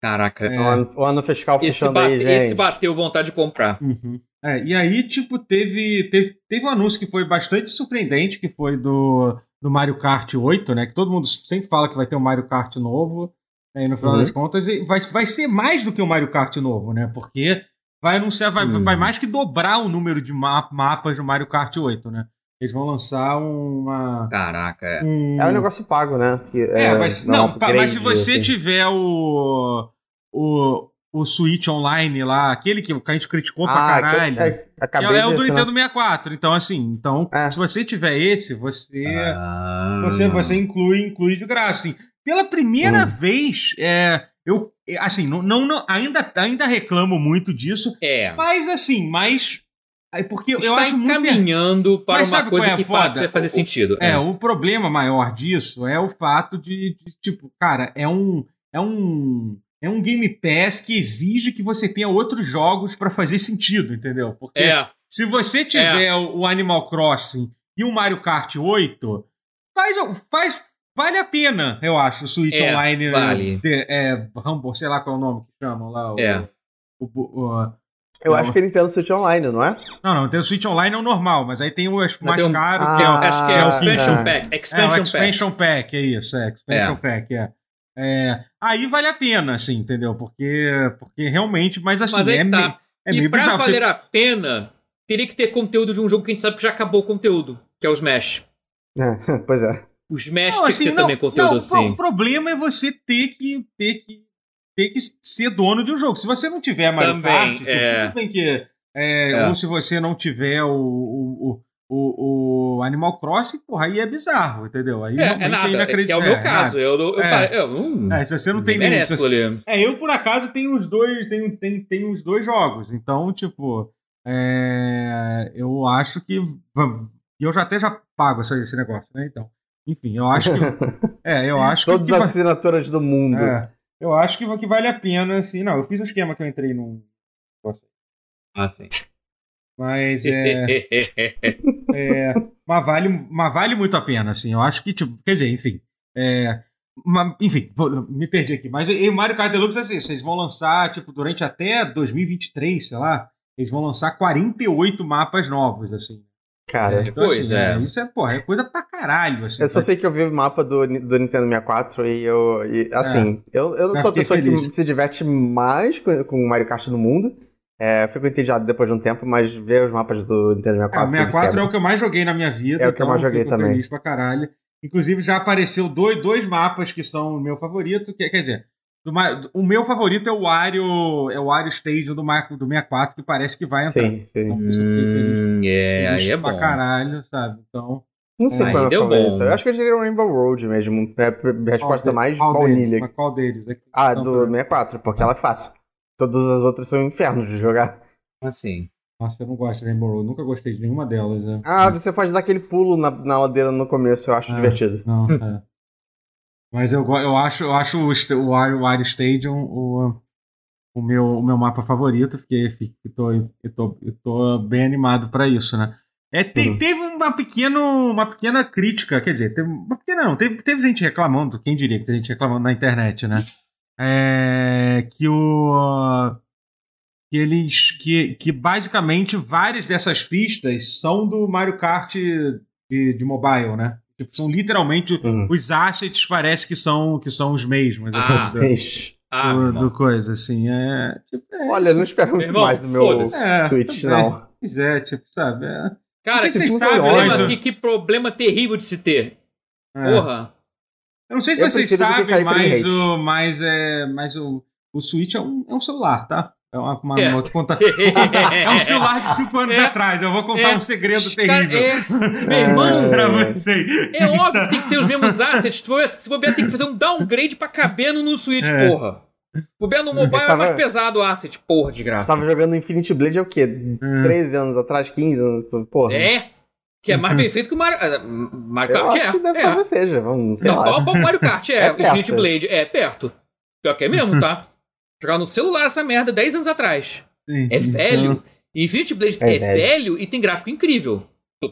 Caraca. É. O, ano, o ano fiscal Esse, fechando bate, aí, gente. esse bateu vontade de comprar. Uhum. É, e aí, tipo, teve, teve, teve um anúncio que foi bastante surpreendente, que foi do, do Mario Kart 8, né? Que todo mundo sempre fala que vai ter um Mario Kart novo. né, E no final Uhum. das contas, e vai, vai ser mais do que o Mario Kart novo, né? Porque vai anunciar, vai, Hum. vai mais que dobrar o número de ma- mapas do Mario Kart 8, né? Eles vão lançar uma. Caraca, é. Um... É um negócio pago, né? Que, É, vai um não, mas se você assim. tiver o, o, o Switch Online lá, aquele que, que a gente criticou pra Ah, caralho. que- é, É, é o do assinar. Nintendo 64. Então, assim, então, É. se você tiver esse, você, Ah. você, você inclui, inclui de graça. Assim, pela primeira Hum. vez, é, eu, é, assim, não, não, não- ainda, ainda reclamo muito disso, É. mas assim, mas. é Porque eu Está acho muito. encaminhando para Mas uma coisa é que foda? passe a fazer O- sentido. É, o problema maior disso é o fato de, de, tipo, cara, é um é um é um Game Pass que exige que você tenha outros jogos pra fazer sentido, entendeu? Porque É, se você tiver o, o Animal Crossing e o Mario Kart 8, faz faz vale a pena, eu acho, o Switch É, Online vale. de- é, Rumble, sei lá qual é o nome que chamam lá, o, É. o- o- Eu Não. acho que ele Nintendo Switch Online, não é? não, não, tem o Switch Online é o normal, mas aí tem o mais tem um- caro, Ah, que é o, acho que é é o o Expansion é. Pack. É, Expansion o Pack. Expansion Pack, é isso, é, Expansion É. Pack, é. É, Aí vale a pena, assim, entendeu? Porque, porque realmente, mas assim, Mas é, tá. é e meio pra bizarro. valer Você- a pena, teria que ter conteúdo de um jogo que a gente sabe que já acabou o conteúdo, que é o Smash. É, [laughs] pois é. O Smash Não, assim, que ter não, também conteúdo não, assim. O problema é você ter que, ter que ter que ser dono de um jogo. Se você não tiver Mario Também, Kart, tipo, é. tudo bem que é, É. ou se você não tiver o, o, o, o Animal Crossing, porra, aí é bizarro, entendeu? Aí É, realmente é nada, é, que inacreditável. é o meu É, caso. Eu, eu, É. eu não. É, se você não tem se você-. É, eu por acaso tenho os dois, tenho, tenho, tenho os dois jogos. Então, tipo, é, eu acho que eu já até já pago esse, esse negócio, né? Então, enfim, eu acho que [laughs] é, eu acho que, Todas que as va- assinaturas do mundo. é, eu acho que, que vale a pena, assim. Não, eu fiz um esquema que eu entrei num negócio, Ah, sim. Mas é, [laughs] é, mas vale, mas vale muito a pena, assim. Eu acho que, tipo, quer dizer, enfim. É, ma- enfim, vou- me perdi aqui. Mas e o Mario Kart Deluxe é assim, eles vão lançar, tipo, durante até 2023, sei lá, eles vão lançar 48 mapas novos, assim. Cara, Então, Pois assim, é. Isso é, porra, é coisa pra caralho, assim. eu só sei que eu vi o mapa do, do Nintendo 64 e eu. e, assim, eu, eu não sou a pessoa que feliz. se diverte mais com, com o Mario Kart no mundo. É, fico entediado depois de um tempo, mas ver os mapas do Nintendo É, 64. o 64 é quebra. o que eu mais joguei na minha vida. É o que eu então mais joguei fico também. feliz pra caralho. Inclusive, já apareceu dois, dois mapas que são o meu favorito. Que, quer dizer, do o meu favorito é o Wario, é o Wario Stage do, Ma- do 64, que parece que vai entrar. Sim, sim. Então, eu feliz. Hum, é, aí é pra bom. caralho, sabe? Então. Não sei Aí qual é o deu meu favorito. bom. Eu acho que eu diria o Rainbow Road mesmo. É a resposta qual mais baunilha. deles? Mas qual deles? É Ah, do 64, porque ela é fácil. Todas as outras são um inferno de jogar. Assim. Nossa, eu não gosto de Rainbow Road. Nunca gostei de nenhuma delas. né? Ah, você pode dar aquele pulo na, na ladeira no começo, eu acho Ah. divertido. Não, é. Mas eu, eu acho, eu acho o, o Wario, Wario Stadium o, o, meu, o meu mapa favorito. Fiquei, fiquei tô, eu, tô, eu tô bem animado pra isso, né? É, te- Uhum. Teve uma, pequeno, uma pequena crítica, quer dizer, teve, uma pequena não, teve, teve gente reclamando, quem diria que teve gente reclamando na internet, né? É, que o. Que eles. Que, que basicamente várias dessas pistas são do Mario Kart de, de mobile, né? Tipo, são literalmente Uhum. os assets parece que são que são os mesmos assim, Ah. do, Mas, Ah, do- meu do irmão. coisa assim é, tipo, é Olha, não espero muito irmão, mais do meu. É, Switch, também. não. Pois é, tipo sabe é, Cara, que que, vocês sabem, problema, que, que problema terrível de se ter. é. Porra. Eu não sei se Eu vocês sabem, mas, o, mas, é, mas o, o Switch é um, é um celular, tá? É uma, uma, É. uma outra conta. [laughs] É um celular de 5 anos É. atrás. Eu vou contar É. um segredo Os cara- terrível. é, meu irmão, [laughs] pra É. É óbvio que tem que ser os mesmos assets. Se bobear- tem que fazer um downgrade pra caber no, no Switch, É. porra. Se bobear no mobile é estava- mais pesado o asset, porra, de Eu graça. tava jogando Infinity Blade é o quê? Hum. 13 anos atrás, 15 anos? Porra. É, que é mais bem feito que o Mario, ah, Mario Eu Kart. acho que deve É, é. talvez seja. Vamos, sei Não, lá. o Mario Kart é, [laughs] É. Infinity Blade é perto. Pior que é mesmo, tá? [laughs] Jogar no celular essa merda 10 anos atrás. Sim, É então- velho. Infinity Blade é, É velho. e tem gráfico incrível.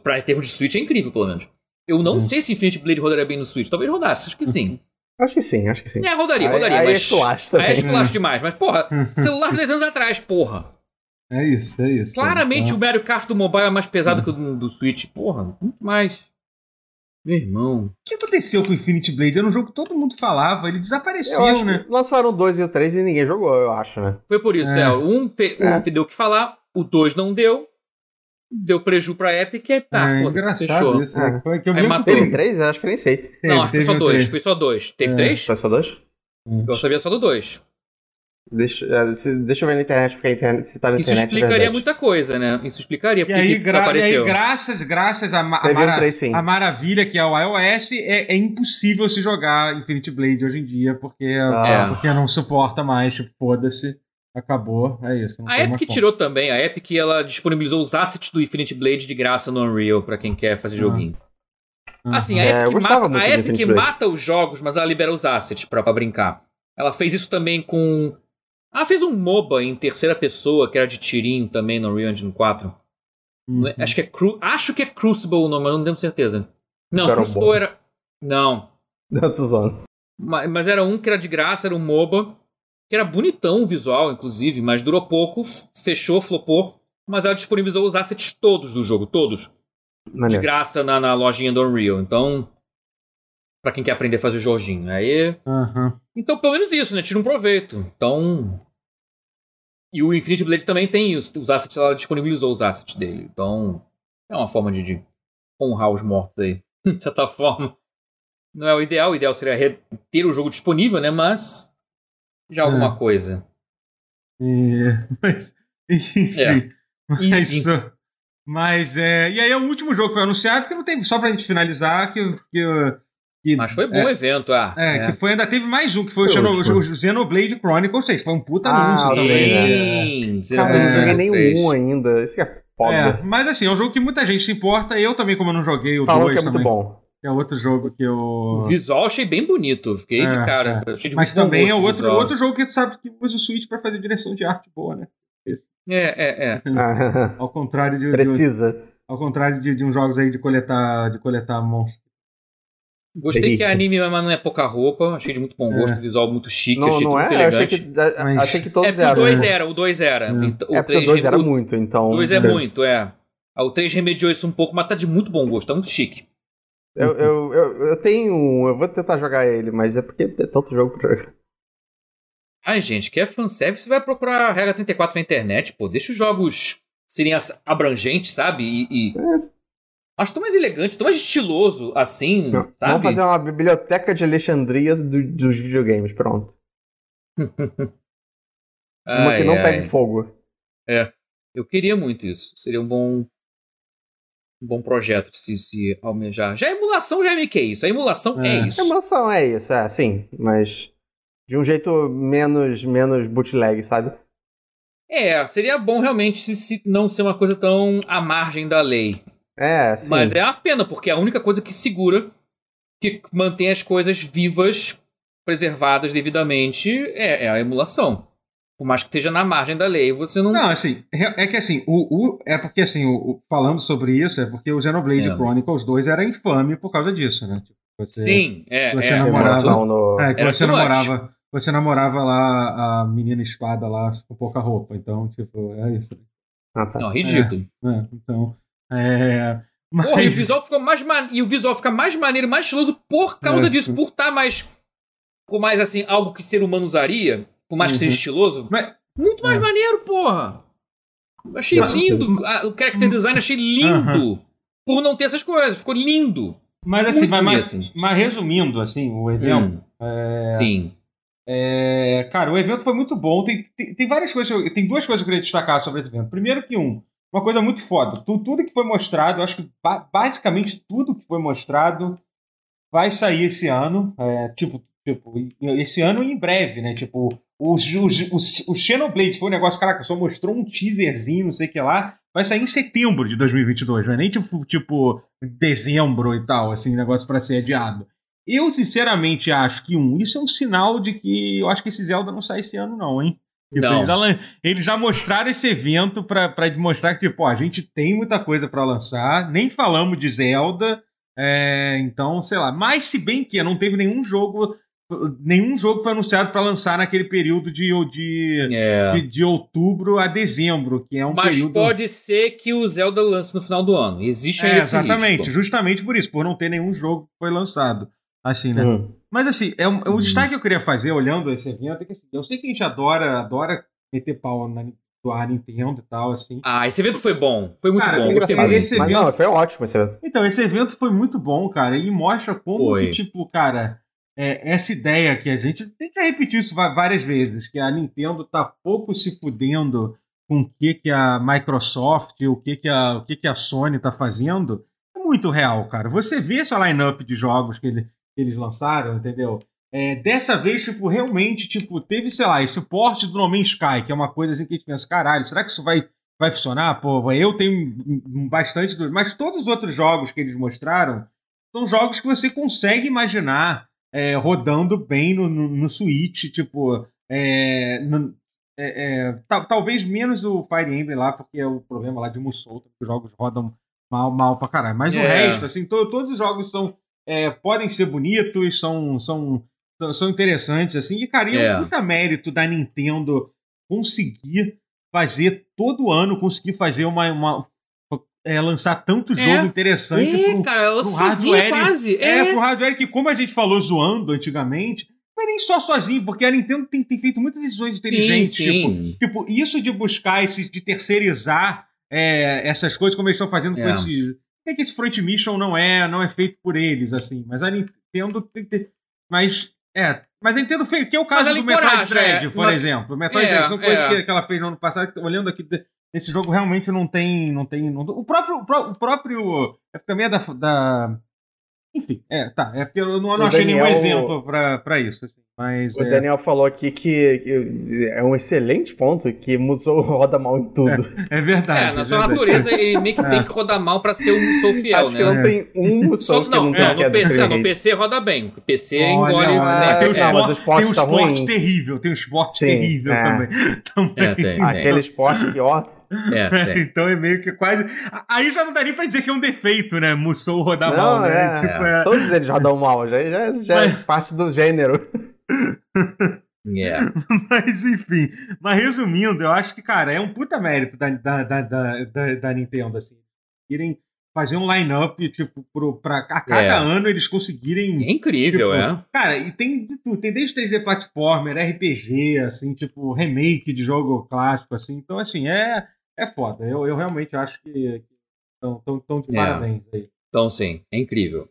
Pra, em termos de Switch é incrível, pelo menos. Eu não Hum. sei se Infinity Blade rodaria bem no Switch. Talvez rodasse, acho que sim. Acho que sim, acho que sim. É, rodaria, rodaria. aí mas... é esculacho também. Aí é esculacho demais. Mas, porra, [laughs] celular de 10 anos atrás, porra. É isso, é isso. Claramente Então- o Mario Kart do mobile é mais pesado Hum. que o do, do Switch. Porra, muito mais. Meu irmão. O que aconteceu com o Infinity Blade? Era um jogo que todo mundo falava, ele Eu desapareceu, acho né? que lançaram o 2 e o 3 e ninguém jogou, eu acho, né? Foi por isso, É. é. Um, fe- um É. deu o que falar, o 2 não deu. Deu preju pra Epic e tá, é engraçado fechou. isso, né? É. Foi que eu Aí matou. Teve Teve. 3? Eu acho que nem sei. Teve, Não, acho que foi só um dois. três. Foi só dois. Teve É. três? Foi só dois? Eu sabia só do dois. Deixa, é, deixa eu ver na internet, porque a internet, se tá na Isso internet. é explicaria verdade. muita coisa, né? Isso explicaria E aí, que gra- e aí, graças, graças a, ma- a um mara- três, sim. a maravilha que é o iOS, é, é impossível se jogar Infinity Blade hoje em dia, porque, Ah. porque não suporta mais, tipo, foda-se, acabou, é isso. não A Epic tirou também. A Epic ela disponibilizou os assets do Infinity Blade de graça no Unreal pra quem quer fazer Ah. joguinho. Uhum. Assim, a É, Epic, mata, a Epic mata os jogos, mas ela libera os assets pra, pra brincar. Ela fez isso também com. Ela fez um MOBA em terceira pessoa, que era de tirinho também no Unreal Engine 4. Não é- Uhum. Acho que é Cru... Acho que é Crucible o nome, mas não tenho certeza. Não, Era um Crucible bom. era. Não. Não, tô zoando. Ma- Mas era um que era de graça, era um MOBA. Que era bonitão o visual, inclusive, mas durou pouco, fechou, flopou. Mas ela disponibilizou os assets todos do jogo, todos. De Maneiro. graça na, na lojinha do Unreal. Então. Pra quem quer aprender a fazer o Jorginho. Aí. Aham. Então, pelo menos isso, né? Tira um proveito. Então. E o Infinity Blade também tem os, os assets, ela disponibilizou os assets dele. Então. É uma forma de, de honrar os mortos aí. [laughs] De certa forma. Não é o ideal, o ideal seria ter o jogo disponível, né? Mas. Já alguma É. coisa. E- [laughs] Mas, enfim. É. Mas, Enfim. mas é. E aí é o último jogo que foi anunciado, que não tem. Só pra gente finalizar, que. que, que Mas foi bom o evento, ah. É, que foi, ainda teve mais um, que foi o, Foi Xeno- último. o Xenoblade Chronicles 6. Foi um puta Ah, anúncio sim. também. né? Sim, Cara, eu não É, joguei nem um ainda. Isso que é foda. É, mas assim, é um jogo que muita gente se importa. Eu também, como eu não joguei o Falam 2 que é muito também. bom. É outro jogo que eu. O visual eu achei bem bonito. Fiquei de É, cara. Achei de Mas também é o outro, visual. outro jogo que tu sabe que usa o Switch pra fazer direção de arte boa, né? É, é, é. Ah, [laughs] Ao contrário de, de- Precisa. ao contrário de, de uns jogos aí de coletar, de coletar monstros. Gostei que é anime, mas não é pouca roupa. Achei de muito bom gosto, É. visual muito chique, Não, achei não muito é? Eu achei elegante. que, a- Mas- achei que todos É porque o eram. 2 né? era, o 2 era. É. Então, É O porque o 3 2 era muito, então. 2 é muito, é. Ah, O 3 remediou isso um pouco, mas tá de muito bom gosto, tá muito chique. Eu, eu, eu, eu tenho um, eu vou tentar jogar ele, mas é porque é tanto jogo pra jogar. Ai, gente, quer fanservice, vai procurar a regra 34 na internet, pô. Deixa os jogos serem abrangentes, sabe? E, e... É, Acho tão mais elegante, tão mais estiloso assim, não, sabe? Vamos fazer uma biblioteca de Alexandria do- dos videogames, pronto. [laughs] Uma Ai, que não ai. pegue fogo. Eu queria muito isso. Seria um bom. Um bom projeto se, se almejar. Já a emulação já é meio que isso. A emulação é, É. isso. A emulação é isso, é, sim, mas de um jeito menos, menos bootleg, sabe? É, seria bom realmente se, se não ser uma coisa tão à margem da lei. É, sim. Mas é uma pena, porque é a única coisa que segura, que mantém as coisas vivas, preservadas devidamente, é, é a emulação. Por mais que esteja na margem da lei, você não. Não, assim, é que assim, o, o- é porque assim, o, o- falando sobre isso, é porque o Xenoblade É. Chronicles 2 era infame por causa disso, né? Tipo, você, Sim, é. você é. namorava- no... É, que você namorava, você namorava lá a menina espada lá com pouca roupa, então, tipo, é isso. Ah, tá. Não, ridículo. né? Então, é... Mas... Porra, e o visual fica mais ma- e o visual fica mais maneiro, mais estiloso por causa É. disso, por estar mais por mais assim algo que ser humano usaria, por mais que seja Uhum. estiloso. Mas- Muito mais É. maneiro, porra. Achei lindo, Ah, o character design achei lindo. Por não ter essas coisas, ficou lindo. Mas assim, mas, bonito. mas resumindo, assim, o evento. Hum, Sim. É, cara, o evento foi muito bom. Tem, tem, tem várias coisas. eu- Tem duas coisas que eu queria destacar sobre esse evento. Primeiro que um, uma coisa muito foda. Tu- tudo que foi mostrado, acho que ba- basicamente tudo que foi mostrado vai sair esse ano. É, tipo, tipo, esse ano e em breve, né? Tipo, o, o, o, o Xenoblade foi um negócio, caraca, só mostrou um teaserzinho, não sei o que lá. Vai sair em setembro de 2022, não é nem tipo, tipo dezembro e tal, assim, negócio pra ser adiado. Eu, sinceramente, acho que, um, isso é um sinal de que eu acho que esse Zelda não sai esse ano, não, hein? Tipo, Não. Eles, já, lan- eles já mostraram esse evento pra, pra mostrar que, tipo, ó, a gente tem muita coisa pra lançar, nem falamos de Zelda, é, então, sei lá. Mas, se bem que não teve nenhum jogo, nenhum jogo foi anunciado pra lançar naquele período de, de, É. de, de outubro a dezembro, que é um Mas período... pode ser que o Zelda lance no final do ano. Existe É, exatamente, risco. justamente por isso, por não ter nenhum jogo que foi lançado. Assim, né? Hum. Mas assim, é um, o Hum. destaque que eu queria fazer olhando esse evento é que assim, eu sei que a gente adora, adora meter pau na na Nintendo e tal, assim. Ah, esse evento foi bom. Foi muito Cara, bom. é Gostei muito. esse Mas evento- não, foi ótimo esse evento. Então, esse evento foi muito bom, cara, e mostra como Foi. que, tipo, cara, é, essa ideia que a gente tem que repetir isso várias vezes, que a Nintendo tá pouco se fudendo com o que, que a Microsoft, o que, que, a, o que, que a Sony tá fazendo, é muito real, cara. Você vê essa line-up de jogos que, ele- que eles lançaram, entendeu? É, dessa vez, tipo, realmente, tipo, teve, sei lá, esse porte do No Man's Sky, que é uma coisa assim que a gente pensa, caralho, será que isso vai, vai funcionar? Pô, eu tenho bastante dúvida. Mas todos os outros jogos que eles mostraram são jogos que você consegue imaginar é, rodando bem no, no, no Switch, tipo, é, no- é, é, tal- talvez menos o Fire Emblem lá, porque é o problema lá de Musou, que os jogos rodam mal, mal pra caralho. Mas o É. resto, assim, to- todos os jogos são, é, podem ser bonitos, são, são, são, interessantes, assim, e, cara, é É. um puta mérito da Nintendo conseguir fazer todo ano, conseguir fazer uma. uma é, lançar tanto É. jogo interessante É, pro, cara, pro hardware- quase. é, É, pro hardware que, como a gente falou zoando antigamente, não é nem só sozinho, porque a Nintendo tem, tem feito muitas decisões sim, inteligentes. Tipo, sim. tipo, isso de buscar, esse, de terceirizar é, essas coisas, como eles estão fazendo com É. esses. É que esse Front Mission não é, não é feito por eles, assim. Mas a Nintendo tem que. Mas. É. Mas a Nintendo fez. Que é o caso do Metroid Dread, é. por Mas- exemplo. Metroid É, Dread são coisas é. que, que ela fez no ano passado. Olhando aqui, esse jogo realmente não tem. Não tem não- o, próprio, o pró- o próprio. É também é da. da enfim, é, tá. É porque eu não, eu não O achei nenhum exemplo pra, pra isso. Assim, mas. O é, Daniel falou aqui que, que é um excelente ponto, que Musou [laughs] roda mal em tudo. é verdade. É, na é sua verdade. natureza, ele meio que tem que rodar mal pra ser um Musou fiel, Acho que né? não tem um Musou Só, que não, não, não, no PC, no. PC roda bem. O PC Olha, engole. é, tem um é, mas esporte, o esporte tem um tá esporte ruim. terrível, tem um esporte Sim, terrível é. também. [laughs] também. É, tem, tem. Aquele esporte que, ó, É, [laughs] tem. Então é meio que quase. Aí já não daria pra dizer que é um defeito, né? Musou rodar Não, mal, né? é, tipo, é. todos eles rodam mal, já, já, já é parte do gênero. [laughs] É. [laughs] Mas enfim. Mas resumindo, eu acho que, cara, é um puta mérito da, da, da, da, da- da Nintendo, assim. Irem fazer um line-up, tipo, pro, pra a cada É. ano eles conseguirem. É incrível, Tipo, é. Cara, e tem de tudo. Tem desde 3D platformer, RPG, assim, tipo, remake de jogo clássico, assim. Então, assim, é, é foda. Eu, eu realmente acho que estão tão, tão de É. parabéns aí. Então, sim, é incrível.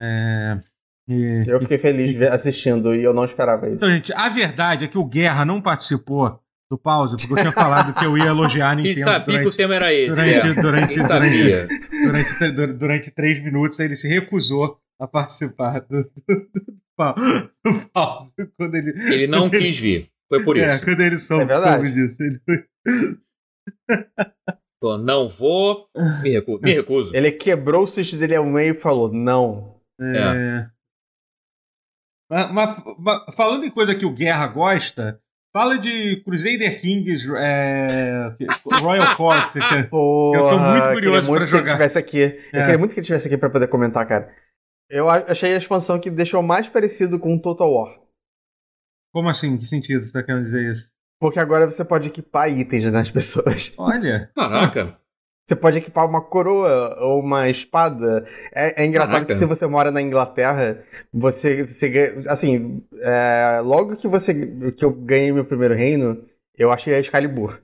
É, e- Eu fiquei feliz assistindo e eu não esperava isso. Então, gente, a verdade é que o Guerra não participou do pause, porque eu tinha falado que eu ia elogiar a [laughs] Quem Nintendo sabia que o durante, tema era esse. durante, é. durante, durante, Quem durante, durante três minutos, ele se recusou a participar do, do, do, do pause. Quando ele, Ele não quando quis vir. Foi por É, isso. quando ele soube, É soube disso. Ele foi- [laughs] Tô, não vou, me recuso. Me recuso. Ele quebrou o switch dele ao meio e falou: não. É. Mas, mas- mas falando em coisa que o Guerra gosta, fala de Crusader Kings é, Royal Court. que- Porra, Eu tô muito queria curioso muito pra que ele jogar. tivesse aqui. Eu É. queria muito que ele estivesse aqui pra poder comentar, cara. Eu achei a expansão que deixou mais parecido com Total War. Como assim? Que sentido você tá querendo dizer isso? Porque agora você pode equipar itens nas pessoas. [laughs] Olha. Caraca. Você pode equipar uma coroa ou uma espada. É, é engraçado Caraca. que se você mora na Inglaterra, você, você ganha- assim, é, logo que você que eu ganhei meu primeiro reino, eu achei a Excalibur.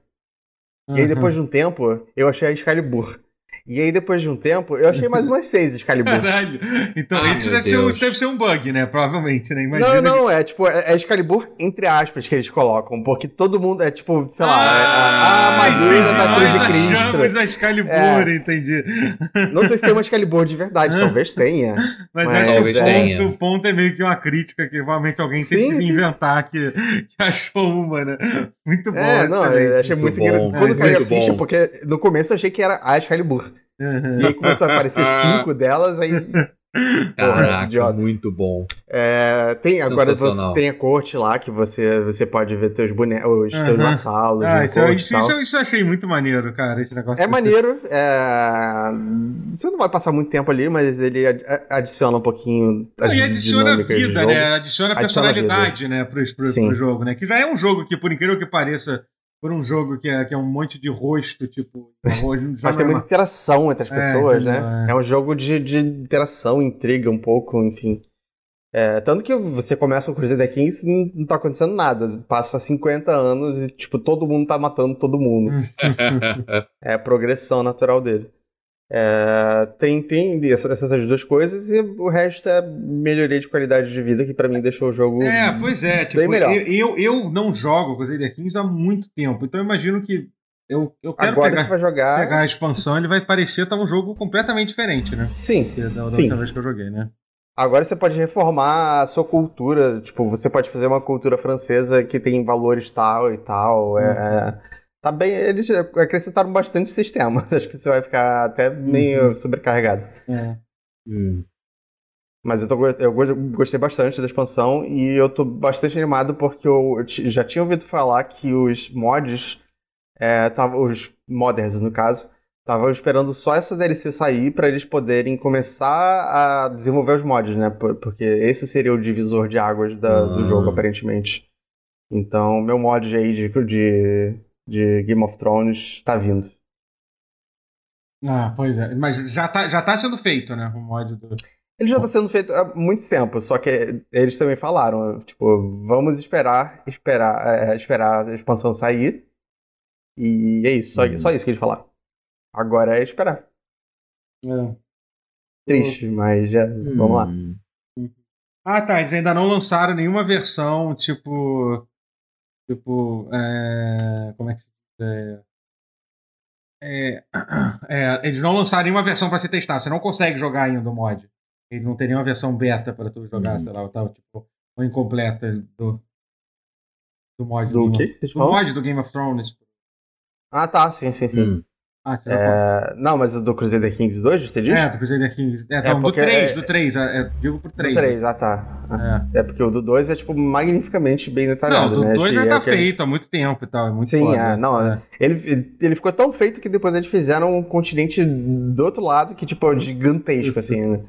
E aí depois de um tempo, eu achei a Excalibur. E aí, depois de um tempo, eu achei mais umas seis Excalibur. [laughs] Caralho. Então, Ai, isso deve ser, um- deve ser um bug, né? Provavelmente, né? Não, Imagina não, é tipo, é, é Excalibur entre aspas que eles colocam, porque todo mundo é tipo, sei lá, é a, Ah, a armadura entendi. da Cruz Nós de Cristo. achamos a Excalibur, É. entendi. Não sei se tem uma Excalibur de verdade, talvez tenha. Mas, Mas acho talvez que o ponto, o ponto é meio que uma crítica que provavelmente alguém teve Sim, que sim. inventar que, que achou uma, né? Muito bom. É, não, achei muito muito, engraçado. Quando muito saiu a ficha, porque no começo eu achei que era a Excalibur. Uhum. E aí começou a aparecer cinco delas, aí. [laughs] Caraca, idiota. muito bom. É, tem, agora você tem a corte lá que você, você pode ver teus bonecos, os seus vassalos. Ah, no isso, e isso, isso, isso eu achei muito maneiro, cara, esse negócio. É maneiro. é, Você não vai passar muito tempo ali, mas ele ad- adiciona um pouquinho. Não, e adiciona vida, né? Adiciona Adiciona personalidade, né, pro, pro, pro jogo, né? Que já é um jogo que, por incrível que pareça, por um jogo que é, que é um monte de rosto, tipo. [laughs] já Mas tem é muita interação entre as É, pessoas, entendeu, né? é. É um jogo de, de interação, intriga um pouco, enfim. É, tanto que você começa o Crusader Kings e não, tá acontecendo nada. Passa 50 anos e, tipo, todo mundo tá matando todo mundo. [laughs] É a progressão natural dele. É, tem tem essa- essas duas coisas e o resto é melhoria de qualidade de vida que pra mim deixou o jogo É, pois é. Tipo, melhor. eu, eu, eu não jogo Crusader Kings há muito tempo, então eu imagino que eu, eu quero Agora pegar, você vai jogar. pegar a expansão, ele vai parecer estar um jogo completamente diferente, né? Sim. que Da, da Sim. outra vez que eu joguei, né? Agora você pode reformar a sua cultura. Tipo, você pode fazer uma cultura francesa que tem valores tal e tal. é- é- tá bem. Eles acrescentaram bastante sistemas. [laughs] Acho que você vai ficar até meio Uhum. sobrecarregado. É. Hum. Mas eu, tô, eu go- gostei bastante da expansão e eu tô bastante animado porque eu, eu já tinha ouvido falar que os mods, é, tava, os modders no caso, estavam esperando só essa DLC sair para eles poderem começar a desenvolver os mods, né? Por- Porque esse seria o divisor de águas da- do Ah. jogo, aparentemente. Então, meu mod aí de, de, de Game of Thrones tá vindo. Ah, pois é. Mas já tá, já tá sendo feito, né? O mod do. Ele já tá sendo feito há muito tempo, só que eles também falaram, tipo, vamos esperar, esperar, é, esperar a expansão sair. E é isso, só, Uhum. só isso que eles falaram. Agora é esperar. É. Triste, mas já, vamos lá. Hum. Ah, tá. Eles ainda não lançaram nenhuma versão, tipo. Tipo. É, como é que se diz? É, é, é, eles não lançaram nenhuma versão pra você testar. Você não consegue jogar ainda o mod. Ele não tem nenhuma versão beta pra tu jogar, Uhum. sei lá, ou tal, tipo, ou incompleta do, do mod Do Game que vocês do mod do Game of Thrones. Ah, tá, sim, sim, sim. Hum. Ah, já. É, não, mas o do Crusader Kings 2, você diz? É, do Crusader King. É, não, do porque 3, é- do 3. É, é, digo pro Do 3. 3, ah tá. É. É porque o do 2 é, tipo, magnificamente bem Não, detalhado, do né? 2 já Achei tá aquele- feito há muito tempo e tal. É muito Sim, foda. é, não. Ele, ele ficou tão feito que depois eles fizeram um continente do outro lado que, tipo, é gigantesco, assim, né?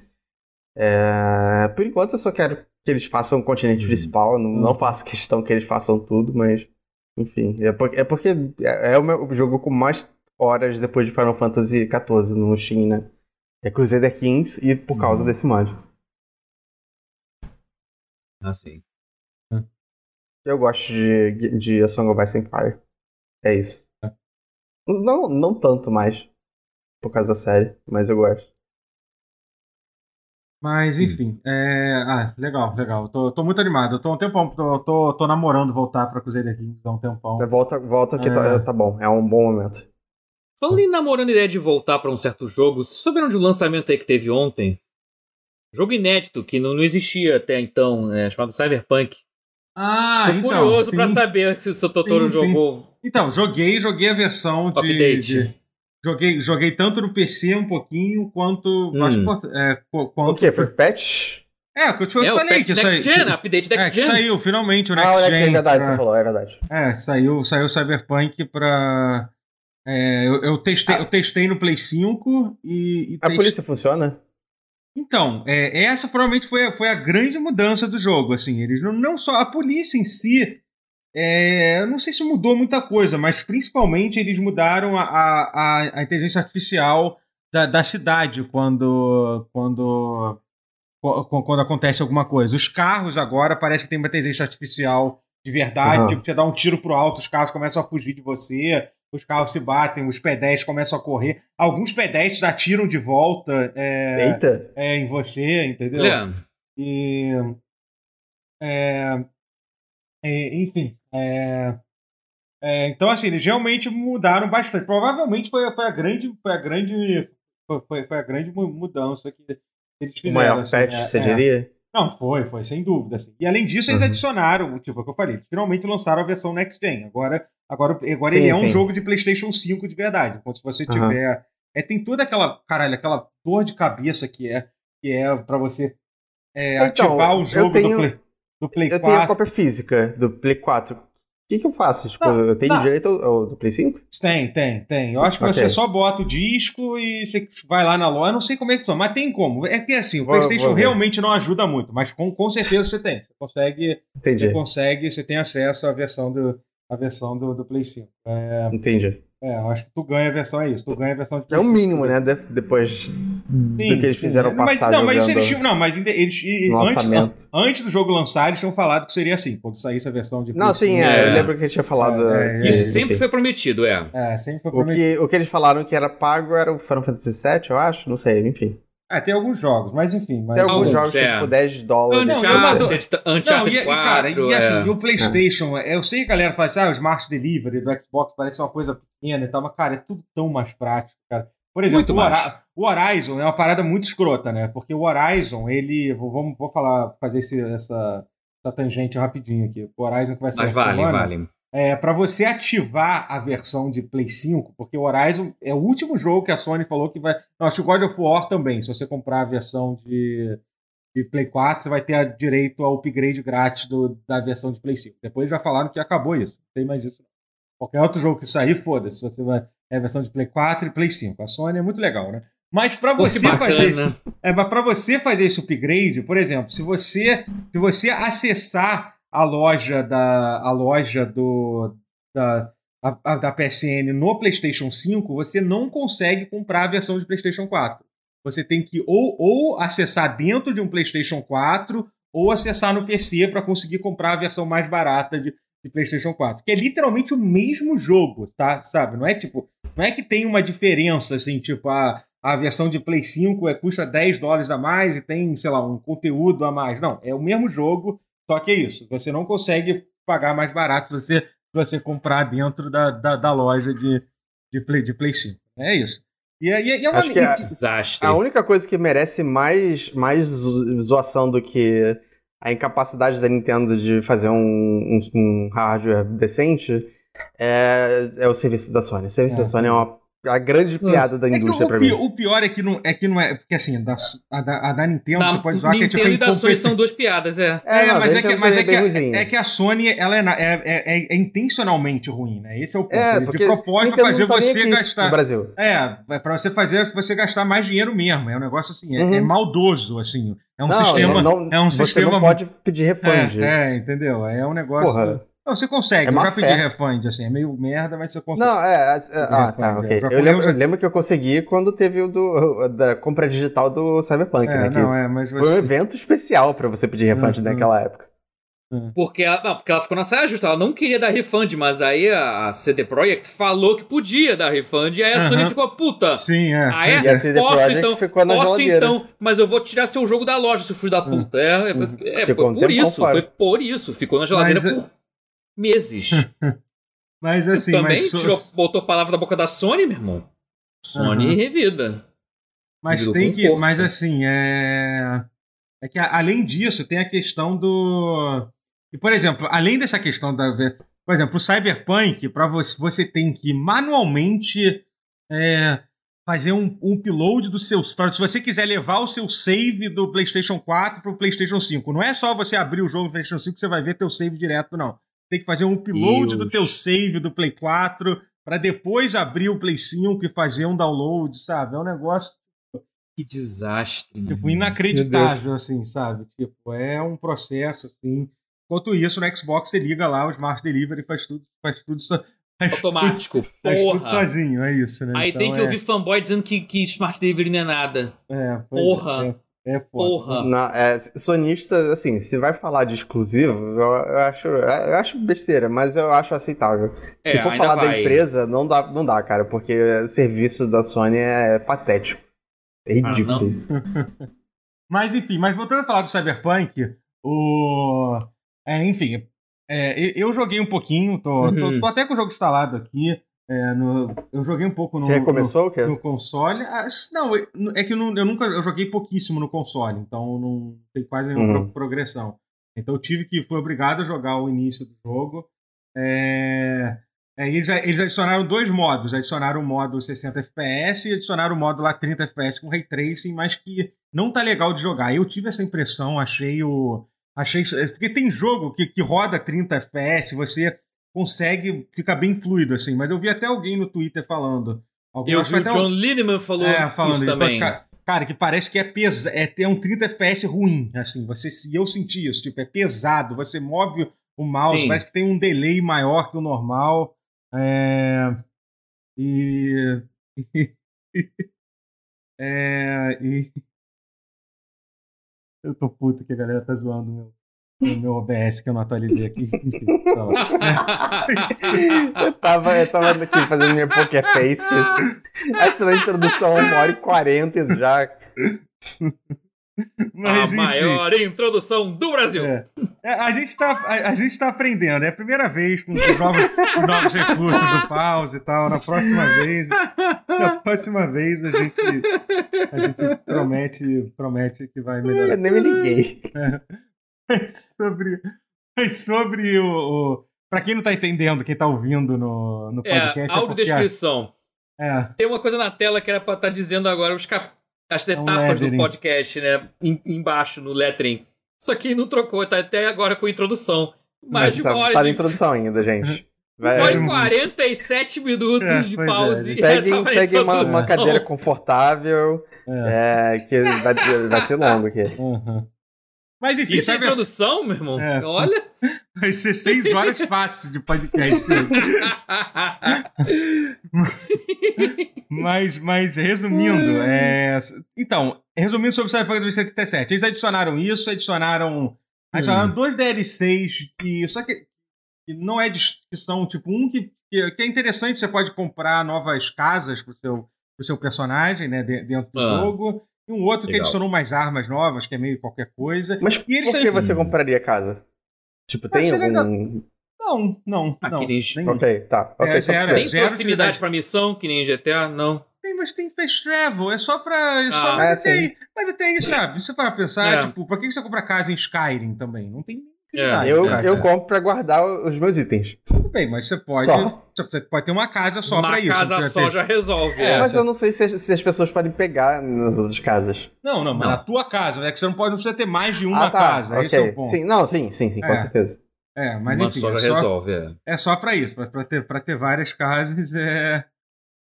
É, por enquanto eu só quero que eles façam o continente Uhum. principal, não, não faço questão que eles façam tudo, mas, enfim. É porque é, porque é, o meu jogo com mais horas depois de Final Fantasy XIV no Steam, né? É Crusader Kings e por causa Uhum. desse mod. Ah, sim. Eu gosto de, de A Song of Ice and Fire. É isso. É. Não, não tanto mais, por causa da série, mas eu gosto. Mas, enfim. É... Ah, legal, legal. Tô, tô muito animado. Eu tô um tempão. Tô, tô, tô namorando voltar pra Crusader Kings há um tempão. Volta, volta que É. tá, tá bom, é um bom momento. Falando em namorando a ideia de voltar pra um certo jogo, vocês souberam de um lançamento aí que teve ontem? Jogo inédito, que não, não existia até então, né, chamado Cyberpunk. Ah, Tô então. curioso pra sim. saber se o seu Totoro Sim, sim. jogou Então, joguei, joguei a versão de. update. de- Joguei, joguei tanto no PC um pouquinho, quanto. Hum. Acho que, é, qu- quanto O quê? Foi patch? É, o que eu te, eu te É, falei que Next saiu. Gen, update É, Next que Gen. saiu finalmente o ah, Next o Next Gen. Gen, é verdade, pra- você falou, é verdade. É, saiu, saiu Cyberpunk pra. É, eu, eu testei, eu testei no Play 5 e. e A test- polícia funciona? Então, é, essa provavelmente foi, a- foi a grande mudança do jogo. Assim, eles não, não só. A polícia em si. É, eu não sei se mudou muita coisa, mas principalmente eles mudaram a, a, a- inteligência artificial da, da cidade quando, quando, qu- quando acontece alguma coisa. Os carros agora parece que tem uma inteligência artificial de verdade. Aham. Tipo, você dá um tiro pro alto, os carros começam a fugir de você. Os carros se batem, os pedestres começam a correr. Alguns pedestres atiram de volta é, Eita! é, em você, entendeu? Olha, E. é, é, enfim. é, é, então, assim, eles realmente mudaram bastante. Provavelmente foi, foi a grande. Foi a grande. Foi, foi- a grande mu- mudança que eles O fizeram. maior assim, patch, é, você é. diria? Não, foi, foi, sem dúvida. Assim. E além disso, eles Uhum. adicionaram, tipo, é o que eu falei, eles finalmente lançaram a versão Next Gen. Agora, agora, agora Sim, ele é um sim. jogo de PlayStation 5 de verdade. Enquanto se você Uhum. tiver. É, tem toda aquela. Caralho, aquela dor de cabeça que é, que é pra você é, Então, ativar o eu jogo tenho- do Play, do Play Eu tenho a 4. cópia física do Play 4. O que, que eu faço? Tipo, Não, eu tenho não. direito ao, ao do Play 5? Tem, tem, tem. Eu acho que Ok. você só bota o disco e você vai lá na loja. Eu não sei como é que funciona, mas tem como. É que assim, o Vou- PlayStation vou realmente não ajuda muito, mas com, com certeza você tem. Você consegue. Entendi. Você consegue, você tem acesso à versão do, à versão do, do Play 5. É, Entendi. É, eu acho que tu ganha a versão, é isso. Tu ganha a versão de É o 5. mínimo, né? de- depois do Sim, que eles sim. fizeram mas, passar Não, mas isso jogando eles tinham. Não, mas eles. Antes, lançamento. antes do jogo lançar, eles tinham falado que seria assim. Quando saísse a versão de Não, sim, 5. é, É. eu lembro que a gente tinha falado. É, é, que- Isso é, sempre foi prometido, é. É, sempre foi O prometido. que, o que eles falaram que era pago era o Final Fantasy VII, eu acho? Não sei, enfim. É, tem alguns jogos, mas enfim. Mas, Tem alguns Alguns, jogos que é. é tipo 10 dólares. Não, eu mando- Uncharted, Não, Uncharted e, e, 4, cara, e assim, é. e o PlayStation, eu sei que a galera fala assim, ah, o Smart Delivery do Xbox parece uma coisa pequena e tal, mas, cara, é tudo tão mais prático, cara. Por exemplo, o, Horizon é uma parada muito escrota, né? Porque o Horizon, ele. Vou, vamos- vou falar, fazer esse- essa, essa tangente rapidinho aqui. O Horizon que vai ser Mas essa vale, semana. vale. É, para você ativar a versão de Play 5, porque o Horizon é o último jogo que a Sony falou que vai. Não, acho que o God of War também. Se você comprar a versão de, de Play 4, você vai ter direito ao upgrade grátis do- da versão de Play 5. Depois já falaram que acabou isso. Não tem mais isso. não. Qualquer outro jogo que sair, foda-se. Você vai. É a versão de Play 4 e Play 5. A Sony é muito legal, né? Mas para você fazer isso. É, para você fazer esse upgrade, por exemplo, se você se você acessar a loja da a loja do da, a- a- da PSN no PlayStation 5, você não consegue comprar a versão de PlayStation 4. Você tem que ou, ou acessar dentro de um PlayStation 4 ou acessar no PC para conseguir comprar a versão mais barata de, de PlayStation 4, que é literalmente o mesmo jogo, tá? Sabe? Não é tipo, não é que tem uma diferença assim, tipo a a versão de Play 5 é, custa 10 dólares a mais e tem, sei lá, um conteúdo a mais. Não, é o mesmo jogo, só que é isso. Você não consegue pagar mais barato se você, se você comprar dentro da, da, da loja de, de, Play, de Play 5. É isso. E, e, é- e é uma, Acho que é- Desastre. A única coisa que merece mais, mais zo- zoação do que a incapacidade da Nintendo de fazer um, um- um hardware decente é, é o serviço da Sony. O serviço É. da Sony é uma, a grande piada da É indústria pi- mim. o pior é que não é, que não é porque assim, da, a, da, a da Nintendo Da você pode usar que é tipo Nintendo e da Sony são duas piadas, é. É, não, mas, é que, Nintendo mas é, é que, ruimzinho. é que a Sony ela é, é, é- é- é intencionalmente ruim, né? Esse é o ponto. É, de propósito Nintendo fazer tá você aqui gastar. No Brasil. É, é pra você fazer você gastar mais dinheiro mesmo. É um negócio assim, é, Uhum. é maldoso, assim. É um não, sistema. não- é um você sistema. não pode pedir refund. é, é, entendeu? É um negócio. Porra. Não, você consegue, É eu já pedi fé. refund, assim, é meio merda, mas você consegue. Não, é. é, ah, tá, refund, ok. é. Já Eu lembro, já- eu lembro que eu consegui quando teve o do, da compra digital do Cyberpunk, é, né? Que não, é, mas foi um você. evento especial pra você pedir refund Uhum. naquela época. Porque ela, não, porque ela ficou na saia justa, ela não queria dar refund, mas aí a, a CD Projekt falou que podia dar refund, e aí a Aham. Sony ficou puta. Sim, é. Ah, é? A CD Posso Projekt então, ficou na posso geladeira. então, mas eu vou tirar seu jogo da loja, seu filho da puta. É, é, Uhum. é, foi um por isso, fora. foi por isso. Ficou na geladeira Mas, por meses. [laughs] Mas assim, Também mas, tirou, botou palavra da boca da Sony, meu irmão. Sony Aham. revida. Mas Virou tem que. força. Mas assim, é. É que a- além disso, tem a questão do. E, por exemplo, além dessa questão da. Por exemplo, o Cyberpunk, para você, você tem que manualmente é, fazer um, um upload dos seus. Pra, se você quiser levar o seu save do PlayStation 4 para o PlayStation 5. Não é só você abrir o jogo do PlayStation 5 que você vai ver teu save direto, não. Tem que fazer um upload Deus. do teu save do Play 4 para depois abrir o Play 5 e fazer um download, sabe? É um negócio Que desastre. Tipo, inacreditável, assim, sabe? Tipo, é um processo, assim. Enquanto isso, no Xbox você liga lá o Smart Delivery e faz tudo, faz tudo, so, faz tudo, Automático. [laughs] faz tudo sozinho, é isso, né? Aí Então, tem que é, ouvir fanboy dizendo que, que Smart Delivery não é nada. É, pois Porra. É, É. Porra. Não, é, sonista, assim, se vai falar de exclusivo, eu, eu acho, eu acho besteira, mas eu acho aceitável. É, se for falar da vai. empresa, não dá, não dá, cara, porque o serviço da Sony é patético. É Ah, ridículo. [laughs] Mas enfim, mas voltando a falar do Cyberpunk, o. É, enfim, é, eu joguei um pouquinho, tô, tô- Uhum. tô até com o jogo instalado aqui. É, no- eu joguei um pouco no, Você recomeçou no, no console. Ah, não, eu- é que eu, não- eu nunca eu joguei pouquíssimo no console, então não tem quase nenhuma Uhum. pro- progressão. Então eu tive que fui obrigado a jogar o início do jogo. É, é, eles, eles adicionaram dois modos. Adicionaram o modo 60 FPS e adicionaram o modo lá 30 FPS com Ray Tracing, mas que não tá legal de jogar. Eu tive essa impressão, achei o. Achei. Porque tem jogo que, que roda 30 FPS, você consegue ficar bem fluido, assim. Mas eu vi até alguém no Twitter falando. Alguém, Eu vi o John Lineman falou é, falando isso também. Ca- Cara, que parece que é pesa é ter um 30 FPS ruim, assim. Você, se eu senti isso, tipo, é pesado. Você move o mouse, Sim. parece que tem um delay maior que o normal. É, e, [laughs] é, e [laughs] eu tô puto que a galera tá zoando meu o meu OBS que eu não atualizei aqui. [laughs] Tá [laughs] eu, tava, eu tava aqui fazendo minha poker face. Essa na introdução, uma hora e quarenta já. Mas, a enfim. maior introdução do Brasil. É. É, a, gente tá, a, a gente tá aprendendo. É a primeira vez com os novos, os novos recursos do pause e tal. Na próxima vez, na próxima vez a gente, a gente promete, promete que vai Eu melhorar. nem me liguei. Mas [laughs] sobre, mas sobre o, o. Pra quem não tá entendendo, quem tá ouvindo no, no podcast. É, é porque- audiodescrição. É, Tem uma coisa na tela que era pra estar dizendo agora os cap... as um etapas do lettering. podcast, né? Em- embaixo, no lettering. Só que não trocou, tá até agora com introdução. Mais de tá, uma hora tá de... introdução ainda, gente. [laughs] Vai, É, e 47 minutos É, de é, pause. e já [laughs] Peguem, peguem uma, uma cadeira confortável, é. é, que vai, vai ser longo aqui. uhum. Mas enfim, Isso é introdução, meu irmão? É. Olha. vai ser seis horas fáceis de podcast. [laughs] Mas, mas resumindo, é... então, resumindo sobre o Cyberpunk 2077, eles adicionaram isso, adicionaram, adicionaram dois DLCs que só que, que não é de que são tipo um que, que, é interessante, você pode comprar novas casas pro seu, pro seu personagem, né, de- dentro do Ah. jogo, e um outro que Legal. adicionou umas armas novas, que é meio qualquer coisa. Mas E eles por que você compraria casa? Tipo, tem legal. algum... Não, não, não. Aqueles- nem- Ok, tá. É, só pra zero, saber. Tem zero proximidade pra missão, que nem em GTA, não. Tem, mas tem fast travel, é só pra. É só, Ah, mas, é, até aí, mas até aí, sabe? Se você parar pra pensar, É. tipo, pra que você compra casa em Skyrim também? Não tem É, Eu, eu compro pra guardar os meus itens. Bem, mas você pode. Só. Você pode ter uma casa só uma pra isso. casa não precisa só ter- já resolve. É, É, Mas eu não sei se as, se as pessoas podem pegar nas outras casas. Não, não, mas Não. na tua casa. É que você não pode não precisa ter mais de uma ah, tá. casa. ok. Esse é o ponto. Sim, não, sim, sim, sim, com É. certeza. É, mas uma enfim. só é já só- resolve. É. É só pra isso, pra, pra ter, pra ter várias casas. É...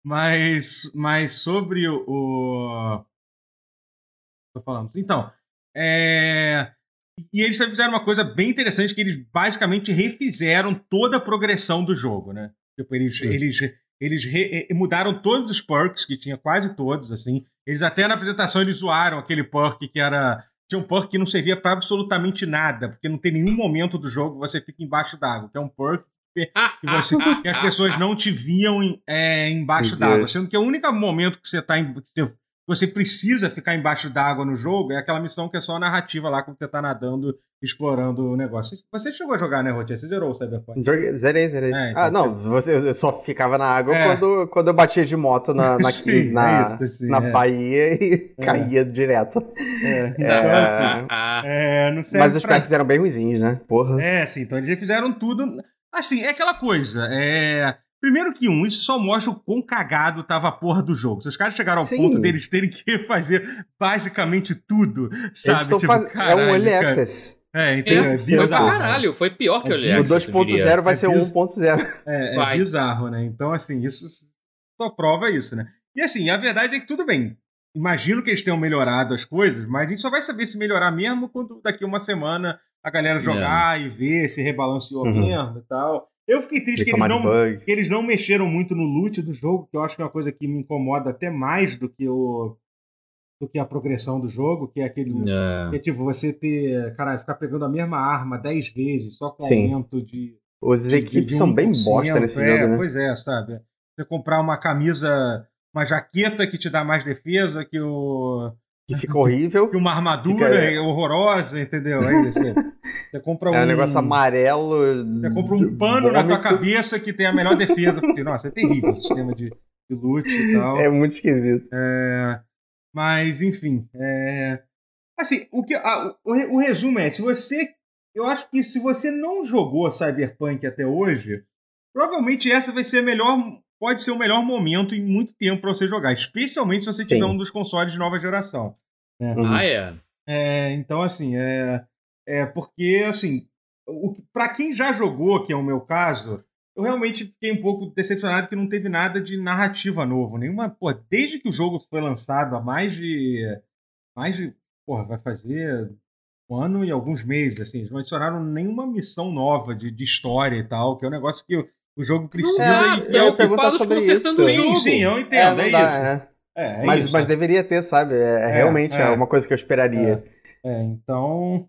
Mas, mas sobre o. o... Tô falando. Então, é... E eles fizeram uma coisa bem interessante, que eles basicamente refizeram toda a progressão do jogo, né? Tipo, eles, Sim. eles, eles re- eh, mudaram todos os perks, que tinha quase todos, assim. Eles até na apresentação eles zoaram aquele perk que era... Tinha um perk que não servia pra absolutamente nada, porque não tem nenhum momento do jogo que você fica embaixo d'água, que é um perk que, você, que as pessoas não te viam é, embaixo d'água. Sendo que o único momento que você tá em, que você- precisa ficar embaixo d'água no jogo é aquela missão que é só narrativa lá, quando você tá nadando, explorando o negócio. Você chegou a jogar, né, Rotinha? Você zerou o Cyberpunk? Joguei- Zerei, zerei. É, então- ah, não, você, eu só ficava na água É. quando, quando eu batia de moto na, na, [laughs] Sim, na, é isso, assim, na é. Bahia e É. caía direto. É, [laughs] então, É. assim, é, não serve Mas os pra- perks eram bem ruins, né? Porra. É, sim, então eles já fizeram tudo. Assim, é aquela coisa. É... Primeiro que um, isso só mostra o quão cagado tava a porra do jogo. Se os caras chegaram ao Sim. ponto deles terem que [laughs] fazer basicamente tudo, sabe? Tipo, fazendo. É um caralho, early cara. access. É, entendeu? É, É, foi pra bizarro. caralho. Foi pior que o É, O Lex. eu diria. 2.0 vai É ser o biz- 1.0. É, é Vai. bizarro, né? Então, assim, isso só prova isso, né? E assim, a verdade é que tudo bem. Imagino que eles tenham melhorado as coisas, mas a gente só vai saber se melhorar mesmo quando daqui uma semana a galera jogar e ver se rebalanceou Uhum. mesmo e tal. Eu fiquei triste que eles não, que eles não mexeram muito no loot do jogo, que eu acho que é uma coisa que me incomoda até mais do que o do que a progressão do jogo, que é aquele. É. Que é tipo, você ter. Caralho, ficar pegando a mesma arma 10 vezes, só com Sim. aumento de. Os de- equipes de são bem 1%, bosta nesse é, jogo, né? Pois é, sabe? Você comprar uma camisa, uma jaqueta que te dá mais defesa que, o, Que fica horrível. que uma armadura Fica- horrorosa, entendeu? Aí você, você compra um. É um negócio amarelo. Você compra um pano na tua vômito. cabeça que tem a melhor defesa. Porque, nossa, é terrível o sistema de, de loot e tal. É muito esquisito. É, mas, enfim. é, assim, o, que, a- o, o resumo é: se você. Eu acho que se você não jogou Cyberpunk até hoje, provavelmente essa vai ser a melhor. Pode ser o melhor momento em muito tempo para você jogar. Especialmente se você tiver Sim. um dos consoles de nova geração. Uhum. Ah, é. É, então, assim, é, é porque, assim, o, para quem já jogou, que é o meu caso, eu realmente fiquei um pouco decepcionado que não teve nada de narrativa novo. Nenhuma, pô, desde que o jogo foi lançado há mais de. Mais de. Porra, vai fazer um ano e alguns meses, assim. Eles não adicionaram nenhuma missão nova de, de história e tal, que é um negócio que o, o jogo precisa é, e. ocupados sobre consertando isso. o Sim, jogo. sim, eu entendo, não é, dá, isso. é. É, é mas, isso. mas deveria ter, sabe? É, é realmente é. é uma coisa que eu esperaria. É, então.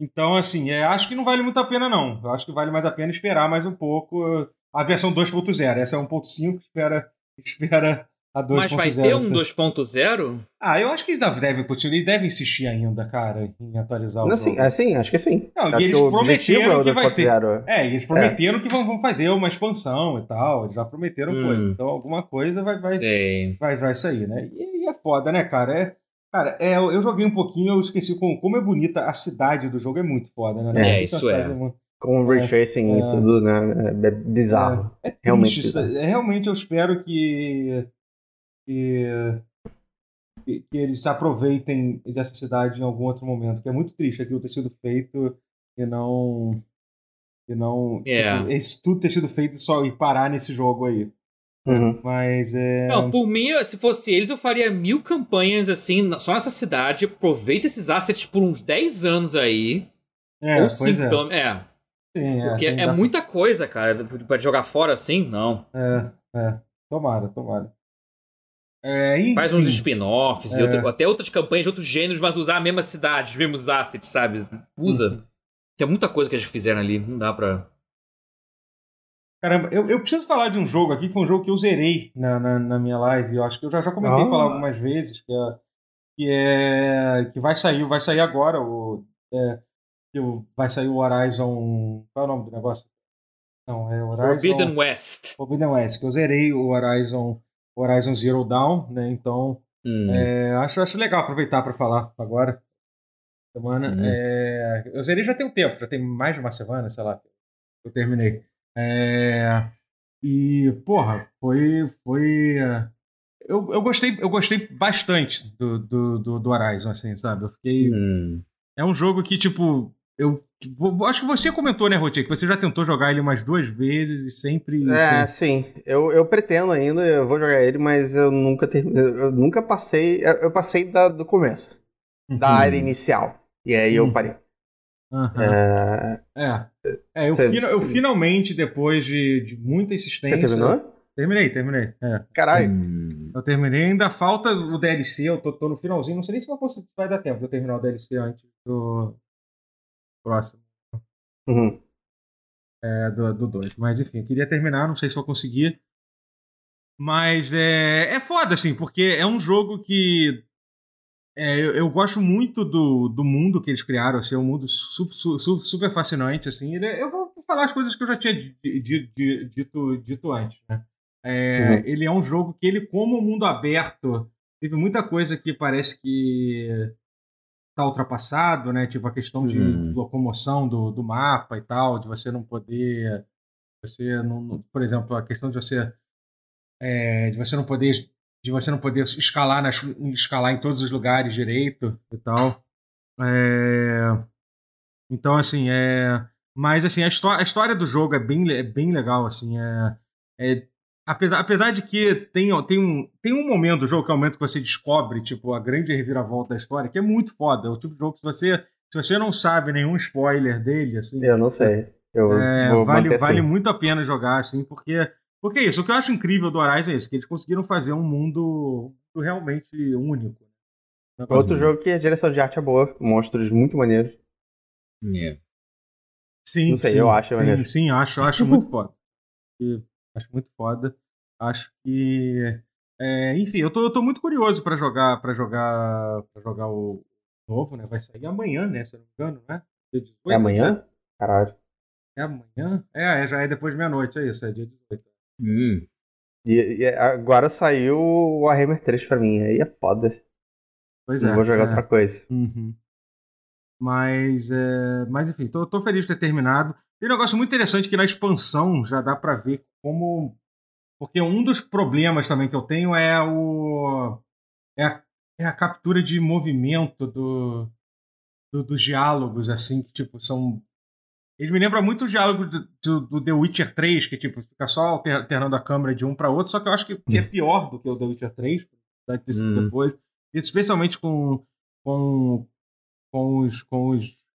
Então, assim, é, acho que não vale muito a pena, não. Eu acho que vale mais a pena esperar mais um pouco a versão 2.0. Essa é 1.5, espera, [laughs] espera a 2.0. Mas vai ter um assim. 2.0? Ah, eu acho que eles devem continuar. Eles devem insistir ainda, cara, em atualizar o Não, jogo. assim, assim, acho que sim. Não, e acho eles que o objetivo prometeram é que vai ter. 2.0. É, e eles prometeram que vão, vão fazer uma expansão e tal. Eles já prometeram Hum. coisa. Então, alguma coisa vai, vai, vai, vai sair, né? E, e é foda, né, cara? É, cara, é, eu joguei um pouquinho, eu esqueci como, como é bonita a cidade do jogo, é muito foda, né? É, isso cidade é. muito- Com o ray tracing e é. tudo, né? É bizarro. É Realmente triste, bizarro. é, realmente eu espero que, que, que, que eles se aproveitem dessa cidade em algum outro momento, que é muito triste aquilo ter sido feito e não. E não. É. tipo, Isso tudo ter sido feito só e parar nesse jogo aí. Uhum. Mas é. Não, por mim, se fosse eles, eu faria mil campanhas assim, só nessa cidade. Aproveita esses assets por uns 10 anos aí. é, ou pois 5, é. pelo. É, Sim, porque tem é da- muita coisa, cara. Pra jogar fora assim, não. É, é. Tomara, tomara. É, enfim, Faz uns spin-offs, e É. outra- até outras campanhas de outros gêneros, mas usar a mesma cidade, os mesmos assets, sabe? Usa. Uhum. Tem muita coisa que eles fizeram ali, não dá pra. Caramba, eu, eu preciso falar de um jogo aqui, que foi um jogo que eu zerei na, na, na minha live. Eu acho que eu já, já comentei Ah. falar algumas vezes, que é, que é. que vai sair, vai sair agora. O, é, que o- vai sair o Horizon. Qual é o nome do negócio? Não, é Horizon. Forbidden West. Forbidden West, que eu zerei o Horizon, Horizon Zero Dawn, né? Então. Hum. É, acho, acho legal aproveitar para falar agora. Semana. Uhum. É, eu zerei já tem um tempo, já tem mais de uma semana, sei lá. Eu terminei. É, e, porra, foi. foi é, eu, eu, gostei, eu gostei bastante do, do, do, do Horizon, assim, sabe? Eu fiquei. Hum. É um jogo que, tipo. Eu acho que você comentou, né, Rotier, que você já tentou jogar ele umas duas vezes e sempre. É, assim, sim. Eu, eu pretendo ainda, eu vou jogar ele, mas eu nunca ter, eu nunca passei. Eu, passei da- do começo, da uhum. área inicial. E aí eu Hum. parei. Aham. É, É. É, eu, fina- eu finalmente, depois de, de muita insistência. você terminou? Terminei, terminei. É. Caralho. Hum. Eu terminei, ainda falta o DLC, eu tô, tô no finalzinho. Não sei nem se vai dar tempo de eu terminar o DLC antes do próximo, Uhum. é, do 2. Mas enfim, eu queria terminar, não sei se vou conseguir. Mas é, é foda, assim, porque é um jogo que. é, eu, eu gosto muito do, do mundo que eles criaram, assim, é um mundo su- su- su- super fascinante, assim. Ele- eu vou falar as coisas que eu já tinha di- di- di- dito, dito antes, né? É, Uhum. Ele é um jogo que ele, como mundo aberto, teve muita coisa que parece que tá ultrapassado, né? Tipo a questão de Uhum. locomoção do, do mapa e tal, de você não poder, você não, por exemplo, a questão de você é, de você não poder de você não poder escalar nas, escalar em todos os lugares direito e tal. É, então assim é, mas assim a, a história do jogo é bem, é bem legal assim é, é apesar, apesar de que tem, tem, um, tem um momento do jogo que é o momento que você descobre tipo a grande reviravolta da história que é muito foda é o tipo de jogo que se você se você não sabe nenhum spoiler dele assim Eu não sei. Eu é, vou vale, vale assim. muito a pena jogar, assim, porque. Porque é isso. O que eu acho incrível do Horizon é isso, que eles conseguiram fazer um mundo realmente único. Outro jogo que a direção de arte é boa, monstros muito maneiros. É. Sim, Não sei, sim, eu acho sim, maneiro. sim, acho, acho muito foda. [laughs] E acho muito foda. Acho que. é, enfim, eu tô, eu tô muito curioso pra jogar para jogar para jogar o novo, né? Vai sair amanhã, né? Se eu não me engano, né? Dia 18, É amanhã? Caralho. É amanhã? É, é, já é depois de meia-noite, é isso, é dia 18. Hum. E, e agora saiu o Warhammer 3 pra mim, aí é foda. Pois Não é. vou jogar é. outra coisa. Uhum. Mas, é, mas enfim, tô, tô feliz de ter terminado. Tem um negócio muito interessante que na expansão já dá pra ver como. Porque um dos problemas também que eu tenho é o. É a, é a captura de movimento do, do- dos diálogos, assim, que tipo, são. Eles me lembram muito os diálogos do, do- do The Witcher 3, que tipo, fica só alter- alternando a câmera de um pra outro, só que eu acho que, que é pior do que o The Witcher 3, vai ter sido Hum. depois. Especialmente com, com, com os. Com os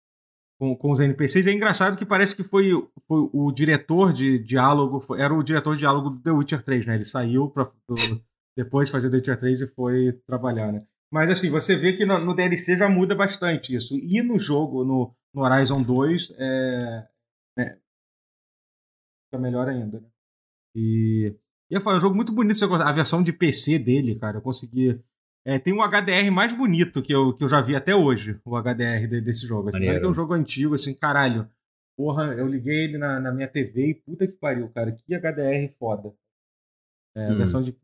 com, com os NPCs. É engraçado que parece que foi, foi o diretor de diálogo, foi- era o diretor de diálogo do The Witcher 3, né? Ele saiu pra, do- depois de fazer The Witcher 3 e foi trabalhar, né? Mas assim, você vê que no, no DLC já muda bastante isso. E no jogo, no, no Horizon 2, é, é, fica melhor ainda, né? E, e foi um jogo muito bonito. A versão de PC dele, cara, eu consegui. É, tem um HDR mais bonito que eu, que eu já vi até hoje, o HDR de- desse jogo. Assim, olha que é um jogo antigo, assim, caralho. Porra, eu liguei ele na, na minha TV e puta que pariu, cara. Que HDR foda. É, a Hum. versão, de,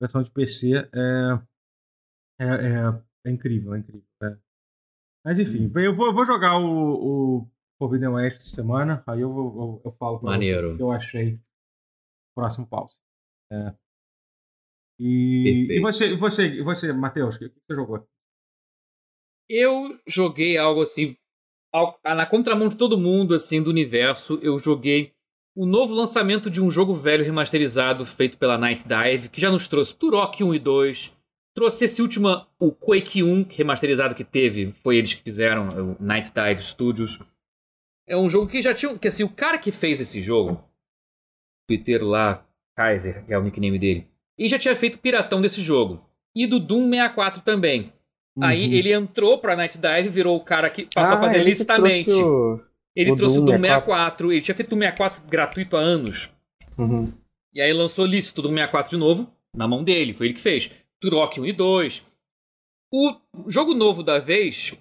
versão de PC é, é, é, é incrível, é incrível. é. Mas enfim, Hum. eu, vou, eu vou jogar o, o Forbidden West essa semana, aí eu, vou- eu, eu falo pra Maneiro. o que eu achei. Próximo pause. É. E, e você, você, você, Matheus, o que você jogou? Eu joguei algo assim, ao- na contramão de todo mundo, assim, do universo, eu joguei o novo lançamento de um jogo velho remasterizado feito pela Night Dive, que já nos trouxe Turok 1 e 2, trouxe esse último, o Quake 1 remasterizado que teve, foi eles que fizeram, o Night Dive Studios. É um jogo que já tinha, que assim, o cara que fez esse jogo, o Twitter lá, Kaiser, que é o nickname dele, ele já tinha feito Piratão desse jogo. E do Doom 64 também. Aí Uhum. ele entrou pra Night Dive, virou o cara que passou a fazer Ah, ele que licitamente. trouxe o- Ele o trouxe o Doom Doom 64, ele tinha feito o 64 gratuito há anos. Uhum. E aí lançou lícito do 64 de novo, na mão dele, foi ele que fez. Turok 1 e 2. O jogo novo da vez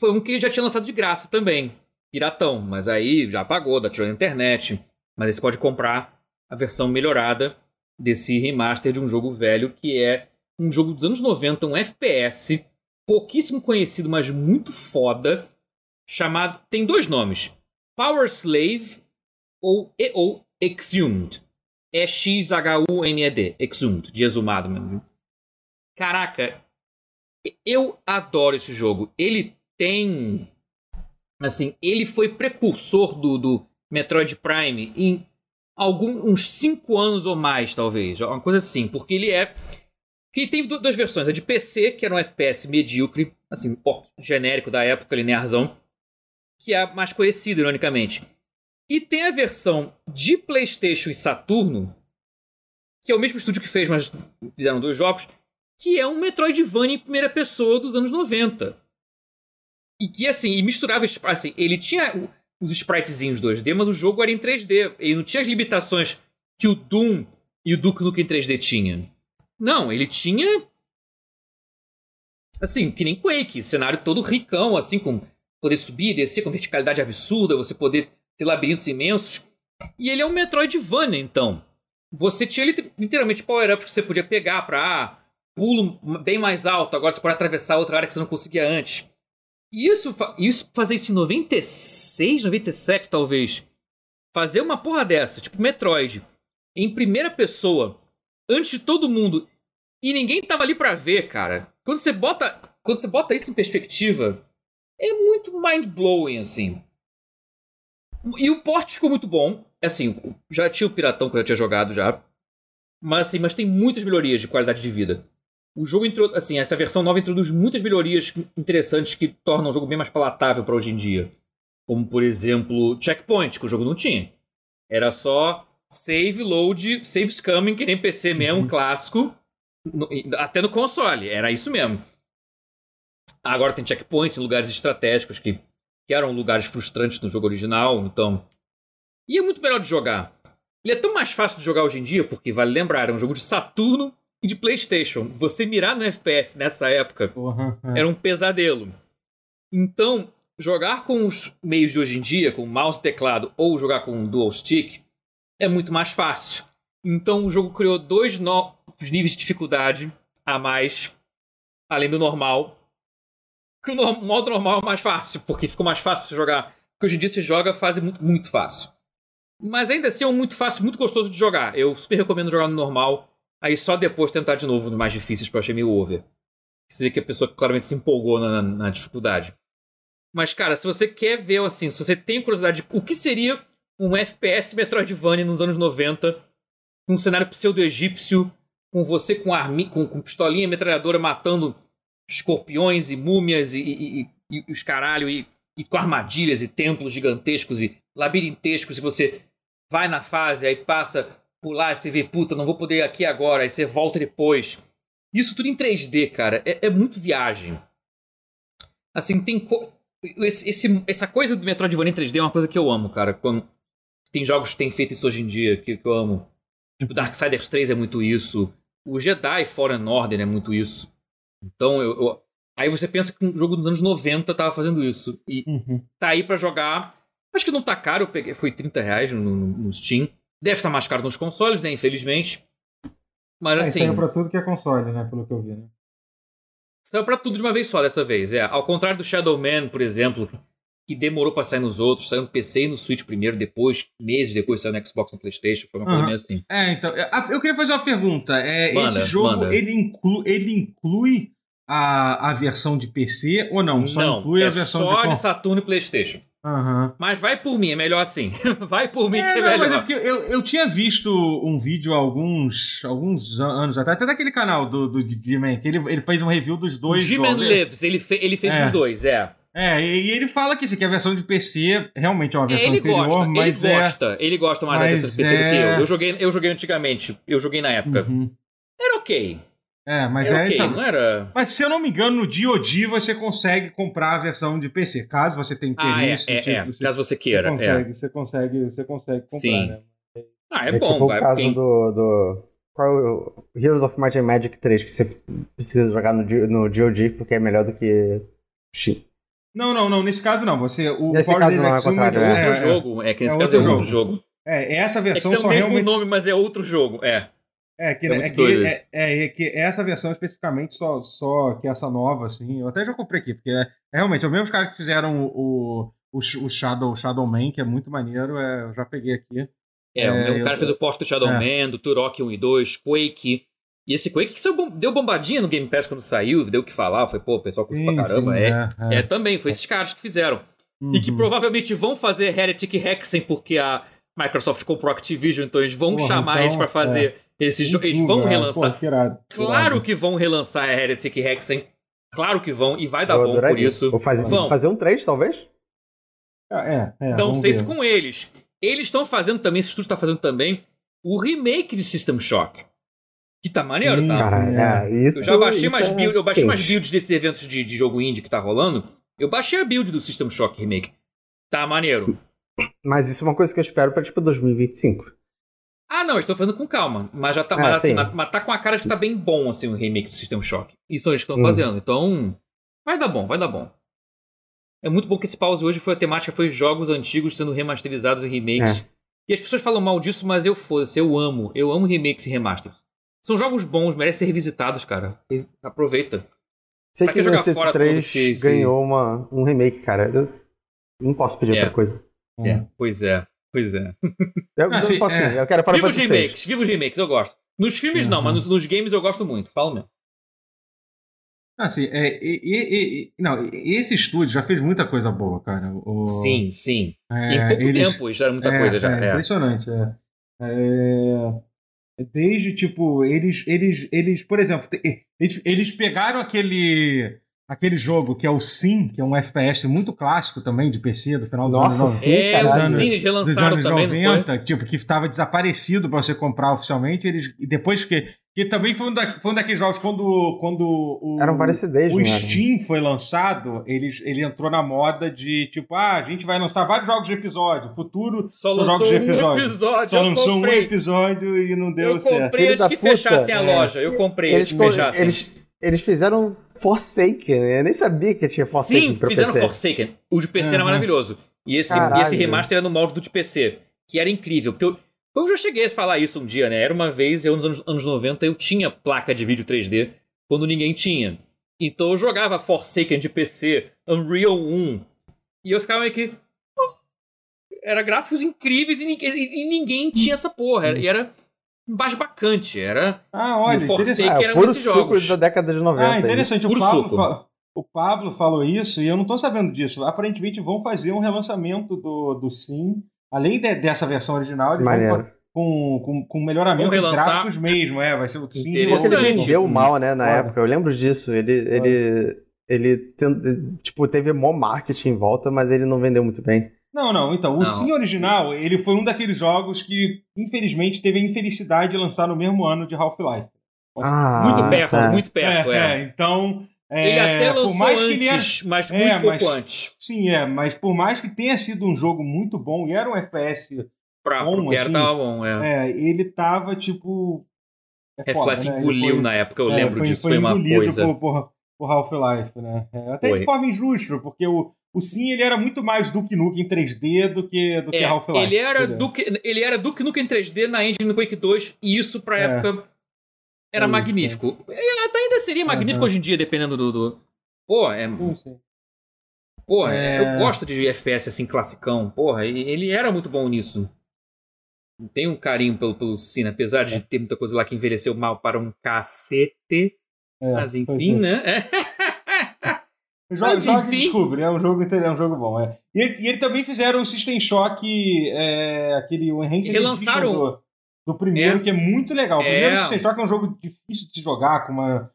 foi um que ele já tinha lançado de graça também. Piratão, mas aí já pagou, da tirou na internet. Mas aí você pode comprar a versão melhorada desse remaster de um jogo velho que é um jogo dos anos 90, um FPS, pouquíssimo conhecido, mas muito foda, chamado. Tem dois nomes: Power Slave ou, e- ou Exhumed. É X-H-U-M-E-D. Exhumed, de exumado mesmo. Caraca, eu adoro esse jogo. Ele tem. Assim, ele foi precursor do, do Metroid Prime em algum, uns 5 anos ou mais, talvez. Uma coisa assim, porque ele é. Que tem du- duas versões. A de PC, que era um FPS medíocre, assim, genérico da época, linearzão, que é a mais conhecida, ironicamente. E tem a versão de PlayStation e Saturno, que é o mesmo estúdio que fez, mas fizeram dois jogos, que é um Metroidvania em primeira pessoa dos anos 90. E que, assim, e misturava, os- assim, ele tinha os spritezinhos 2D, mas o jogo era em 3D. Ele não tinha as limitações que o Doom e o Duke Nukem 3D tinha. Não, ele tinha. Assim, que nem Quake, cenário todo ricão, assim, com poder subir descer com verticalidade absurda, você poder ter labirintos imensos. E ele é um Metroidvania, então. Você tinha lit- literalmente power-ups que você podia pegar pra ah, pulo bem mais alto, agora você pode atravessar outra área que você não conseguia antes. Isso, isso fazer isso em 96, 97 talvez. Fazer uma porra dessa, tipo Metroid, em primeira pessoa, antes de todo mundo, e ninguém tava ali pra ver, cara. Quando você bota, quando você bota isso em perspectiva, é muito mind-blowing, assim. E o porte ficou muito bom. Assim, já tinha o Piratão que eu já tinha jogado já. Mas assim, mas tem muitas melhorias de qualidade de vida. O jogo entrou, assim, essa versão nova introduz muitas melhorias interessantes que tornam o jogo bem mais palatável para hoje em dia. Como, por exemplo, checkpoint, que o jogo não tinha. Era só save, load, save coming, que nem PC mesmo, Uhum. clássico. No- até no console, era isso mesmo. Agora tem checkpoints em lugares estratégicos que, que eram lugares frustrantes no jogo original, então. E é muito melhor de jogar. Ele é tão mais fácil de jogar hoje em dia, porque vale lembrar, é um jogo de Saturno e de PlayStation. Você mirar no FPS nessa época é. era um pesadelo. Então, jogar com os meios de hoje em dia, com mouse e teclado, ou jogar com dual stick, é muito mais fácil. Então, o jogo criou dois novos níveis de dificuldade a mais, além do normal. Que o no- modo normal é mais fácil, porque ficou mais fácil de jogar. Porque hoje em dia se joga fase muito, muito fácil. Mas ainda assim é um muito fácil, muito gostoso de jogar. Eu super recomendo jogar no normal. Aí só depois tentar de novo nos mais difíceis, porque eu achei meio over. Seria que a pessoa claramente se empolgou na, na- dificuldade. Mas, cara, se você quer ver, assim, se você tem curiosidade de o que seria um FPS Metroidvania nos anos 90, com um cenário pseudo-egípcio, com você com, armi, com, com pistolinha metralhadora matando escorpiões e múmias e, e- e- e os caralho, e, e com armadilhas e templos gigantescos e labirintescos, e você vai na fase, aí passa e você vê, puta, não vou poder ir aqui agora, aí você volta depois. Isso tudo em 3D, cara, é, é muito viagem. Assim, tem. co- Esse, esse- essa coisa do Metroidvania em 3D é uma coisa que eu amo, cara. Quando tem jogos que têm feito isso hoje em dia, que, que eu amo. Tipo, Darksiders 3 é muito isso. O Jedi Fallen Order é muito isso. Então, eu, eu- aí você pensa que um jogo dos anos 90 tava fazendo isso. E Uhum. tá aí pra jogar. Acho que não tá caro, eu peguei, foi 30 reais no, no, no Steam. Deve estar mais caro nos consoles, né? Infelizmente. Mas É, assim. saiu pra tudo que é console, né? Pelo que eu vi, né? Saiu pra tudo de uma vez só dessa vez, é. Ao contrário do Shadow Man, por exemplo, que demorou pra sair nos outros, saiu no PC e no Switch primeiro, depois, meses depois saiu no Xbox e no Playstation, foi uma coisa Aham. meio assim. É, então, eu eu queria fazer uma pergunta. É, Manda, esse jogo, manda. ele, inclu, ele inclui a, a versão de PC ou não? Só Não, inclui é a versão só de... de Saturno e Playstation. Aham. Mas vai por mim, é melhor assim. [laughs] vai por mim É, que é não, mas é melhor. porque eu, eu tinha visto um vídeo há alguns, alguns an- anos atrás, até daquele canal do, do G-Man, que ele, ele fez um review dos dois G-Man. Lives, ele, fe- ele fez É. dos dois, é. É, e, ele fala que, assim, que a versão de PC realmente é uma versão ele inferior, gosta, mas ele é... gosta, ele gosta mais da versão PC do que é- eu. Eu joguei, eu joguei antigamente, eu joguei na época. Uhum. Era ok. É, mas Era é... ok, então- não era. Mas se eu não me engano, no DOD você consegue comprar a versão de PC, caso você tenha Ah, é, interesse. é, tipo, é. você, Caso você você queira. é. consegue, você consegue, você consegue comprar, Sim. né? Ah, é, É, bom, tipo vai. o caso quem- do, do. Qual é o Heroes of Might and Magic 3, que você precisa jogar no, no GOG porque é melhor do que Steam. Não, não, não. Nesse caso não. Você, o Nesse Power caso não, é contrário, É é, outro jogo, é que nesse É caso é outro outro jogo. É, essa É que versão tem o só mesmo realmente. nome, mas é outro jogo, é. É, que, É é, que, é, é, é que essa versão especificamente só, só que essa nova, assim. Eu até já comprei aqui, porque é, é realmente os mesmos caras que fizeram o, o, o Shadow, Shadow Man, que é muito maneiro. É, eu já peguei aqui. É, o É, eu- cara fez o post do Shadow é. Man, do Turok 1 e 2, Quake. E esse Quake que deu bombadinha no Game Pass quando saiu, deu o que falar. Foi, pô, o pessoal curte pra caramba. sim, é, é. também, foi esses caras que fizeram. E que Uhum. provavelmente vão fazer Heretic Hexen, porque a Microsoft comprou Activision, então eles vão Porra, chamar então, eles pra fazer esse jogo. Eles Sem vão dúvida, relançar. Pô, que irado, que Claro irado. que vão relançar a Heretic Hexen. Claro que vão, e vai dar Eu bom por isso. Vou fazer, Vão. fazer um 3, talvez? Ah, É, é, Não sei se com eles. Eles estão fazendo também, esse estúdio está fazendo também, o remake de System Shock. Que tá maneiro, tá? Cara, é, isso. Eu já baixei isso mais é build, eu baixei mais quente. builds desses eventos de, de jogo indie que tá rolando. Eu baixei a build do System Shock Remake. Tá maneiro. Mas isso é uma coisa que eu espero pra, tipo, 2025. Ah, não, estou fazendo com calma. Mas já tá, Ah, mas, assim, sim. mas, mas tá com a cara de que tá bem bom, assim, o remake do System Shock. E são eles que estão Hum. fazendo. Então, vai dar bom, vai dar bom. É muito bom que esse pause hoje foi a temática, foi jogos antigos sendo remasterizados em remakes. E as pessoas falam mal disso, mas eu foda-se, eu amo. Eu amo remakes e remasters. São jogos bons, merecem ser revisitados, cara. E Aproveita. Sei Pra que que jogar fora 3 todo esse- esse- ganhou uma, um remake, cara. Eu não posso pedir É. outra coisa. É, pois é, pois é. Eu, eu sim, não posso é. eu quero Final Viva os remakes, viva os remakes, eu gosto. Nos filmes não, Uhum. mas nos, nos games eu gosto muito. Fala mesmo. Assim, é, e, e- e- não, esse estúdio já fez muita coisa boa, cara. O, Sim, sim. é, em pouco eles- tempo já era muita é, coisa já. É, é. impressionante. É. É, desde, tipo, eles, eles, eles por exemplo, eles, eles pegaram aquele aquele jogo que é o Sim, que é um FPS muito clássico também de PC do final dos Nossa, anos 90. sim, é, os Zines dos relançaram anos também, não foi? 90, tipo, que estava desaparecido para você comprar oficialmente, eles e depois que que também foi um, da- foi um daqueles jogos quando quando o Eram CDs, o não era? Steam foi lançado, eles, ele entrou na moda de tipo, ah, a gente vai lançar vários jogos de episódio, futuro Só lançou jogos de um episódio. episódio, Só eu lançou comprei. um episódio e não deu eu certo. comprei Filho antes que puta. fechassem a É. loja. Eu comprei Eles, antes que fechassem. eles, eles fizeram Forsaken, né? eu nem sabia que tinha Forsaken Sim, fizeram PC. Forsaken. O de PC era Uhum. maravilhoso. E esse, Caralho. e esse remaster era no molde do de PC, que era incrível. Porque eu, eu já cheguei a falar isso um dia, né? Era uma vez, eu nos anos, anos 90, eu tinha placa de vídeo 3D quando ninguém tinha. Então eu jogava Forsaken de PC, Unreal 1. E eu ficava meio que. "Oh." Era gráficos incríveis e ninguém, e- e ninguém tinha essa porra. Era, e era embasbacante. Era. Ah, olha, interessante. Ah, que é puro suco jogos. da década de 90. Ah, interessante. O Pablo, fa- o Pablo falou isso e eu não tô sabendo disso. Aparentemente vão fazer um relançamento do, do Sim. Além de- dessa versão original, eles Maneiro. com, com, com melhoramentos gráficos mesmo. É, vai ser o Sim. Porque ele vendeu mal, né, na Olha. época. Eu lembro disso. Ele, ele, ele tipo, teve mó marketing em volta, mas ele não vendeu muito bem. Não, não. Então, o Não. Sim original, ele foi um daqueles jogos que, infelizmente, teve a infelicidade de lançar no mesmo ano de Half-Life. Ah, muito perto, tá. muito perto, é. é, então. é, Ele até lançou por mais que ele era, antes, mas É, muito pouco mas- antes. Sim, é, mas por mais que tenha sido um jogo muito bom e era um FPS, Pra, Bom, era, assim, tava bom, é. é, ele tava tipo. é Half-Life né? Ele engoliu foi- na época, eu é, lembro foi, disso, foi foi uma coisa. por, por, por Half-Life, né? É, até Foi. de forma injusta, porque o, o Sim ele era muito mais Duke Nukem em 3D do que, do que É, Half-Life. ele era? Duke, ele era Duke Nukem 3D na engine do Quake 2 e isso pra É. época era É isso, magnífico. E Até ainda seria magnífico Aham. hoje em dia, dependendo do. do... Pô, é, sim. porra, É. eu gosto de FPS assim, classicão. Porra, ele era muito bom nisso. Tem um carinho pelo, pelo Cine, apesar de ter muita coisa lá que envelheceu mal para um cacete. É, Mas enfim, sim. né? [laughs] Joga, Mas, joga enfim. e descobre, é um jogo, é um jogo bom. É. E, eles, e eles também fizeram o System Shock, é, aquele o Enhanced Relançaram. Edition do, do primeiro, É. que é muito legal. O primeiro É. System Shock é um jogo difícil de se jogar, com uma,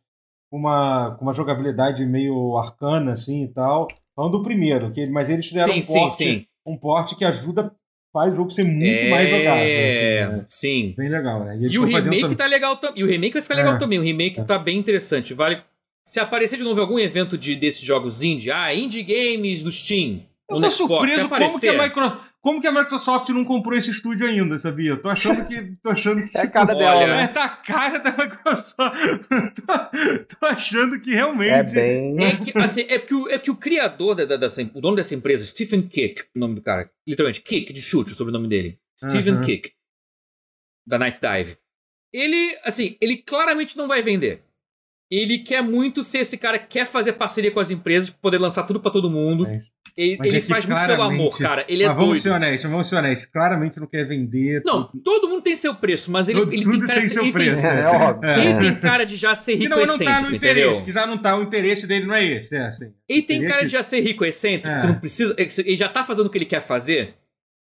uma, com uma jogabilidade meio arcana, assim e tal. Falando do primeiro, que, mas eles fizeram sim, um sim, porte, sim. um porte que ajuda, faz o jogo ser muito mais jogável. É, assim, né? sim. Bem legal, né? eles E o fazendo remake também- tá legal também. E o remake vai ficar legal É. também. O remake É. tá bem interessante. Vale. Se aparecer de novo algum evento de, desses jogos indie, ah, indie games no Steam. Eu tô surpreso como que, Micro... como que a Microsoft não comprou esse estúdio ainda, sabia? Eu tô achando que. tô achando que É a cara Olha, dela, É, né? tá a cara da Microsoft. [laughs] tô, tô achando que É realmente. bem. É, que, assim, é, porque o, é porque o criador da, da- dessa, o dono dessa empresa, Stephen Kick, o nome do cara, literalmente, Kick de chute, o sobrenome dele. Stephen Uhum. Kick, da Night Dive. Ele, assim, ele claramente não vai vender. Ele quer muito ser esse cara que quer fazer parceria com as empresas, poder lançar tudo pra todo mundo. É. Ele, ele é faz muito pelo amor, cara. Ele é Mas vamos doido. ser honestos, vamos ser honestos. Claramente não quer vender. Não, tudo- todo mundo tem seu preço, mas ele, Tudo- ele tudo tem cara tem de- seu ele tem- preço. É, óbvio. É. Ele tem cara de já ser rico não, não excêntrico, tá no entendeu? interesse, que já não tá. O interesse dele não é esse. É assim. Ele tem cara que- de já ser rico excêntrico, É. que não precisa. Ele já tá fazendo o que ele quer fazer.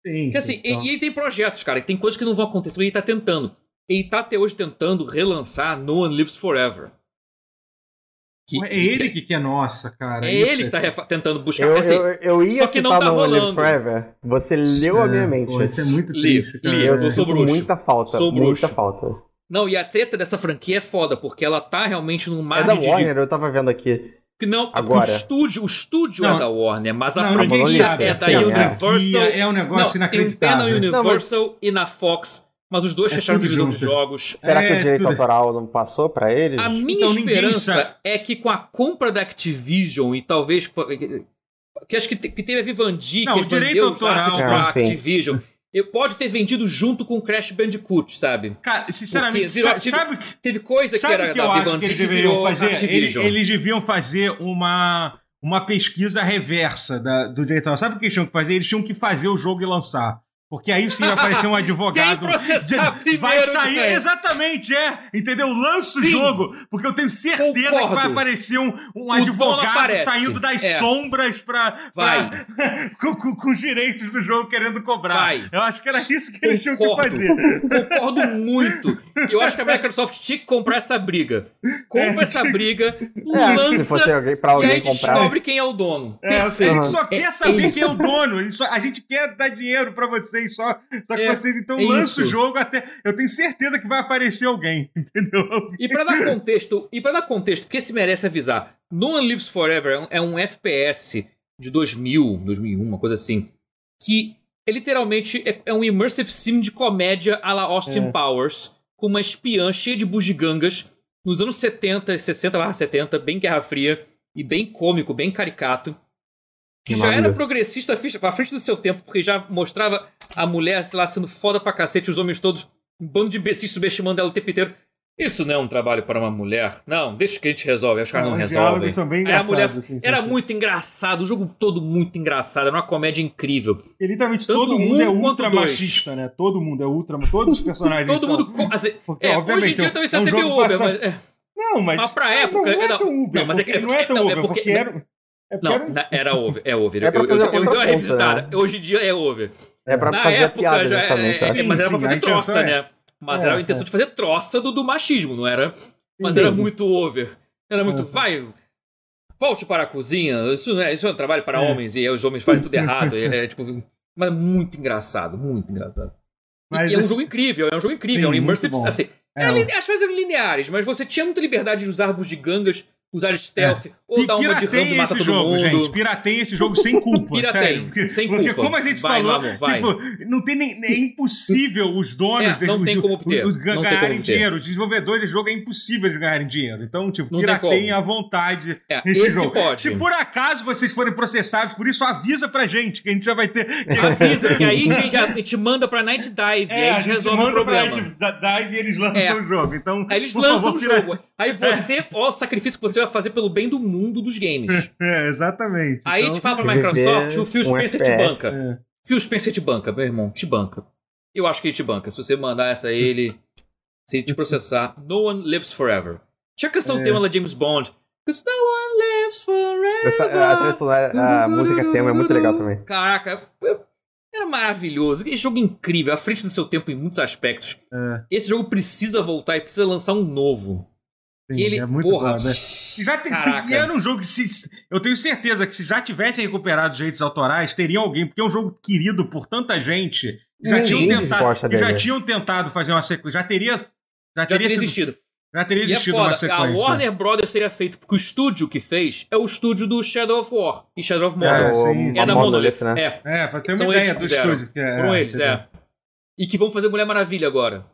Sim, Porque assim, sim, e- então- e ele tem projetos, cara, tem coisas que não vão acontecer, mas ele tá tentando. Ele tá até hoje tentando relançar No One Lives Forever. Que- é ele que quer nossa, cara. É Isso ele que tá refa- tentando buscar. Eu, assim, eu, eu ia só que não tá rolando. Forever. Você leu a minha É, mente. pô, isso é muito Li, triste, cara. li, Eu eu sou bruxo. muita falta. Sou muita bruxo. falta. Não, e a treta dessa franquia é foda, porque ela tá realmente num É mar da de. de- Warner, eu tava vendo aqui. que não, Agora. O estúdio, o estúdio Não. é da Warner, mas a Não, franquia é da sim, é. Universal. É um negócio não, tem um pé na inacreditável. Não, mas- Universal e na Fox, mas os dois É fecharam divisão de junto. jogos. Será que É, o direito tudo- autoral não passou pra eles? A minha Então, esperança sabe. é que com a compra da Activision e talvez. Que acho que, te- que teve a Vivendi, Não, que o direito autoral- É, pra sim. Activision. Eu, pode ter vendido junto com o Crash Bandicoot, sabe? Cara, sinceramente, Porque virou- sa- sabe, que Teve coisa Sabe que o era que eu acho Vivendi que eles que deveriam fazer? Eles, eles deviam fazer uma, uma pesquisa reversa da- do diretor. Sabe o que eles tinham que fazer? Eles tinham que fazer o jogo e lançar. Porque aí sim [laughs] vai aparecer um advogado. De- vai sair, exatamente, é. Entendeu? Lança o jogo. Porque eu tenho certeza que vai Concordo. aparecer um, um advogado saindo das É. sombras pra. Vai. pra- [laughs] com, com- com os direitos do jogo querendo cobrar. Vai. Eu acho que era isso que eles tinham que Concordo. fazer. Concordo muito. Eu acho que a Microsoft tinha que comprar essa briga. Compra É, essa briga, [laughs] É, lança se fosse alguém, pra e alguém aí comprar. descobre quem é o dono. É, a gente só É- quer saber quem é o dono. A gente, só- a gente quer dar dinheiro pra vocês. Só, só que É, vocês então é lançam o jogo até. Eu tenho certeza que vai aparecer alguém, [laughs] entendeu? E pra dar [laughs] contexto, e para dar contexto, porque se merece avisar, No One Lives Forever é um- é um FPS de 2000, 2001, uma coisa assim, que é literalmente é, é um immersive sim de comédia à la Austin É. Powers, com uma espiã cheia de bugigangas nos anos 70, 60 barra 70, bem Guerra Fria e bem cômico, bem caricato. Que já era progressista à frente- do seu tempo, porque já mostrava a mulher, sei lá, sendo foda pra cacete, os homens todos, um bando de imbecis subestimando ela o tempo inteiro. Isso não é um trabalho para uma mulher. Não, deixa que a gente resolve. Aí Os caras não, diálogos são bem engraçados. mulher assim, era sim. muito engraçado, o jogo todo muito engraçado, era uma comédia incrível. E literalmente Tanto todo um mundo é quanto ultra dois. machista, né? Todo mundo é ultra. Todos os [laughs] personagens. Todo são. mundo. assim, Porque, é, hoje em obviamente, dia é um- talvez é um até meio passa- mas. é. Não, mas. Mas pra época, Não, é não, tão Uber. não, mas é que- não é tão não, é Uber, porque- porque era. É Não, era- na- era over, é over. É eu, fazer eu, eu, eu dei uma né? Hoje em dia é over. É pra Na fazer a época piada, já é, é, acho. mas era pra Sim, fazer troça, é- né? Mas É, era a intenção é. de fazer troça do, do machismo, não era? Mas Sim. era muito over. Era muito. É. Vai, volte para a cozinha. Isso, não é, isso é um trabalho para É. homens e aí os homens fazem tudo errado. É, é, tipo, mas muito engraçado, muito engraçado. E- Mas e é um esse- jogo incrível, é um jogo incrível, Sim, é um immersive. Assim, É, era as coisas eram lineares, mas você tinha muita liberdade de usar bugigangas, usar stealth, ou Pi- dar uma de matar esse todo jogo, mundo. gente. Pirateia esse jogo sem [laughs] culpa. Pirateia, sério. Porque, sem porque culpa. como a gente Vai, falou, tipo, não tem nem, é impossível os donos É, não os- tem como obter, os, não tem como ganharem obter. dinheiro. Os desenvolvedores de jogo é impossível de ganharem dinheiro. Então, tipo, Não pirateiem à vontade É, nesse esse jogo. pode. Se por acaso vocês forem processados por isso, avisa pra gente, que a gente já vai ter. Avisa [laughs] que aí a gente, a gente manda pra Night Dive, e aí É, a gente resolve o manda pra problema. da Dive e eles lançam É. o jogo. Então, Aí eles lançam o jogo. Aí você, ó, o sacrifício que você vai fazer pelo bem do mundo dos games. [laughs] É, exatamente. Aí a Então, gente fala pra Microsoft, o Phil um Spencer te FPS. banca. é. Phil Spencer te banca, meu irmão, te banca. Eu acho que ele te banca. Se você mandar essa a ele, se ele te processar, no one lives forever. Tinha a canção É. tema da James Bond. Cause no one lives forever. Essa- a trilha sonora, a música tema é muito legal também. Caraca, era maravilhoso. Que jogo incrível, à frente do seu tempo em muitos aspectos. É, Esse jogo precisa voltar e precisa lançar um novo. Sim, ele, é muito porra, bom, né? E Já tem, Caraca. tem- e era um jogo que se, eu tenho certeza que se já tivessem recuperado os direitos autorais, teria alguém, porque é um jogo querido por tanta gente. Já Ninguém tinham tentado, já tinham tentado fazer uma sequência, já teria já Já teria, teria sido- existido. já teria é existido foda, uma a sequência. Warner Brothers teria feito, porque o estúdio que fez é o estúdio do Shadow of War e Shadow of Mordor. É, o, sim, É, da a Monolith, né? é. É, pra ter uma São eles ideia do fizeram. estúdio. Que é, Foram é, eles, é. E que vão fazer Mulher Maravilha agora.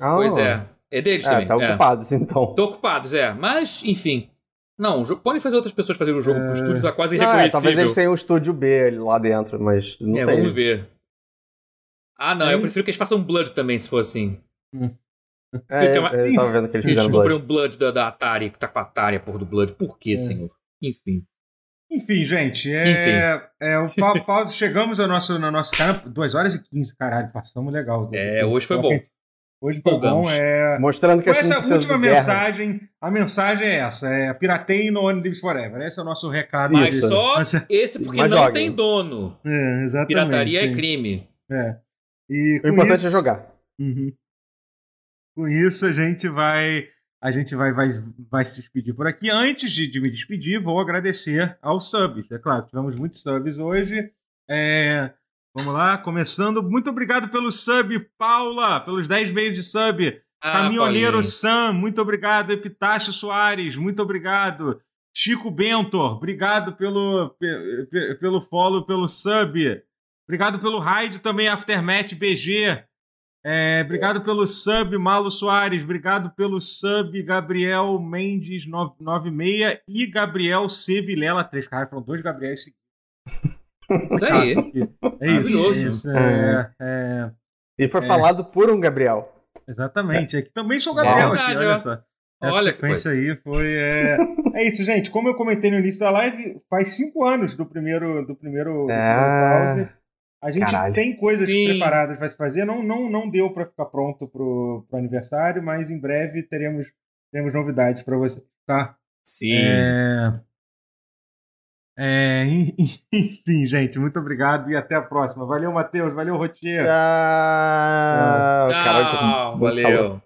Ah, Pois é. É deles É, também. tá é. ocupados, então. Estão ocupados, é. Mas, enfim. Não, podem fazer outras pessoas fazerem o jogo, É. o estúdio tá quase Ah, é, irreconhecível. talvez eles tenham um estúdio B lá dentro, mas não é, sei. vamos ver. Ah, não, eu prefiro que eles façam Blood também, se for assim. É, Fica- eu tava vendo que eles fizeram comprei Blood. um Blood da, da Atari, que tá com a Atari, a porra do Blood. Por quê, senhor? Enfim. Enfim, gente, é, é o [laughs] pa- pausa. Chegamos ao nosso, no nosso cara, 2 horas e 15, caralho, passamos legal. É, hoje foi bom. Hoje Empolgamos. bom. É, Mostrando que Com a essa última do Guerra- mensagem, a mensagem é essa: é pirateiem no One Lives Forever. Esse é o nosso recado. Mas Isso. só Mas- esse porque Mas não joguem. tem dono. É, exatamente. Pirataria é sim. crime. É. E O importante isso, é jogar. Uhum. Com isso, a gente vai. A gente vai, vai, vai se despedir por aqui. Antes de, de me despedir, vou agradecer aos subs. É claro, tivemos muitos subs hoje. É, vamos lá, começando. Muito obrigado pelo sub, Paula, pelos 10 meses de sub. Ah, Caminhoneiro Paulinho. Sam, muito obrigado. Epitácio Soares, muito obrigado. Chico Bentor, obrigado pelo, pe- pe- pelo follow, pelo sub. Obrigado pelo raid também, Aftermath BG. É, obrigado pelo sub, Malo Soares. Obrigado pelo sub, Gabriel Mendes 96 e Gabriel C. Vilela 3. Cara, foram dois Gabriéis seguidos. [laughs] Isso aí. É isso. Maravilhoso. É isso é, é, E foi É. falado por um Gabriel. Exatamente. Aqui também sou o Gabriel, É aqui, verdade, olha só. Essa Olha que sequência aí foi. É... é isso, gente. Como eu comentei no início da live, faz cinco anos do primeiro, do primeiro, do primeiro Ah. A gente Caralho. tem coisas Sim. preparadas para se fazer. Não, não, não deu para ficar pronto pro, pro aniversário, mas em breve teremos, teremos novidades para você, tá? Sim. É... É, [laughs] enfim, gente, muito obrigado e até a próxima. Valeu, Matheus. Valeu, Rotier. Tchau. Caralho, tô com Tchau, calor. valeu.